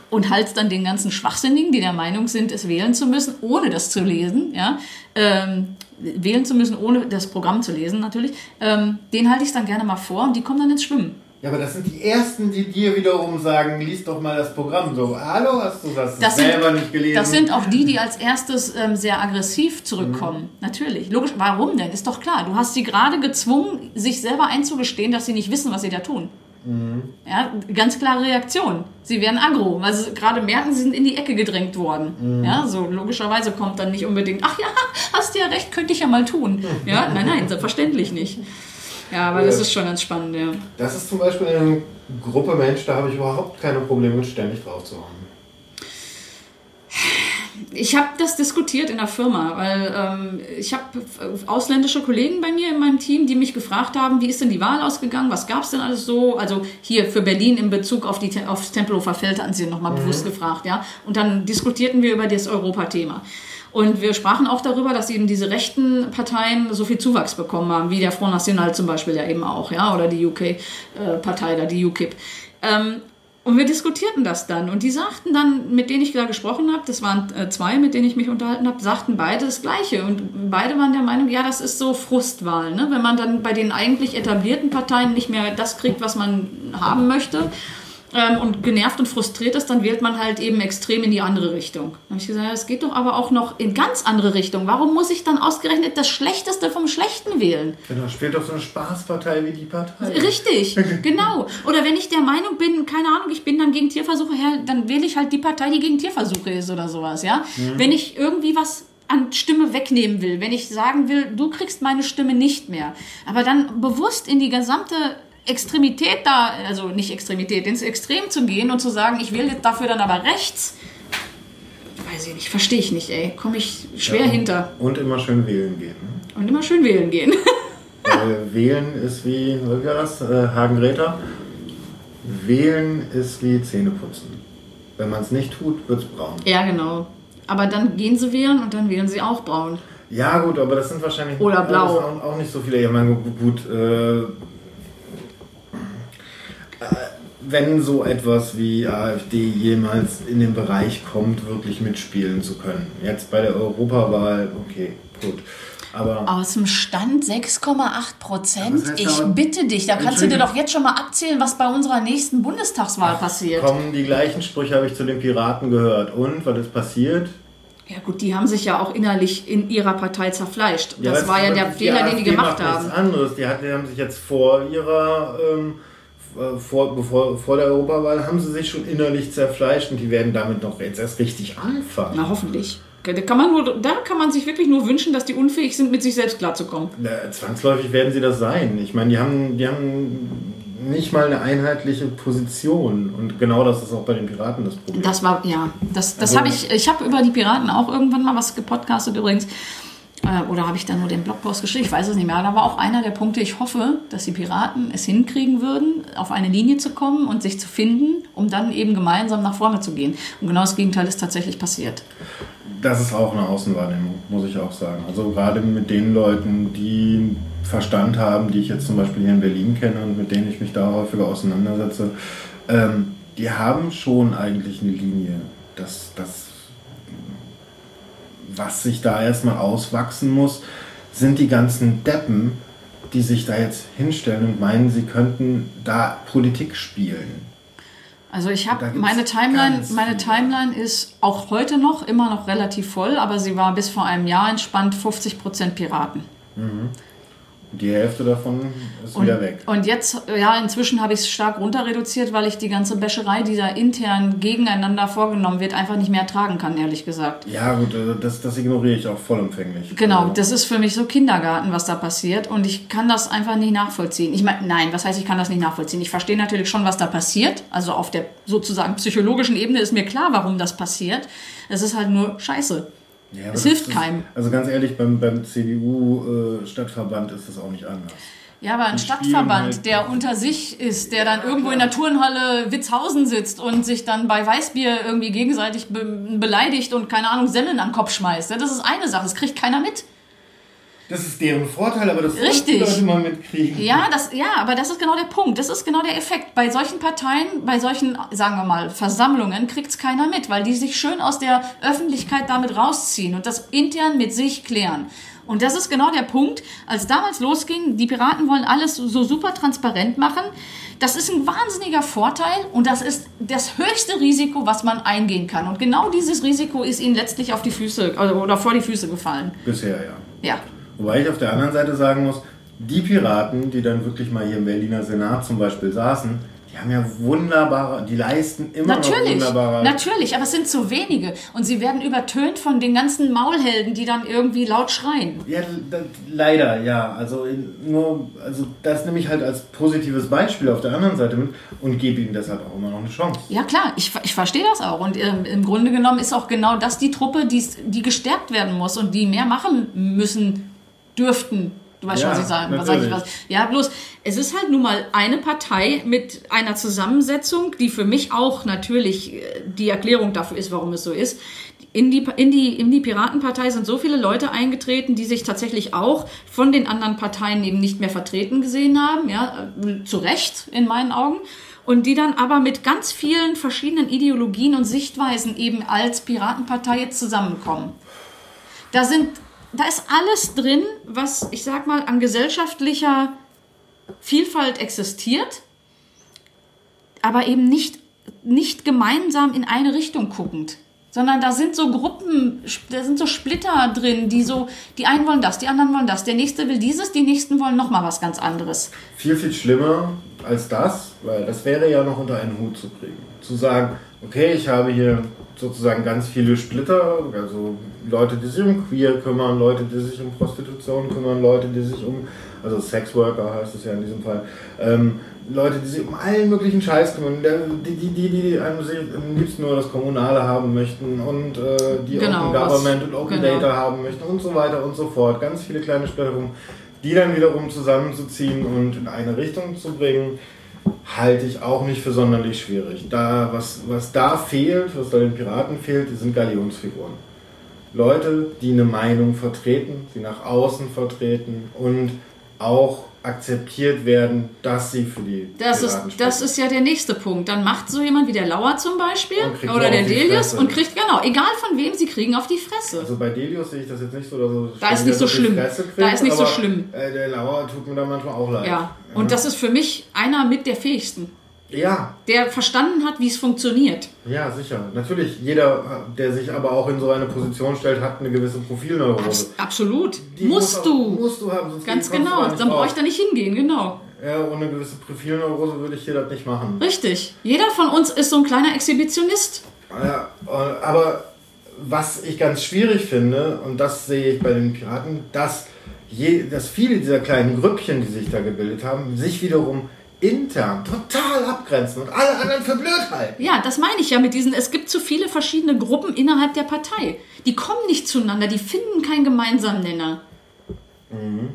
und halte dann den ganzen Schwachsinnigen, die der Meinung sind, es wählen zu müssen, ohne das zu lesen, ja, ähm, wählen zu müssen, ohne das Programm zu lesen natürlich, ähm, den halte ich dann gerne mal vor und die kommen dann ins Schwimmen. Ja, aber das sind die Ersten, die dir wiederum sagen, lies doch mal das Programm. So, hallo, hast du das, Das sind, selber nicht gelesen? das sind auch die, die als erstes ähm, sehr aggressiv zurückkommen. Natürlich. Logisch. Warum denn? Ist doch klar. Du hast sie gerade gezwungen, sich selber einzugestehen, dass sie nicht wissen, was sie da tun. Ja, ganz klare Reaktion. Sie werden aggro, weil sie gerade merken, sie sind in die Ecke gedrängt worden. Ja, so logischerweise kommt dann nicht unbedingt, ach ja, hast ja recht, könnte ich ja mal tun. (laughs) Ja, nein, nein, selbstverständlich nicht. Ja, aber das ist schon ganz spannend, ja. Das ist zum Beispiel eine Gruppe Mensch, da habe ich überhaupt keine Probleme mit ständig drauf zu hauen. Ich habe das diskutiert in der Firma, weil ähm, ich habe ausländische Kollegen bei mir in meinem Team, die mich gefragt haben, wie ist denn die Wahl ausgegangen, was gab es denn alles so? Also hier für Berlin in Bezug auf die aufs Tempelhofer Feld hatten sie nochmal bewusst gefragt, ja. Und dann diskutierten wir über das Europathema. Und wir sprachen auch darüber, dass eben diese rechten Parteien so viel Zuwachs bekommen haben, wie der Front National zum Beispiel ja eben auch, ja, oder die UK-Partei da, die UKIP. Ähm, und wir diskutierten das dann. Und die sagten dann, mit denen ich da gesprochen habe, das waren äh, zwei, mit denen ich mich unterhalten habe, sagten beide das Gleiche. Und beide waren der Meinung, ja, das ist so Frustwahl. Ne? Wenn man dann bei den eigentlich etablierten Parteien nicht mehr das kriegt, was man haben möchte ähm, und genervt und frustriert ist, dann wählt man halt eben extrem in die andere Richtung. Dann habe ich gesagt, es geht doch aber auch noch in ganz andere Richtung. Warum muss ich dann ausgerechnet das Schlechteste vom Schlechten wählen? Genau, spielt doch so eine Spaßpartei wie die Partei. Richtig, (laughs) genau. Oder wenn ich der Meinung bin, keine Ahnung, ich bin dann gegen Tierversuche her, dann wähle ich halt die Partei, die gegen Tierversuche ist oder sowas, ja. Wenn ich irgendwie was an Stimme wegnehmen will, wenn ich sagen will, du kriegst meine Stimme nicht mehr, aber dann bewusst in die gesamte Extremität da, also nicht Extremität, ins Extrem zu gehen und zu sagen, ich wähle jetzt dafür dann aber rechts, weiß ich nicht, verstehe ich nicht, ey, komme ich schwer Ja, hinter. Und immer schön wählen gehen. ne? Und immer schön wählen gehen. (laughs) Weil wählen ist wie, wie war das? Äh, Hagen-Greta. Wählen ist wie Zähneputzen. Wenn man es nicht tut, wird es braun. Ja, genau. Aber dann gehen sie wählen und dann wählen sie auch braun. Ja, gut, aber das sind wahrscheinlich Oder blau. auch, auch nicht so viele. Ja, meine, gut, äh, wenn so etwas wie AfD jemals in den Bereich kommt, wirklich mitspielen zu können. Jetzt bei der Europawahl, okay, gut. Aber Aus dem Stand 6,8 Prozent. Ich bitte dich, da kannst du dir doch jetzt schon mal abzählen, was bei unserer nächsten Bundestagswahl passiert. kommen die gleichen Sprüche, habe ich zu den Piraten gehört. Und was ist passiert? Ja gut, die haben sich ja auch innerlich in ihrer Partei zerfleischt. Ja, das war ja der die Fehler, den die AfD gemacht macht haben. Nichts anderes. Die, hat, die haben sich jetzt vor ihrer, ähm, äh, vor, bevor, vor der Europawahl, haben sie sich schon innerlich zerfleischt und die werden damit noch jetzt erst richtig anfangen. Na hoffentlich. Da kann, man nur, da kann man sich wirklich nur wünschen, dass die unfähig sind, mit sich selbst klarzukommen. Na, zwangsläufig werden sie das sein. Ich meine, die haben, die haben nicht mal eine einheitliche Position. Und genau das ist auch bei den Piraten das Problem. Das war, ja, das, das Also- habe ich, ich habe über die Piraten auch irgendwann mal was gepodcastet übrigens. Äh, Oder habe ich da nur den Blogpost geschrieben? Ich weiß es nicht mehr. Da war auch einer der Punkte, ich hoffe, dass die Piraten es hinkriegen würden, auf eine Linie zu kommen und sich zu finden, um dann eben gemeinsam nach vorne zu gehen. Und genau das Gegenteil ist tatsächlich passiert. Das ist auch eine Außenwahrnehmung, muss ich auch sagen. Also gerade mit den Leuten, die Verstand haben, die ich jetzt zum Beispiel hier in Berlin kenne und mit denen ich mich da häufiger auseinandersetze, ähm, die haben schon eigentlich eine Linie. Das, das, was sich da erstmal auswachsen muss, sind die ganzen Deppen, die sich da jetzt hinstellen und meinen, sie könnten da Politik spielen. Also ich habe meine Timeline, meine. Timeline ist auch heute noch immer noch relativ voll, aber sie war bis vor einem Jahr entspannt 50% Piraten. Die Hälfte davon ist Und, wieder weg. und jetzt, ja, inzwischen habe ich es stark runter reduziert, weil ich die ganze Bäscherei, die da intern gegeneinander vorgenommen wird, einfach nicht mehr ertragen kann, ehrlich gesagt. Ja, gut, also das, das ignoriere ich auch vollumfänglich. Genau, Also, das ist für mich so Kindergarten, was da passiert und ich kann das einfach nicht nachvollziehen. Ich meine, nein, was heißt, ich kann das nicht nachvollziehen? Ich verstehe natürlich schon, was da passiert. Also auf der sozusagen psychologischen Ebene ist mir klar, warum das passiert. Es ist halt nur scheiße. Ja, es das hilft ist- keinem. Also ganz ehrlich, beim, beim CDU-Stadtverband ist das auch nicht anders. Ja, aber ein Die Stadtverband, halt- der unter sich ist, der dann irgendwo in der Turnhalle Witzhausen sitzt und sich dann bei Weißbier irgendwie gegenseitig be beleidigt und keine Ahnung, Semmeln am Kopf schmeißt. Ja, das ist eine Sache, das kriegt keiner mit. Das ist deren Vorteil, aber das Richtig. die Leute mal mitkriegen. Ja, das, ja, aber das ist genau der Punkt. Das ist genau der Effekt. Bei solchen Parteien, bei solchen, sagen wir mal, Versammlungen kriegt's keiner mit, weil die sich schön aus der Öffentlichkeit damit rausziehen und das intern mit sich klären. Und das ist genau der Punkt, als damals losging, die Piraten wollen alles so super transparent machen. Das ist ein wahnsinniger Vorteil und das ist das höchste Risiko, was man eingehen kann. Und genau dieses Risiko ist ihnen letztlich auf die Füße also- oder vor die Füße gefallen. Bisher ja. Ja. Wobei ich auf der anderen Seite sagen muss, die Piraten, die dann wirklich mal hier im Berliner Senat zum Beispiel saßen, Die haben ja wunderbare, die leisten immer noch Natürlich, wunderbare. natürlich, aber es sind zu wenige. Und sie werden übertönt von den ganzen Maulhelden, die dann irgendwie laut schreien. Ja, da, leider, ja. Also nur, also das nehme ich halt als positives Beispiel auf der anderen Seite mit und gebe ihnen deshalb auch immer noch eine Chance. Ja klar, ich, ich verstehe das auch. Und ähm, im Grunde genommen ist auch genau das die Truppe, die gestärkt werden muss und die mehr machen müssen, dürften. Du weißt schon, Ja, was ich sage. Was sag ich was? Ja, bloß, es ist halt nun mal eine Partei mit einer Zusammensetzung, die für mich auch natürlich äh, die Erklärung dafür ist, warum es so ist. In die, in, die, in die Piratenpartei sind so viele Leute eingetreten, die sich tatsächlich auch von den anderen Parteien eben nicht mehr vertreten gesehen haben, ja, äh, zu Recht in meinen Augen. Und die dann aber mit ganz vielen verschiedenen Ideologien und Sichtweisen eben als Piratenpartei jetzt zusammenkommen. Da sind, da ist alles drin, was ich sag mal an gesellschaftlicher Vielfalt existiert, aber eben nicht, nicht gemeinsam in eine Richtung guckend. Sondern da sind so Gruppen, da sind so Splitter drin, die so, die einen wollen das, die anderen wollen das, der nächste will dieses, die nächsten wollen noch mal was ganz anderes. Viel, viel schlimmer als das, weil das wäre ja noch unter einen Hut zu kriegen. Zu sagen, okay, ich habe hier sozusagen ganz viele Splitter, also Leute, die sich um Queer kümmern, Leute, die sich um Prostitution kümmern, Leute, die sich um, also Sexworker heißt es ja in diesem Fall, ähm, Leute, die sich um allen möglichen Scheiß kümmern, die, die, die, die einem sich am liebsten nur das Kommunale haben möchten und äh, die Genau, Open Government und Open genau. Data haben möchten und so weiter und so fort. Ganz viele kleine Splitterungen, die dann wiederum zusammenzuziehen und in eine Richtung zu bringen, halte ich auch nicht für sonderlich schwierig. Da, was, was da fehlt, was da den Piraten fehlt, sind Galionsfiguren. Leute, die eine Meinung vertreten, sie nach außen vertreten und auch akzeptiert werden, dass sie für die Das ist, das ist ja der nächste Punkt. Dann macht so jemand wie der Lauer zum Beispiel oder der Delius und kriegt, genau, egal von wem, sie kriegen auf die Fresse. Also bei Delius sehe ich das jetzt nicht so, dass er Da ist nicht so schlimm. Kriegt, Da ist nicht so schlimm. Äh, der Lauer tut mir da manchmal auch leid. ja, und das ist für mich einer mit der fähigsten, Ja, der verstanden hat, wie es funktioniert. ja, sicher. Natürlich, jeder, der sich aber auch in so eine Position stellt, hat eine gewisse Profilneurose. Abs absolut. Die muss musst auch- du. Musst du haben, sonst Ganz genau. Dann brauche ich da nicht hingehen, genau. Ja, ohne gewisse Profilneurose würde ich hier das nicht machen. Richtig. Jeder von uns ist so ein kleiner Exhibitionist. Ja, aber was ich ganz schwierig finde, und das sehe ich bei den Piraten, dass, je, dass viele dieser kleinen Grüppchen, die sich da gebildet haben, sich wiederum intern total abgrenzen und alle anderen für blöd halten. Ja, das meine ich ja mit diesen, es gibt zu viele verschiedene Gruppen innerhalb der Partei. Die kommen nicht zueinander, die finden keinen gemeinsamen Nenner.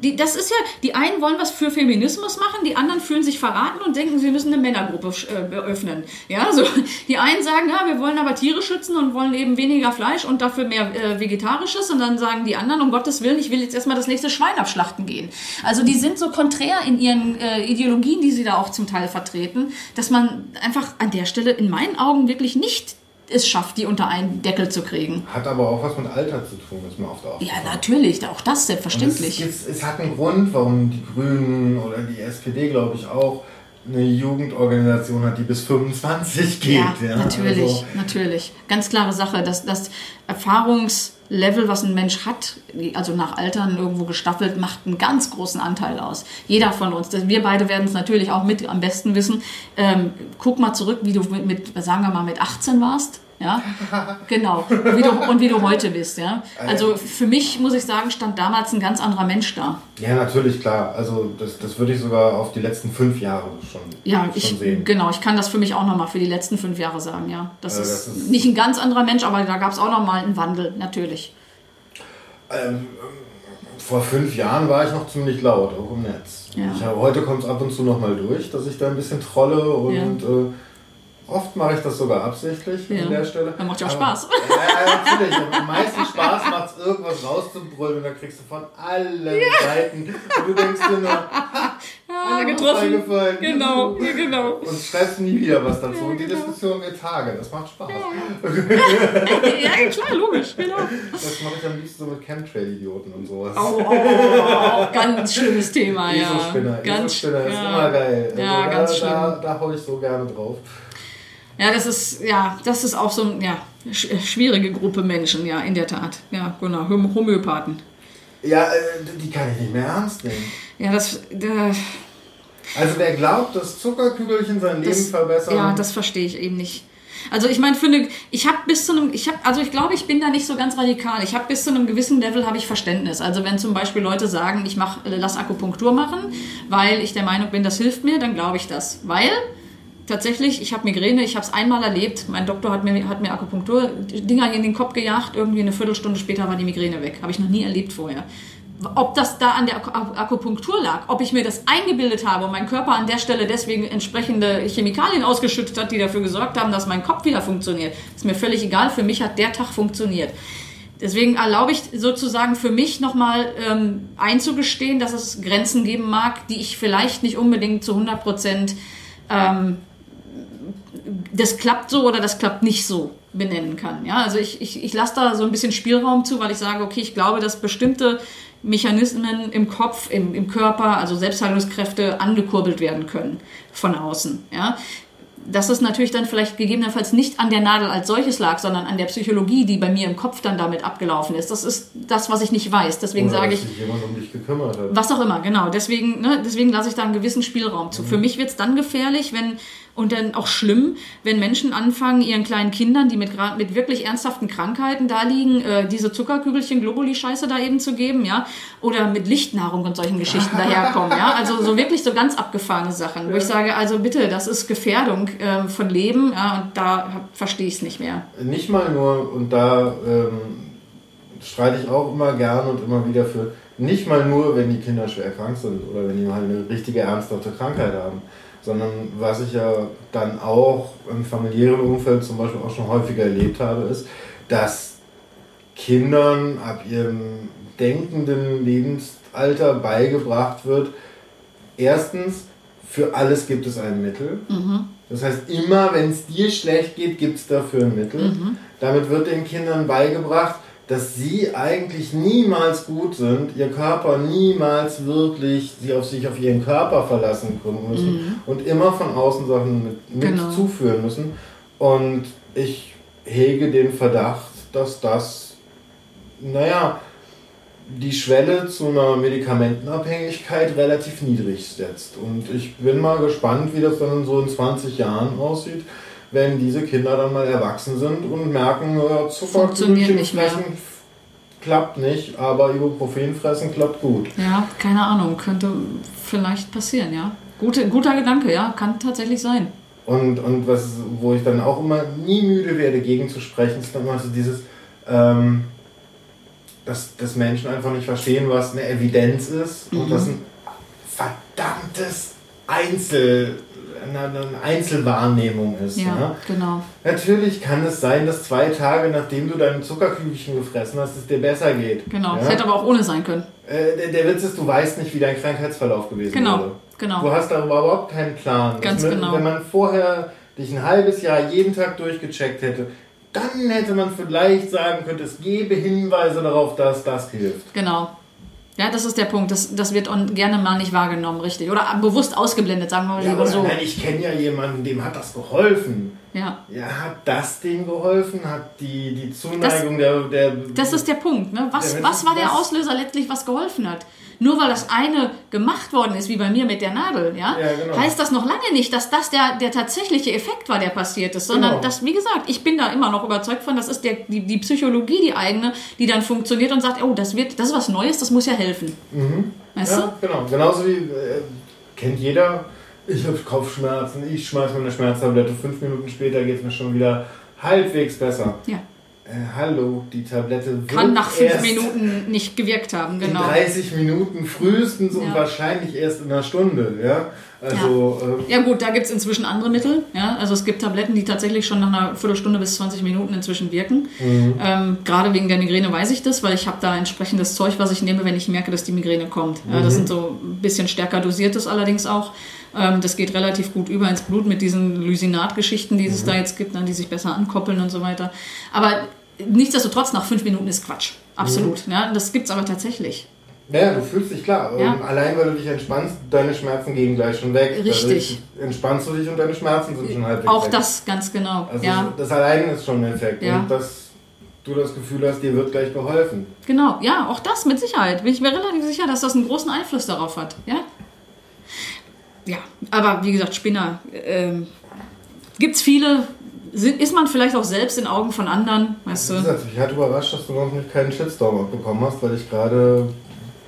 Die, das ist ja, die einen wollen was für Feminismus machen, die anderen fühlen sich verraten und denken, sie müssen eine Männergruppe äh, eröffnen. Ja, so. Die einen sagen, ja, wir wollen aber Tiere schützen und wollen eben weniger Fleisch und dafür mehr äh, Vegetarisches. Und dann sagen die anderen, um Gottes Willen, ich will jetzt erstmal das nächste Schwein abschlachten gehen. Also die sind so konträr in ihren äh, Ideologien, die sie da auch zum Teil vertreten, dass man einfach an der Stelle in meinen Augen wirklich nicht es schafft, die unter einen Deckel zu kriegen. Hat aber auch was mit Alter zu tun, ist mir oft Ja, aufgefallen. natürlich, auch das selbstverständlich. Es, es, es hat einen Grund, warum die Grünen oder die SPD, glaube ich, auch eine Jugendorganisation hat, die bis 25 geht. Ja, natürlich, Also, natürlich. Ganz klare Sache, dass das Erfahrungslevel, was ein Mensch hat, also nach Altern irgendwo gestaffelt, macht einen ganz großen Anteil aus. Jeder von uns. Wir beide werden es natürlich auch mit am besten wissen. Ähm, guck mal zurück, wie du mit, mit, sagen wir mal, mit 18 warst. Ja, genau. Und wie, du, und wie du heute bist, ja. Also für mich, muss ich sagen, stand damals ein ganz anderer Mensch da. ja, natürlich, klar. Also das, das würde ich sogar auf die letzten fünf Jahre schon, Ja, schon ich, sehen. genau, ich kann das für mich auch nochmal für die letzten fünf Jahre sagen, ja. Das, ist, das ist- nicht ein ganz anderer Mensch, aber da gab es auch nochmal einen Wandel, natürlich. Ähm, vor fünf Jahren war ich noch ziemlich laut, auch im Netz. Ja. Ich heute kommt es ab und zu nochmal durch, dass ich da ein bisschen trolle und äh, oft mache ich das sogar absichtlich Ja. an der Stelle. Dann macht ja auch Aber- Spaß. Ja, ja, natürlich. Am meisten Spaß macht es, irgendwas rauszubrüllen und dann kriegst du von allen Seiten und du denkst dir nur, (laughs) Ah, getroffen. Genau, ja, (laughs) genau. Und schreibst nie wieder was dazu. und die Diskussion wird Tage. Das macht Spaß. (laughs) ja, klar, logisch, genau. Das mache ich am liebsten so mit Chemtrail-Idioten und sowas. Oh, oh, ganz schlimmes Thema, ja. ESO-Spinner. Ganz, ESO-Spinner ist ja. immer geil. Also Ja, da, ganz schlimm. Da, da hau ich so gerne drauf. Ja, das ist, ja, das ist auch so eine ja, sch- schwierige Gruppe Menschen, ja, in der Tat. Ja, genau, Hom Homöopathen. Ja, äh, die kann ich nicht mehr ernst nehmen. Ja, das, da, Also wer glaubt, dass Zuckerkügelchen sein Leben Das, verbessern, ja, das verstehe ich eben nicht. Also ich meine, für eine, ich habe bis zu einem, ich habe, also ich glaube, ich bin da nicht so ganz radikal. Ich habe bis zu einem gewissen Level habe ich Verständnis. Also wenn zum Beispiel Leute sagen, ich mach, äh, lass Akupunktur machen, weil ich der Meinung bin, das hilft mir, dann glaube ich das. Weil tatsächlich, ich habe Migräne, ich habe es einmal erlebt. Mein Doktor hat mir, hat mir Akupunktur-Dinger in den Kopf gejagt. Irgendwie eine Viertelstunde später war die Migräne weg. Habe ich noch nie erlebt vorher. Ob das da an der Ak- Ak- Akupunktur lag, ob ich mir das eingebildet habe und mein Körper an der Stelle deswegen entsprechende Chemikalien ausgeschüttet hat, die dafür gesorgt haben, dass mein Kopf wieder funktioniert, ist mir völlig egal. Für mich hat der Tag funktioniert. Deswegen erlaube ich sozusagen für mich nochmal ähm, einzugestehen, dass es Grenzen geben mag, die ich vielleicht nicht unbedingt zu 100 Prozent ähm, das klappt so oder das klappt nicht so benennen kann. Ja, also ich, ich, ich lasse da so ein bisschen Spielraum zu, weil ich sage, okay, ich glaube, dass bestimmte Mechanismen im Kopf, im, im Körper, also Selbstheilungskräfte angekurbelt werden können von außen. Ja, dass es natürlich dann vielleicht gegebenenfalls nicht an der Nadel als solches lag, sondern an der Psychologie, die bei mir im Kopf dann damit abgelaufen ist. Das ist das, was ich nicht weiß. Deswegen oder sage ich, sich jemand um dich gekümmert hat. was auch immer, genau. Deswegen, ne, deswegen lasse ich da einen gewissen Spielraum zu. Für mich wird es dann gefährlich, wenn und dann auch schlimm, wenn Menschen anfangen, ihren kleinen Kindern, die mit, mit wirklich ernsthaften Krankheiten da liegen, äh, diese Zuckerkügelchen, Globuli-Scheiße da eben zu geben, ja, oder mit Lichtnahrung und solchen Geschichten (laughs) daherkommen, ja, also so wirklich so ganz abgefahrene Sachen, wo ich sage, also bitte, das ist Gefährdung äh, von Leben, ja, und da verstehe ich es nicht mehr. Nicht mal nur, und da ähm, streite ich auch immer gern und immer wieder für, nicht mal nur, wenn die Kinder schwer krank sind oder wenn die mal eine richtige ernsthafte Krankheit haben, sondern was ich ja dann auch im familiären Umfeld zum Beispiel auch schon häufiger erlebt habe, ist, dass Kindern ab ihrem denkenden Lebensalter beigebracht wird, erstens, für alles gibt es ein Mittel. Das heißt, immer wenn es dir schlecht geht, gibt es dafür ein Mittel. Damit wird den Kindern beigebracht, dass sie eigentlich niemals gut sind, ihr Körper niemals wirklich sie auf sich auf ihren Körper verlassen können müssen und immer von außen Sachen mit, mit Genau. zuführen müssen. Und ich hege den Verdacht, dass das, naja, die Schwelle zu einer Medikamentenabhängigkeit relativ niedrig setzt. Und ich bin mal gespannt, wie das dann so in 20 Jahren aussieht, wenn diese Kinder dann mal erwachsen sind und merken, äh, Funktioniert Zuckerkügelchen nicht mehr. klappt nicht, aber Ibuprofen fressen klappt gut. Ja, keine Ahnung, könnte vielleicht passieren, ja. Gute, guter Gedanke, ja, kann tatsächlich sein. Und, und was, wo ich dann auch immer nie müde werde, gegenzusprechen, ist dann immer so dieses, ähm, dass, dass Menschen einfach nicht verstehen, was eine Evidenz ist und was ein verdammtes Einzel, eine, eine Einzelwahrnehmung ist. Ja, Ja? genau. Natürlich kann es sein, dass zwei Tage nachdem du dein Zuckerkügelchen gefressen hast, es dir besser geht. Genau. Ja? Es hätte aber auch ohne sein können. Äh, der, der Witz ist, du weißt nicht, wie dein Krankheitsverlauf gewesen Genau, wäre. genau. Du hast darüber überhaupt keinen Plan. Ganz Das- genau. Wenn man vorher dich ein halbes Jahr jeden Tag durchgecheckt hätte, dann hätte man vielleicht sagen können, es gebe Hinweise darauf, dass das hilft. Genau. Ja, das ist der Punkt. Das, das wird gerne mal nicht wahrgenommen, richtig. Oder bewusst ausgeblendet, sagen wir mal Ja, lieber so. nein, ich kenne ja jemanden, dem hat das geholfen. Ja. Ja, hat das dem geholfen? Hat die, die Zuneigung der, der... Das ist der Punkt. Ne? Was, was war der Auslöser letztlich, was geholfen hat? Nur weil das eine gemacht worden ist, wie bei mir mit der Nadel, ja, Ja, genau. heißt das noch lange nicht, dass das der, der tatsächliche Effekt war, der passiert ist, sondern Genau. das, wie gesagt, ich bin da immer noch überzeugt von, das ist der, die, die Psychologie, die eigene, die dann funktioniert und sagt, oh, das wird, das ist was Neues, das muss ja helfen. Weißt Mhm. Ja, genau. Genauso wie, äh, kennt jeder, ich habe Kopfschmerzen, ich schmeiß meine Schmerztablette, fünf Minuten später geht es mir schon wieder halbwegs besser. du? Ja. Äh, hallo, die Tablette wird Kann nach fünf Minuten nicht gewirkt haben, genau. in 30 Minuten frühestens und Ja. wahrscheinlich erst in einer Stunde. Ja? Also, äh, Ja gut, da gibt es inzwischen andere Mittel. Ja? Also es gibt Tabletten, die tatsächlich schon nach einer Viertelstunde bis 20 Minuten inzwischen wirken. Ähm, Gerade wegen der Migräne weiß ich das, weil ich habe da entsprechendes Zeug, was ich nehme, wenn ich merke, dass die Migräne kommt. Ja, das sind so ein bisschen stärker dosiertes allerdings auch. Ähm, das geht relativ gut über ins Blut mit diesen Lysinat-Geschichten, die es da jetzt gibt, ne, die sich besser ankoppeln und so weiter. Aber nichtsdestotrotz, nach fünf Minuten ist Quatsch. Absolut. Ja, das gibt's aber tatsächlich. ja, du fühlst dich klar. Ja. Allein weil du dich entspannst, deine Schmerzen gehen gleich schon weg. Richtig. Dadurch entspannst du dich und deine Schmerzen sind schon halbwegs Auch weg. das ganz genau. Also ja. das allein ist schon ein Effekt. Ja. Und dass du das Gefühl hast, dir wird gleich geholfen. Genau, ja, auch das mit Sicherheit. Bin ich mir relativ sicher, dass das einen großen Einfluss darauf hat. Ja? ja, aber wie gesagt, Spinner ähm, gibt's viele. Sind, ist man vielleicht auch selbst in Augen von anderen, weißt du? ich hatte überrascht, dass du noch nicht keinen Shitstorm abbekommen hast, weil ich gerade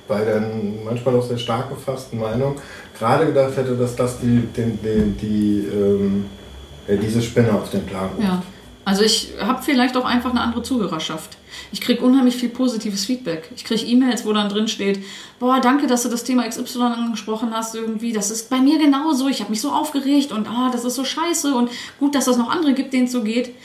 bei der manchmal auch sehr stark gefassten Meinung gerade gedacht hätte, dass das die, den, den, die, ähm, ja, diese Spinne auf den Plan ruft. Ja. Also ich habe vielleicht auch einfach eine andere Zuhörerschaft. Ich kriege unheimlich viel positives Feedback. Ich kriege E-Mails, wo dann drin steht, boah, danke, dass du das Thema XY angesprochen hast irgendwie. Das ist bei mir genauso. Ich habe mich so aufgeregt und ah, das ist so scheiße und gut, dass es noch andere gibt, denen es so geht.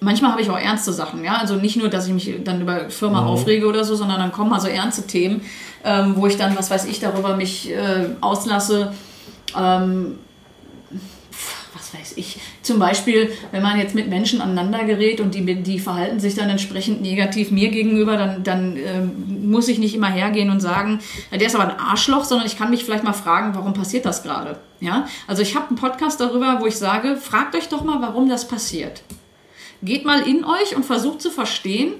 Manchmal habe ich auch ernste Sachen, ja. Also nicht nur, dass ich mich dann über Firma aufrege oder so, sondern dann kommen mal so ernste Themen, ähm, wo ich dann, was weiß ich, darüber mich äh, auslasse. Ähm, was weiß ich, zum Beispiel, wenn man jetzt mit Menschen aneinander gerät und die, die verhalten sich dann entsprechend negativ mir gegenüber, dann, dann ähm, muss ich nicht immer hergehen und sagen, der ist aber ein Arschloch, sondern ich kann mich vielleicht mal fragen, warum passiert das gerade? Ja? Also ich habe einen Podcast darüber, wo ich sage, fragt euch doch mal, warum das passiert. Geht mal in euch und versucht zu verstehen,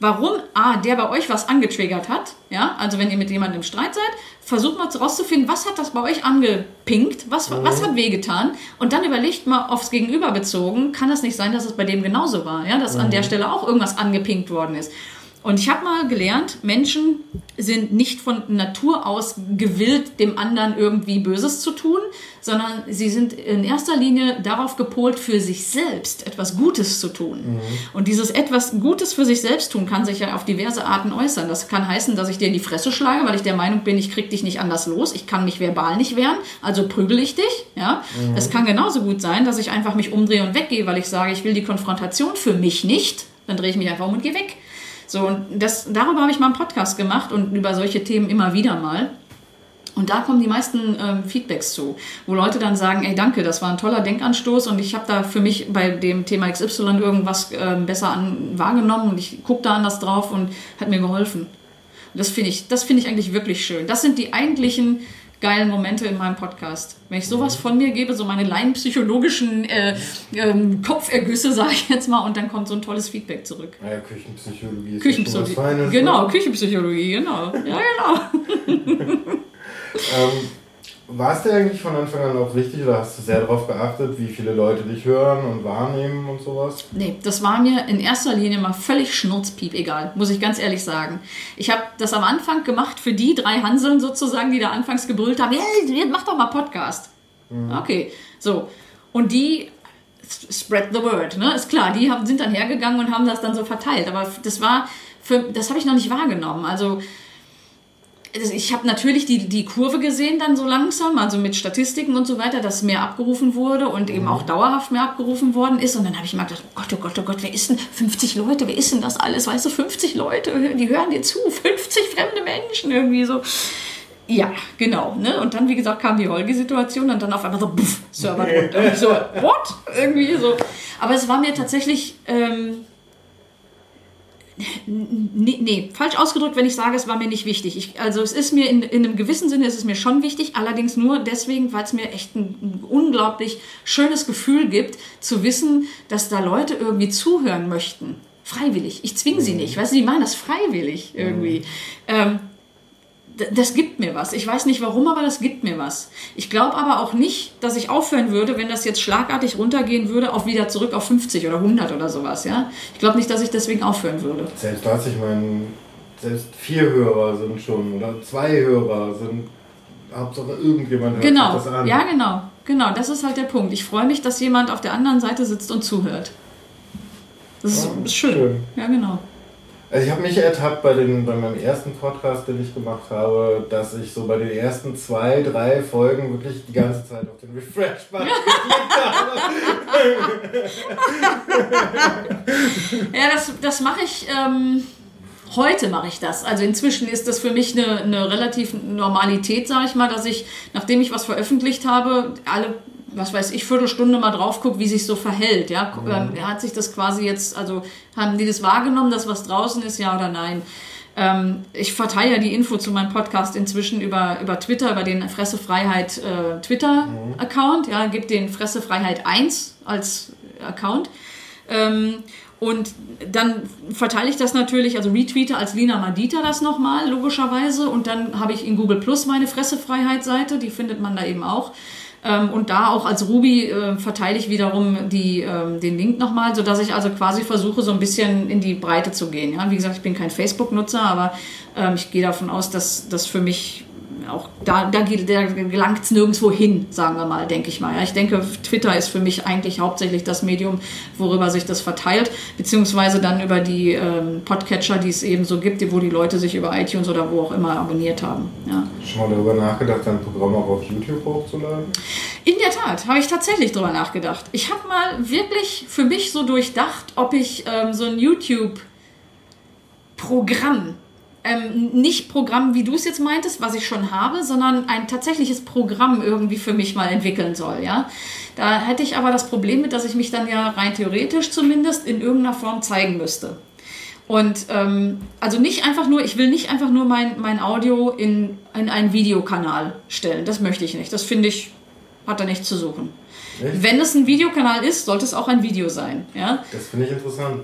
warum A, der bei euch was angetriggert hat, ja, also wenn ihr mit jemandem im Streit seid, versucht mal rauszufinden, was hat das bei euch angepinkt, was, was hat wehgetan und dann überlegt mal aufs Gegenüber bezogen, kann das nicht sein, dass es bei dem genauso war, ja, dass an der Stelle auch irgendwas angepinkt worden ist. Und ich habe mal gelernt, Menschen sind nicht von Natur aus gewillt, dem anderen irgendwie Böses zu tun, sondern sie sind in erster Linie darauf gepolt, für sich selbst etwas Gutes zu tun. Und dieses etwas Gutes für sich selbst tun kann sich ja auf diverse Arten äußern. Das kann heißen, dass ich dir in die Fresse schlage, weil ich der Meinung bin, ich krieg dich nicht anders los. Ich kann mich verbal nicht wehren, also prügel ich dich. Ja, es kann genauso gut sein, dass ich einfach mich umdrehe und weggehe, weil ich sage, ich will die Konfrontation für mich nicht. Dann drehe ich mich einfach um und gehe weg. So, und das, darüber habe ich mal einen Podcast gemacht und über solche Themen immer wieder mal. Und da kommen die meisten ähm, Feedbacks zu, wo Leute dann sagen, ey, danke, das war ein toller Denkanstoß und ich habe da für mich bei dem Thema XY irgendwas ähm, besser an, wahrgenommen und ich gucke da anders drauf und hat mir geholfen. Und das finde ich, das finde ich eigentlich wirklich schön. Das sind die eigentlichen geilen Momente in meinem Podcast. Wenn ich sowas von mir gebe, so meine laienpsychologischen äh, ähm, Kopfergüsse, (laughs) sage ich jetzt mal, und dann kommt so ein tolles Feedback zurück. Ja, Küchenpsychologie ist Küchenpsychologie. Feines, Genau, ne? Küchenpsychologie, genau. Ja, genau. (laughs) Ähm, war es dir eigentlich von Anfang an auch wichtig oder hast du sehr darauf geachtet, wie viele Leute dich hören und wahrnehmen und sowas? Nee, das war mir in erster Linie mal völlig schnurzpiep egal, muss ich ganz ehrlich sagen. Ich habe das am Anfang gemacht für die drei Hanseln sozusagen, die da anfangs gebrüllt haben, hey, mach doch mal Podcast. Okay, so. Und die spread the word, ne? Ist klar, die haben, sind dann hergegangen und haben das dann so verteilt. Aber das war, für, das habe ich noch nicht wahrgenommen. Also ich habe natürlich die, die Kurve gesehen dann so langsam, also mit Statistiken und so weiter, dass mehr abgerufen wurde und eben auch dauerhaft mehr abgerufen worden ist. Und dann habe ich mal gedacht, oh Gott, oh Gott, oh Gott, wer ist denn 50 Leute, wer ist denn das alles? Weißt du, 50 Leute, die hören dir zu, 50 fremde Menschen irgendwie so. Ja, genau. Ne? Und dann, wie gesagt, kam die Holgi-Situation und dann auf einmal so, puff, Server (laughs) runter. Und ich so, what? Irgendwie so. Aber es war mir tatsächlich... Ähm, Nee, nee, falsch ausgedrückt, wenn ich sage, es war mir nicht wichtig. Ich, also es ist mir in, in einem gewissen Sinne ist es mir schon wichtig, allerdings nur deswegen, weil es mir echt ein, unglaublich schönes Gefühl gibt, zu wissen, dass da Leute irgendwie zuhören möchten. Freiwillig. Ich zwinge sie nicht. Weißt du, die machen das freiwillig irgendwie. Ähm, d- das gibt mir was. Ich weiß nicht warum, aber das gibt mir was. Ich glaube aber auch nicht, dass ich aufhören würde, wenn das jetzt schlagartig runtergehen würde, auf wieder zurück auf 50 oder 100 oder sowas. Ja? Ich glaube nicht, dass ich deswegen aufhören würde. Selbst das, ich meine, selbst vier Hörer sind schon oder zwei Hörer sind. Hauptsache irgendjemand hört Genau, das an. ja genau, genau, das ist halt der Punkt. Ich freue mich, dass jemand auf der anderen Seite sitzt und zuhört. Das ist, ist schön. schön. Ja, genau. Also ich habe mich ertappt bei, den, bei meinem ersten Podcast, den ich gemacht habe, dass ich so bei den ersten zwei, drei Folgen wirklich die ganze Zeit auf den Refresh-Button geklickt habe. Ja, das, das mache ich. Ähm, heute mache ich das. Also inzwischen ist das für mich eine, eine relativ Normalität, sage ich mal, dass ich, nachdem ich was veröffentlicht habe, alle, was weiß ich, Viertelstunde mal drauf gucke, wie sich so verhält. Ja, Gu- ähm, hat sich das quasi jetzt, also haben die das wahrgenommen, dass was draußen ist, ja oder nein? Ähm, ich verteile ja die Info zu meinem Podcast inzwischen über, über Twitter, über den Fressefreiheit äh, Twitter-Account. Ja, gibt den Fressefreiheit 1 als Account. Ähm, Und dann verteile ich das natürlich, also retweete als Lina Madita das nochmal, logischerweise. Und dann habe ich in Google Plus meine Fressefreiheit-Seite, die findet man da eben auch. Ähm, und da auch als Ruby äh, verteile ich wiederum die, ähm, den Link nochmal, sodass ich also quasi versuche, so ein bisschen in die Breite zu gehen. Ja? Wie gesagt, ich bin kein Facebook-Nutzer, aber ähm, ich gehe davon aus, dass das für mich auch da, da, da gelangt es nirgendwo hin, sagen wir mal, denke ich mal. Ja, ich denke, Twitter ist für mich eigentlich hauptsächlich das Medium, worüber sich das verteilt, beziehungsweise dann über die ähm, Podcatcher, die es eben so gibt, wo die Leute sich über iTunes oder wo auch immer abonniert haben. Ja. Schon mal darüber nachgedacht, dein Programm auch auf YouTube hochzuladen? In der Tat, habe ich tatsächlich drüber nachgedacht. Ich habe mal wirklich für mich so durchdacht, ob ich ähm, so ein YouTube-Programm, ähm, nicht Programm, wie du es jetzt meintest, was ich schon habe, sondern ein tatsächliches Programm irgendwie für mich mal entwickeln soll. Ja? Da hätte ich aber das Problem mit, dass ich mich dann ja rein theoretisch zumindest in irgendeiner Form zeigen müsste. Und ähm, also nicht einfach nur, ich will nicht einfach nur mein, mein Audio in, in einen Videokanal stellen. Das möchte ich nicht. Das finde ich, hat da nichts zu suchen. Echt? Wenn es ein Videokanal ist, sollte es auch ein Video sein. Ja, Das finde ich interessant.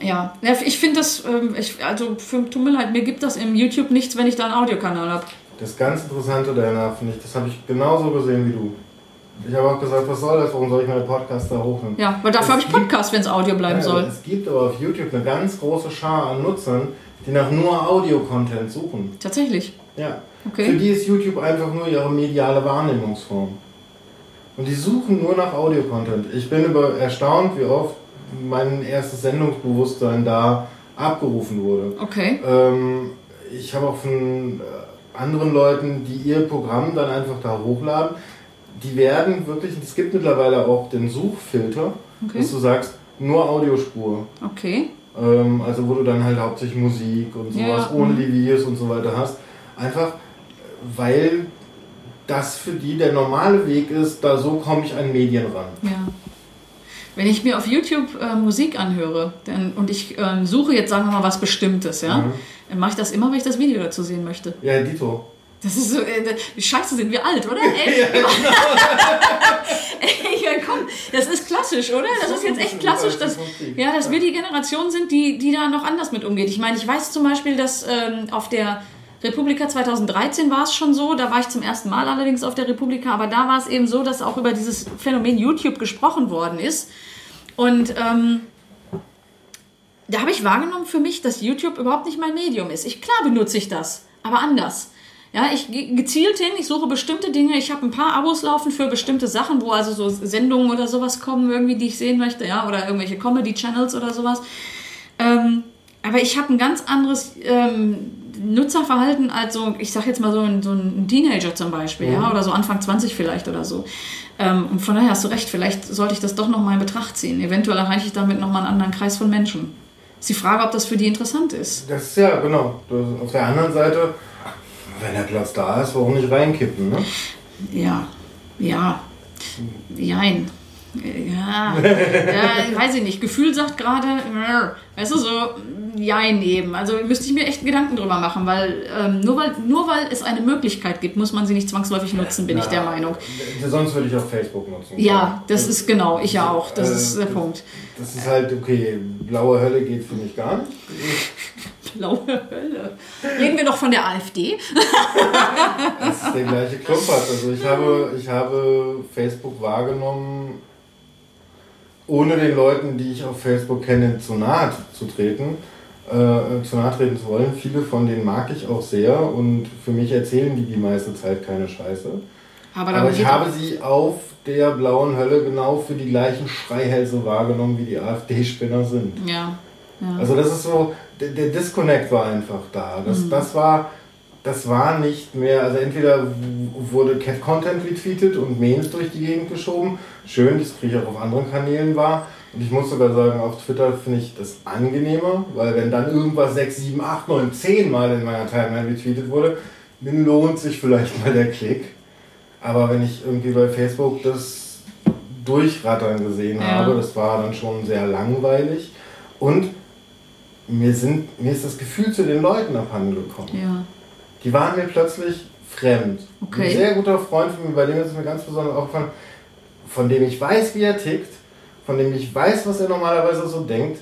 Ja. Ich finde das, ähm, ich, also für, tut mir leid, mir gibt das im YouTube nichts, wenn ich da einen Audiokanal habe. Das ganz Interessante daran finde ich, das habe ich genauso gesehen wie du. Ich habe auch gesagt, was soll das? Warum soll ich meine Podcasts da hochnehmen? Ja, weil dafür habe ich gibt- Podcast, wenn es Audio bleiben Ja, soll. Es gibt aber auf YouTube eine ganz große Schar an Nutzern, die nach nur Audio-Content suchen. Tatsächlich. Ja. Okay. Für die ist YouTube einfach nur ihre mediale Wahrnehmungsform. Und die suchen nur nach Audio-Content. Ich bin über erstaunt, wie oft mein erstes Sendungsbewusstsein da abgerufen wurde. Okay. Ähm, ich habe auch von äh, anderen Leuten, die ihr Programm dann einfach da hochladen, die werden wirklich, es gibt mittlerweile auch den Suchfilter, Okay. dass du sagst, nur Audiospur. Okay. Ähm, also wo du dann halt hauptsächlich Musik und sowas ja, ohne mhm. die Videos und so weiter hast. Einfach weil das für die der normale Weg ist, da so komme ich an Medien ran. Ja. Wenn ich mir auf YouTube äh, Musik anhöre dann, und ich ähm, suche jetzt, sagen wir mal, was Bestimmtes, ja, Mhm. dann mache ich das immer, wenn ich das Video dazu sehen möchte. Ja, Dito. Das ist so, äh, wie scheiße sind wir alt, oder? (laughs) Ey, (laughs) Ey, ja, komm, das ist klassisch, oder? Das ist jetzt echt klassisch, dass, ja, dass wir die Generation sind, die, die da noch anders mit umgeht. Ich meine, ich weiß zum Beispiel, dass ähm, auf der Republika 2013 war es schon so, da war ich zum ersten Mal allerdings auf der Republika, aber da war es eben so, dass auch über dieses Phänomen YouTube gesprochen worden ist. Und ähm, da habe ich wahrgenommen für mich, dass YouTube überhaupt nicht mein Medium ist. Ich, klar benutze ich das, aber anders. Ja, ich gehe gezielt hin, ich suche bestimmte Dinge, ich habe ein paar Abos laufen für bestimmte Sachen, wo also so Sendungen oder sowas kommen, irgendwie, die ich sehen möchte, ja, oder irgendwelche Comedy-Channels oder sowas. Ähm, aber ich habe ein ganz anderes ähm, Nutzerverhalten als so, ich sag jetzt mal so ein, so ein Teenager zum Beispiel, ja, oder so Anfang 20 vielleicht oder so. Ähm, und von daher hast du recht, vielleicht sollte ich das doch nochmal in Betracht ziehen. Eventuell erreiche ich damit nochmal einen anderen Kreis von Menschen. Ist die Frage, ob das für die interessant ist. Das ist ja, genau. Auf der anderen Seite, wenn der Platz da ist, warum nicht reinkippen, ne? Ja, ja, jein. Ja, ja, weiß ich nicht. Gefühl sagt gerade, weißt du, so, jein eben. Also müsste ich mir echt Gedanken drüber machen, weil, ähm, nur weil nur weil es eine Möglichkeit gibt, muss man sie nicht zwangsläufig nutzen, bin ich der Meinung. Sonst würde ich auch Facebook nutzen. Ja, das ist genau, ich ja auch. Das Äh, ist der Punkt. Das ist halt, okay, blaue Hölle geht für mich gar nicht. (laughs) Blaue Hölle. Reden wir doch von der AfD. Das ist der gleiche Klumpert. Also ich habe, ich habe Facebook wahrgenommen, ohne den Leuten, die ich auf Facebook kenne, zu nahe zu treten, äh, zu nahe treten zu wollen. Viele von denen mag ich auch sehr und für mich erzählen die die meiste Zeit keine Scheiße. Aber, Aber ich habe sie auf der blauen Hölle genau für die gleichen Schreihälse wahrgenommen, wie die AfD-Spinner sind. Ja. ja. Also das ist so, der, der Disconnect war einfach da. Das, Mhm. das war das war nicht mehr, also entweder wurde Cat-Content retweetet und Memes durch die Gegend geschoben. Schön, das kriege ich auch auf anderen Kanälen wahr. Und ich muss sogar sagen, auf Twitter finde ich das angenehmer, weil wenn dann irgendwas 6, 7, 8, 9, 10 Mal in meiner Timeline retweetet wurde, dann lohnt sich vielleicht mal der Klick. Aber wenn ich irgendwie bei Facebook das Durchrattern gesehen Ja. habe, das war dann schon sehr langweilig. Und mir, sind, mir ist das Gefühl zu den Leuten abhanden gekommen. ja. Die waren mir plötzlich fremd. Okay. Ein sehr guter Freund von mir, bei dem ist es mir ganz besonders aufgefallen, von dem ich weiß, wie er tickt, von dem ich weiß, was er normalerweise so denkt,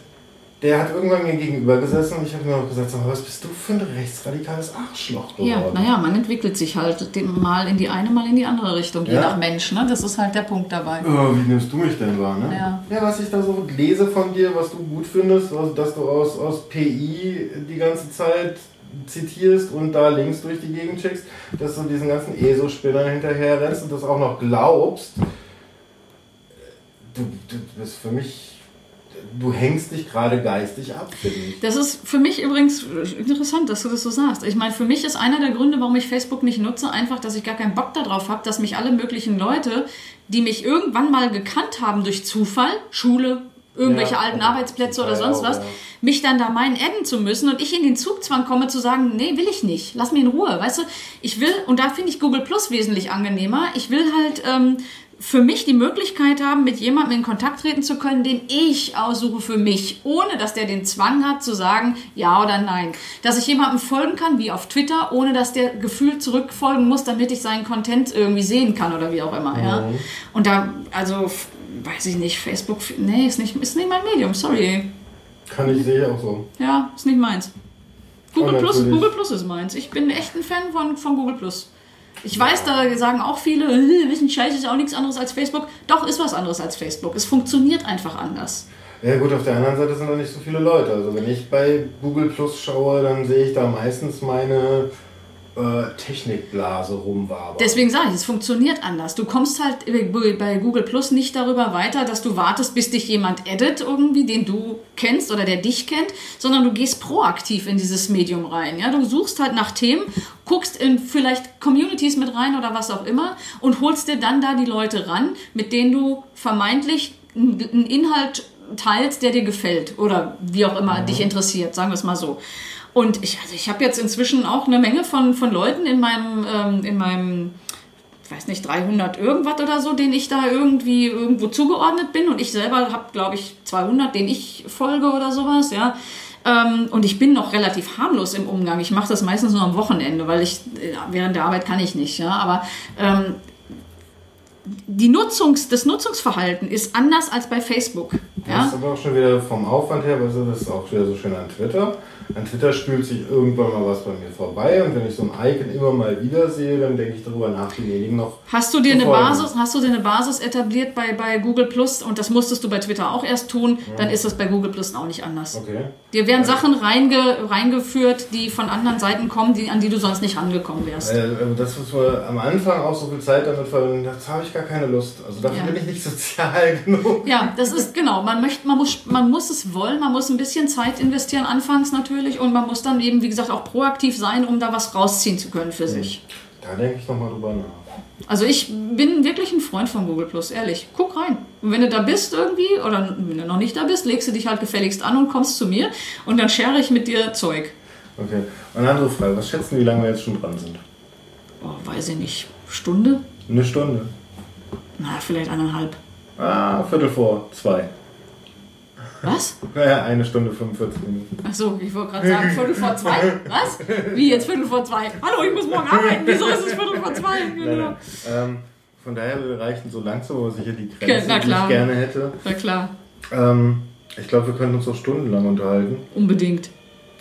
der hat irgendwann mir gegenüber gesessen und ich habe mir auch gesagt, was bist du für ein rechtsradikales Arschloch geworden? Ja, naja, man entwickelt sich halt mal in die eine, mal in die andere Richtung, je Ja. nach Mensch. Ne? Das ist halt der Punkt dabei. Oh, wie nimmst du mich denn wahr, ne? Ja. was ich da so lese von dir, was du gut findest, also, dass du aus, aus PI die ganze Zeit zitierst und da Links durch die Gegend schickst, dass du diesen ganzen ESO-Spinnern hinterher rennst und das auch noch glaubst. Du, du bist für mich, du hängst dich gerade geistig ab. Das ist für mich übrigens interessant, dass du das so sagst. Ich meine, für mich ist einer der Gründe, warum ich Facebook nicht nutze, einfach, dass ich gar keinen Bock darauf habe, dass mich alle möglichen Leute, die mich irgendwann mal gekannt haben durch Zufall, Schule, irgendwelche Ja, alten ja, Arbeitsplätze oder sonst was, mich dann da meinen adden zu müssen und ich in den Zugzwang komme zu sagen, nee, will ich nicht, lass mich in Ruhe, weißt du, ich will, und da finde ich Google Plus wesentlich angenehmer, ich will halt ähm, für mich die Möglichkeit haben, mit jemandem in Kontakt treten zu können, den ich aussuche für mich, ohne dass der den Zwang hat zu sagen, ja oder nein. Dass ich jemandem folgen kann, wie auf Twitter, ohne dass der gefühlt zurückfolgen muss, damit ich seinen Content irgendwie sehen kann oder wie auch immer. Ja? Und da, also, weiß ich nicht, Facebook, nee, ist nicht, ist nicht mein Medium, sorry. Kann ich sehe auch so. Ja, ist nicht meins. Google Plus, Google Plus ist meins. Ich bin echt ein Fan von, von Google Plus. Ich weiß, da sagen auch viele, wissen Scheiße ist auch nichts anderes als Facebook. Doch, ist was anderes als Facebook. Es funktioniert einfach anders. Ja gut, auf der anderen Seite sind da nicht so viele Leute. Also wenn ich bei Google Plus schaue, dann sehe ich da meistens meine äh, Technikblase rumwabern. Deswegen sage ich, es funktioniert anders. Du kommst halt bei Google Plus nicht darüber weiter, dass du wartest, bis dich jemand edit irgendwie, den du kennst oder der dich kennt, sondern du gehst proaktiv in dieses Medium rein. Ja? Du suchst halt nach Themen, guckst in vielleicht Communities mit rein oder was auch immer und holst dir dann da die Leute ran, mit denen du vermeintlich einen Inhalt teilst, der dir gefällt oder wie auch immer dich interessiert, sagen wir es mal so. Und ich, also ich habe jetzt inzwischen auch eine Menge von, von Leuten in meinem, ähm, in meinem, ich weiß nicht, 300 irgendwas oder so, denen ich da irgendwie irgendwo zugeordnet bin. Und ich selber habe, glaube ich, 200, denen ich folge oder sowas, ja. Ähm, und ich bin noch relativ harmlos im Umgang. Ich mache das meistens nur am Wochenende, weil ich äh, während der Arbeit kann ich nicht, ja. Aber ähm, die Nutzungs, das Nutzungsverhalten ist anders als bei Facebook. Das Ja? ist aber auch schon wieder vom Aufwand her, also das ist auch wieder so schön an Twitter. An Twitter spült sich irgendwann mal was bei mir vorbei und wenn ich so ein Icon immer mal wieder sehe, dann denke ich darüber nach, demjenigen noch. Hast du dir eine. Basis, hast du dir eine Basis etabliert bei, bei Google Plus und das musstest du bei Twitter auch erst tun, dann ist das bei Google Plus auch nicht anders. Okay. Dir werden Sachen reinge, reingeführt, die von anderen Seiten kommen, die, an die du sonst nicht rangekommen wärst. Äh, das, was wir am Anfang auch so viel Zeit damit verwenden, das habe ich gar keine Lust. Also dafür Ja. bin ich nicht (laughs) sozial genug. Ja, das ist genau. Man möchte, man muss, man muss es wollen, man muss ein bisschen Zeit investieren anfangs natürlich und man muss dann eben, wie gesagt, auch proaktiv sein, um da was rausziehen zu können für sich. Da denke ich nochmal drüber nach. Also ich bin wirklich ein Freund von Google Plus, ehrlich. Guck rein. Und wenn du da bist irgendwie, oder wenn du noch nicht da bist, legst du dich halt gefälligst an und kommst zu mir und dann share ich mit dir Zeug. Okay. Und eine andere Frage, was schätzen, wie lange wir jetzt schon dran sind? Oh, weiß ich nicht. Stunde? Eine Stunde. Na, vielleicht eineinhalb. Ah, Viertel vor zwei. Was? Naja, eine Stunde 45 Minuten. Achso, ich wollte gerade sagen, Viertel vor zwei. Was? Wie jetzt Viertel vor zwei? Hallo, ich muss morgen arbeiten. Wieso ist es Viertel vor zwei? Nein, Genau. nein. Ähm, von daher, wir reichen so langsam, sicher die Grenze, Na die ich gerne hätte. Na klar, Ähm, ich glaube, wir können uns noch stundenlang unterhalten. unbedingt.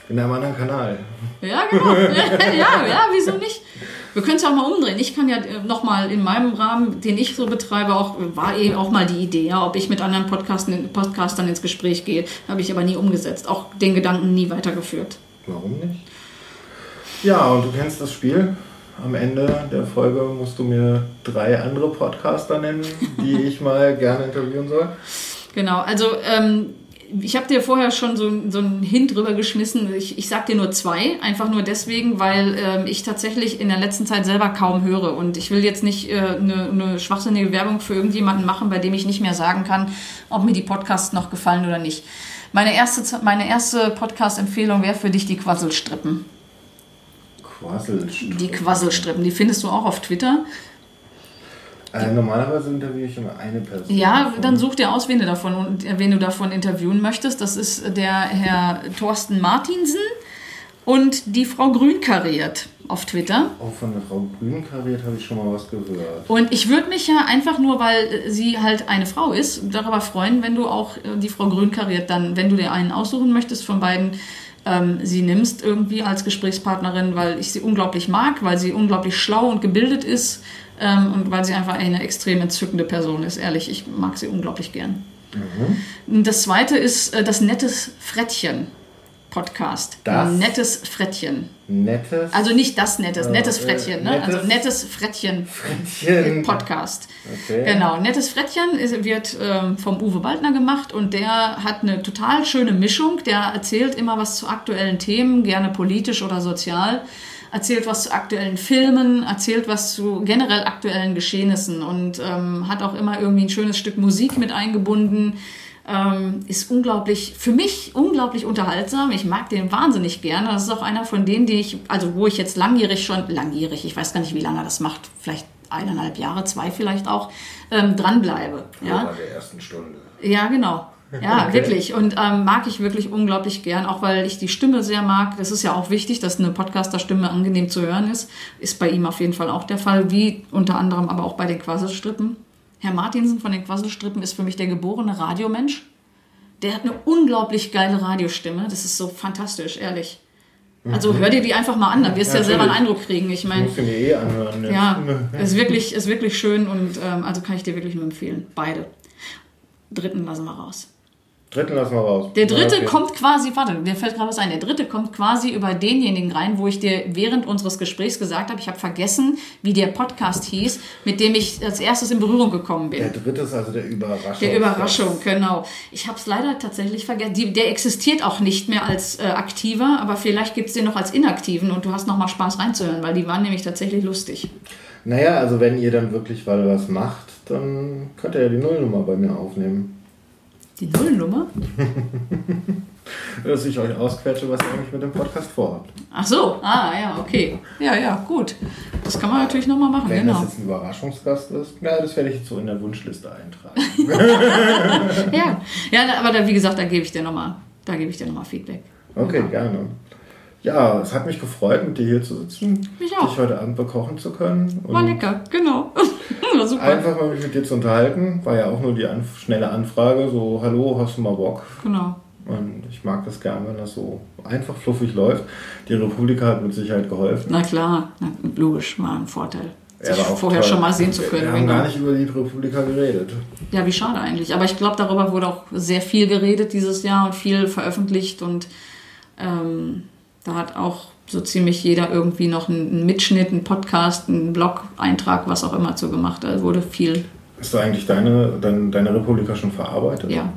In einem anderen Kanal. Ja, genau. (laughs) ja, ja, wieso nicht? Wir können es ja auch mal umdrehen. Ich kann ja nochmal in meinem Rahmen, den ich so betreibe, auch war eben auch mal die Idee, ja, ob ich mit anderen Podcasten, Podcastern ins Gespräch gehe. Habe ich aber nie umgesetzt. Auch den Gedanken nie weitergeführt. Warum nicht? Ja, und du kennst das Spiel. Am Ende der Folge musst du mir drei andere Podcaster nennen, die (laughs) ich mal gerne interviewen soll. Genau, also ähm, ich habe dir vorher schon so, so einen Hint drüber geschmissen. Ich, ich sag dir nur zwei, einfach nur deswegen, weil ähm, ich tatsächlich in der letzten Zeit selber kaum höre. Und ich will jetzt nicht eine äh, ne- ne schwachsinnige Werbung für irgendjemanden machen, bei dem ich nicht mehr sagen kann, ob mir die Podcasts noch gefallen oder nicht. Meine erste, meine erste Podcast-Empfehlung wäre für dich die Quasselstrippen. Quasselstrippen. Die Quasselstrippen, die findest du auch auf Twitter. Äh, normalerweise interviewe ich immer eine Person. Ja, davon. dann such dir aus, wen du davon, wen du davon interviewen möchtest. Das ist der Herr Thorsten Martinsen und die Frau Grünkariert auf Twitter. Auch von der Frau Grünkariert habe ich schon mal was gehört. Und ich würde mich ja einfach nur, weil äh, sie halt eine Frau ist, darüber freuen, wenn du auch äh, die Frau Grünkariert dann, wenn du dir einen aussuchen möchtest von beiden, ähm, sie nimmst irgendwie als Gesprächspartnerin, weil ich sie unglaublich mag, weil sie unglaublich schlau und gebildet ist ähm, und weil sie einfach eine extrem entzückende Person ist. Ehrlich, ich mag sie unglaublich gern. Und Das zweite ist äh, das Nettes Frettchen Podcast. Das? Nettes Frettchen. Nettes Also nicht das Nettes, Ja, nettes äh, Frettchen, ne? nettes- Also Nettes Frettchen Frettchen. Podcast. Okay. Genau, Nettes Frettchen ist, wird ähm, vom Uwe Waldner gemacht und der hat eine total schöne Mischung. Der erzählt immer was zu aktuellen Themen, gerne politisch oder sozial. Erzählt was zu aktuellen Filmen, erzählt was zu generell aktuellen Geschehnissen und ähm, hat auch immer irgendwie ein schönes Stück Musik mit eingebunden. Ähm, ist unglaublich, für mich unglaublich unterhaltsam. Ich mag den wahnsinnig gerne. Das ist auch einer von denen, die ich, also wo ich jetzt langjährig schon, langjährig, ich weiß gar nicht, wie lange das macht, vielleicht eineinhalb Jahre, zwei vielleicht auch, ähm, dranbleibe. Ja? Bei der ersten Stunde. Ja, genau. Ja, Okay. wirklich. Und ähm, mag ich wirklich unglaublich gern, auch weil ich die Stimme sehr mag. Das ist ja auch wichtig, dass eine Podcaster-Stimme angenehm zu hören ist. Ist bei ihm auf jeden Fall auch der Fall, wie unter anderem aber auch bei den Quasselstrippen. Herr Martinsen von den Quasselstrippen ist für mich der geborene Radiomensch. Der hat eine unglaublich geile Radiostimme. Das ist so fantastisch, ehrlich. Also hör dir die einfach mal an, dann wirst du ja selber einen. Eindruck kriegen. Ich meine, muss mir eh anhören. ja, ist wirklich, ist wirklich schön und ähm, also kann ich dir wirklich nur empfehlen. Beide. Dritten lassen wir raus. Dritten lassen wir raus. Der dritte Okay. kommt quasi, warte, mir fällt gerade was ein. Der dritte kommt quasi über denjenigen rein, wo ich dir während unseres Gesprächs gesagt habe, ich habe vergessen, wie der Podcast hieß, mit dem ich als erstes in Berührung gekommen bin. Der dritte ist also der Überraschung. Der Überraschung, genau. Ich habe es leider tatsächlich vergessen. Die, der existiert auch nicht mehr als äh, aktiver, aber vielleicht gibt es den noch als inaktiven und du hast noch mal Spaß reinzuhören, weil die waren nämlich tatsächlich lustig. Naja, also wenn ihr dann wirklich mal was macht, dann könnt ihr ja die Nullnummer bei mir aufnehmen. Die Nullnummer? (laughs) Dass ich euch ausquetsche, was ihr eigentlich mit dem Podcast vorhabt. Ach so, ah ja, okay. Ja, ja, gut. Das kann man natürlich noch mal machen, Wenn genau. das jetzt ein Überraschungsgast ist, ja, das werde ich jetzt so in der Wunschliste eintragen. (laughs) Ja, ja, aber da, wie gesagt, da gebe ich dir noch mal, da gebe ich dir noch mal Feedback. Okay, gerne. Ja, es hat mich gefreut, mit dir hier zu sitzen. Mich auch. Dich heute Abend bekochen zu können. War lecker, genau. (laughs) War super. Einfach mal mich mit dir zu unterhalten. War ja auch nur die Anf schnelle Anfrage. So, hallo, hast du mal Bock? Genau. Und ich mag das gern, wenn das so einfach fluffig läuft. Die Republika hat mit Sicherheit geholfen. Na klar, na, logisch, war ein Vorteil. Ja, Sich auch vorher toll. schon mal sehen zu können. Wir haben genau. gar nicht über die Republika geredet. Ja, wie schade eigentlich. Aber ich glaube, darüber wurde auch sehr viel geredet dieses Jahr und viel veröffentlicht und ähm, da hat auch so ziemlich jeder irgendwie noch einen, Mitschnitt, einen Podcast, einen Blog-Eintrag, was auch immer zu gemacht. Da wurde viel, Hast du eigentlich deine, dein, deine Republika schon verarbeitet? ja,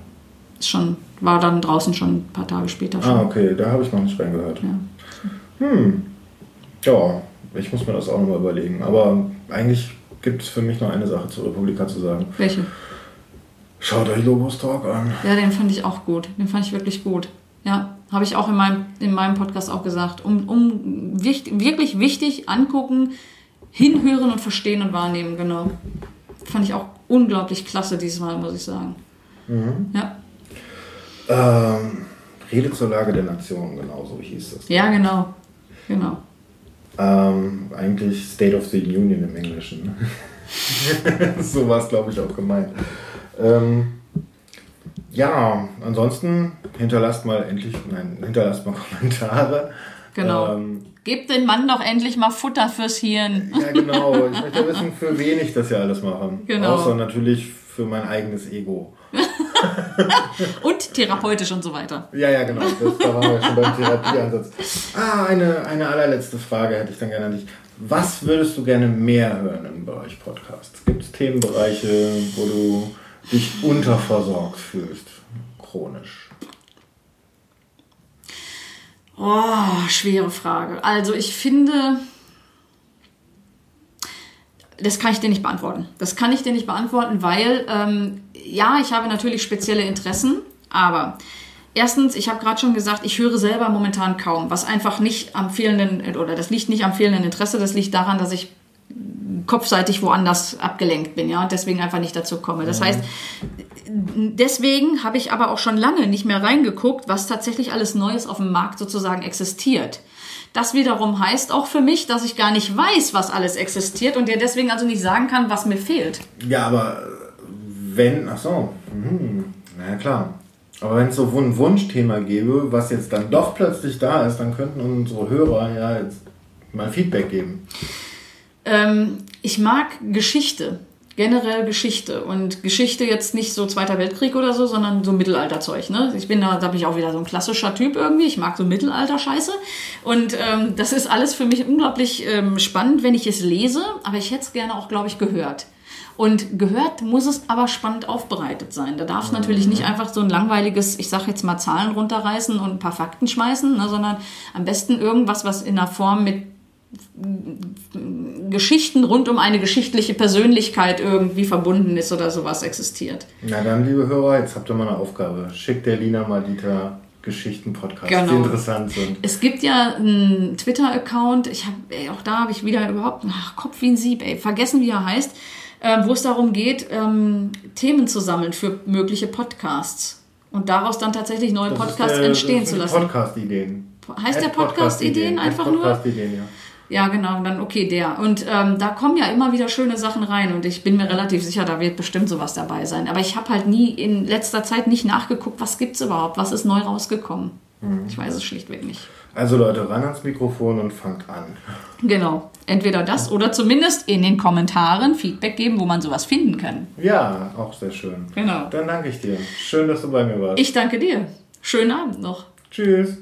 ist schon, war dann draußen schon ein paar Tage später schon. Ah, okay, da habe ich noch nicht reingehört. Ja. Hm. Ja, ich muss mir das auch nochmal überlegen. Aber eigentlich gibt es für mich noch eine Sache zur Republika zu sagen. Welche? Schaut euch Lobos Talk an. Ja, den fand ich auch gut. Den fand ich wirklich gut. Ja, habe ich auch in meinem, in meinem Podcast auch gesagt. Um, um wicht, wirklich wichtig angucken, hinhören und verstehen und wahrnehmen, genau. Fand ich auch unglaublich klasse diesmal, muss ich sagen. Ja. Ähm, Rede zur Lage der Nation, genau so hieß das. ja, genau. Genau. Ähm, eigentlich State of the Union im Englischen. (laughs) so war es, glaube ich, auch gemeint. Ähm, ja, ansonsten hinterlasst mal endlich, nein, hinterlasst mal (laughs) Kommentare. Genau. Ähm, Gebt den Mann doch endlich mal Futter fürs Hirn. ja, genau. Ich möchte wissen, für wen ich das ja alles mache. Genau. Außer natürlich für mein eigenes Ego. (laughs) Und therapeutisch und so weiter. Ja, ja, genau. Das, da waren wir schon beim Therapieansatz. Ah, eine, eine allerletzte Frage hätte ich dann gerne an dich. Was würdest du gerne mehr hören im Bereich Podcasts? Gibt es Themenbereiche, wo du dich unterversorgt fühlst? Chronisch. Oh, schwere Frage. Also ich finde, das kann ich dir nicht beantworten. Das kann ich dir nicht beantworten, weil ähm, ja, ich habe natürlich spezielle Interessen, aber erstens, ich habe gerade schon gesagt, ich höre selber momentan kaum, was einfach nicht am fehlenden, oder das liegt nicht am fehlenden Interesse, das liegt daran, dass ich kopfseitig woanders abgelenkt bin, ja, und deswegen einfach nicht dazu komme. Das heißt, deswegen habe ich aber auch schon lange nicht mehr reingeguckt, was tatsächlich alles Neues auf dem Markt sozusagen existiert. Das wiederum heißt auch für mich, dass ich gar nicht weiß, was alles existiert und der deswegen also nicht sagen kann, was mir fehlt. Ja, aber wenn, ach so, mhm. na ja, klar. Aber wenn es so ein Wunschthema gäbe, was jetzt dann doch plötzlich da ist, dann könnten unsere Hörer ja jetzt mal Feedback geben. Ähm, ich mag Geschichte, generell Geschichte und Geschichte jetzt nicht so Zweiter Weltkrieg oder so, sondern so Mittelalterzeug. Ne? Ich bin da, da bin ich auch wieder so ein klassischer Typ irgendwie. Ich mag so Mittelalter-Scheiße und ähm, das ist alles für mich unglaublich ähm, spannend, wenn ich es lese. Aber ich hätte es gerne auch, glaube ich, gehört. Und gehört muss es aber spannend aufbereitet sein. Da darf es natürlich nicht einfach so ein langweiliges, ich sag jetzt mal Zahlen runterreißen und ein paar Fakten schmeißen, ne, sondern am besten irgendwas, was in einer Form mit Geschichten rund um eine geschichtliche Persönlichkeit irgendwie verbunden ist oder sowas existiert. Na dann, liebe Hörer, jetzt habt ihr mal eine Aufgabe. Schickt der Lina mal Dieter Geschichten-Podcasts, Genau. die interessant sind. Es gibt ja einen Twitter-Account, ich habe, auch da habe ich wieder überhaupt, ach, Kopf wie ein Sieb, ey, vergessen, wie er heißt, äh, wo es darum geht, ähm, Themen zu sammeln für mögliche Podcasts und daraus dann tatsächlich neue Das ist Podcasts der- entstehen das zu lassen. Podcast-Ideen. Heißt der Ad Podcast-Ideen einfach nur? Podcast-Ideen, ja. Ja, genau, dann okay, der. Und ähm, da kommen ja immer wieder schöne Sachen rein und ich bin mir relativ sicher, da wird bestimmt sowas dabei sein. Aber ich habe halt nie in letzter Zeit nicht nachgeguckt, was gibt's überhaupt, was ist neu rausgekommen. Ich weiß es schlichtweg nicht. Also Leute, ran ans Mikrofon und fangt an. Genau, entweder das oder zumindest in den Kommentaren Feedback geben, wo man sowas finden kann. Ja, auch sehr schön. Genau. Dann danke ich dir. Schön, dass du bei mir warst. Ich danke dir. Schönen Abend noch. Tschüss.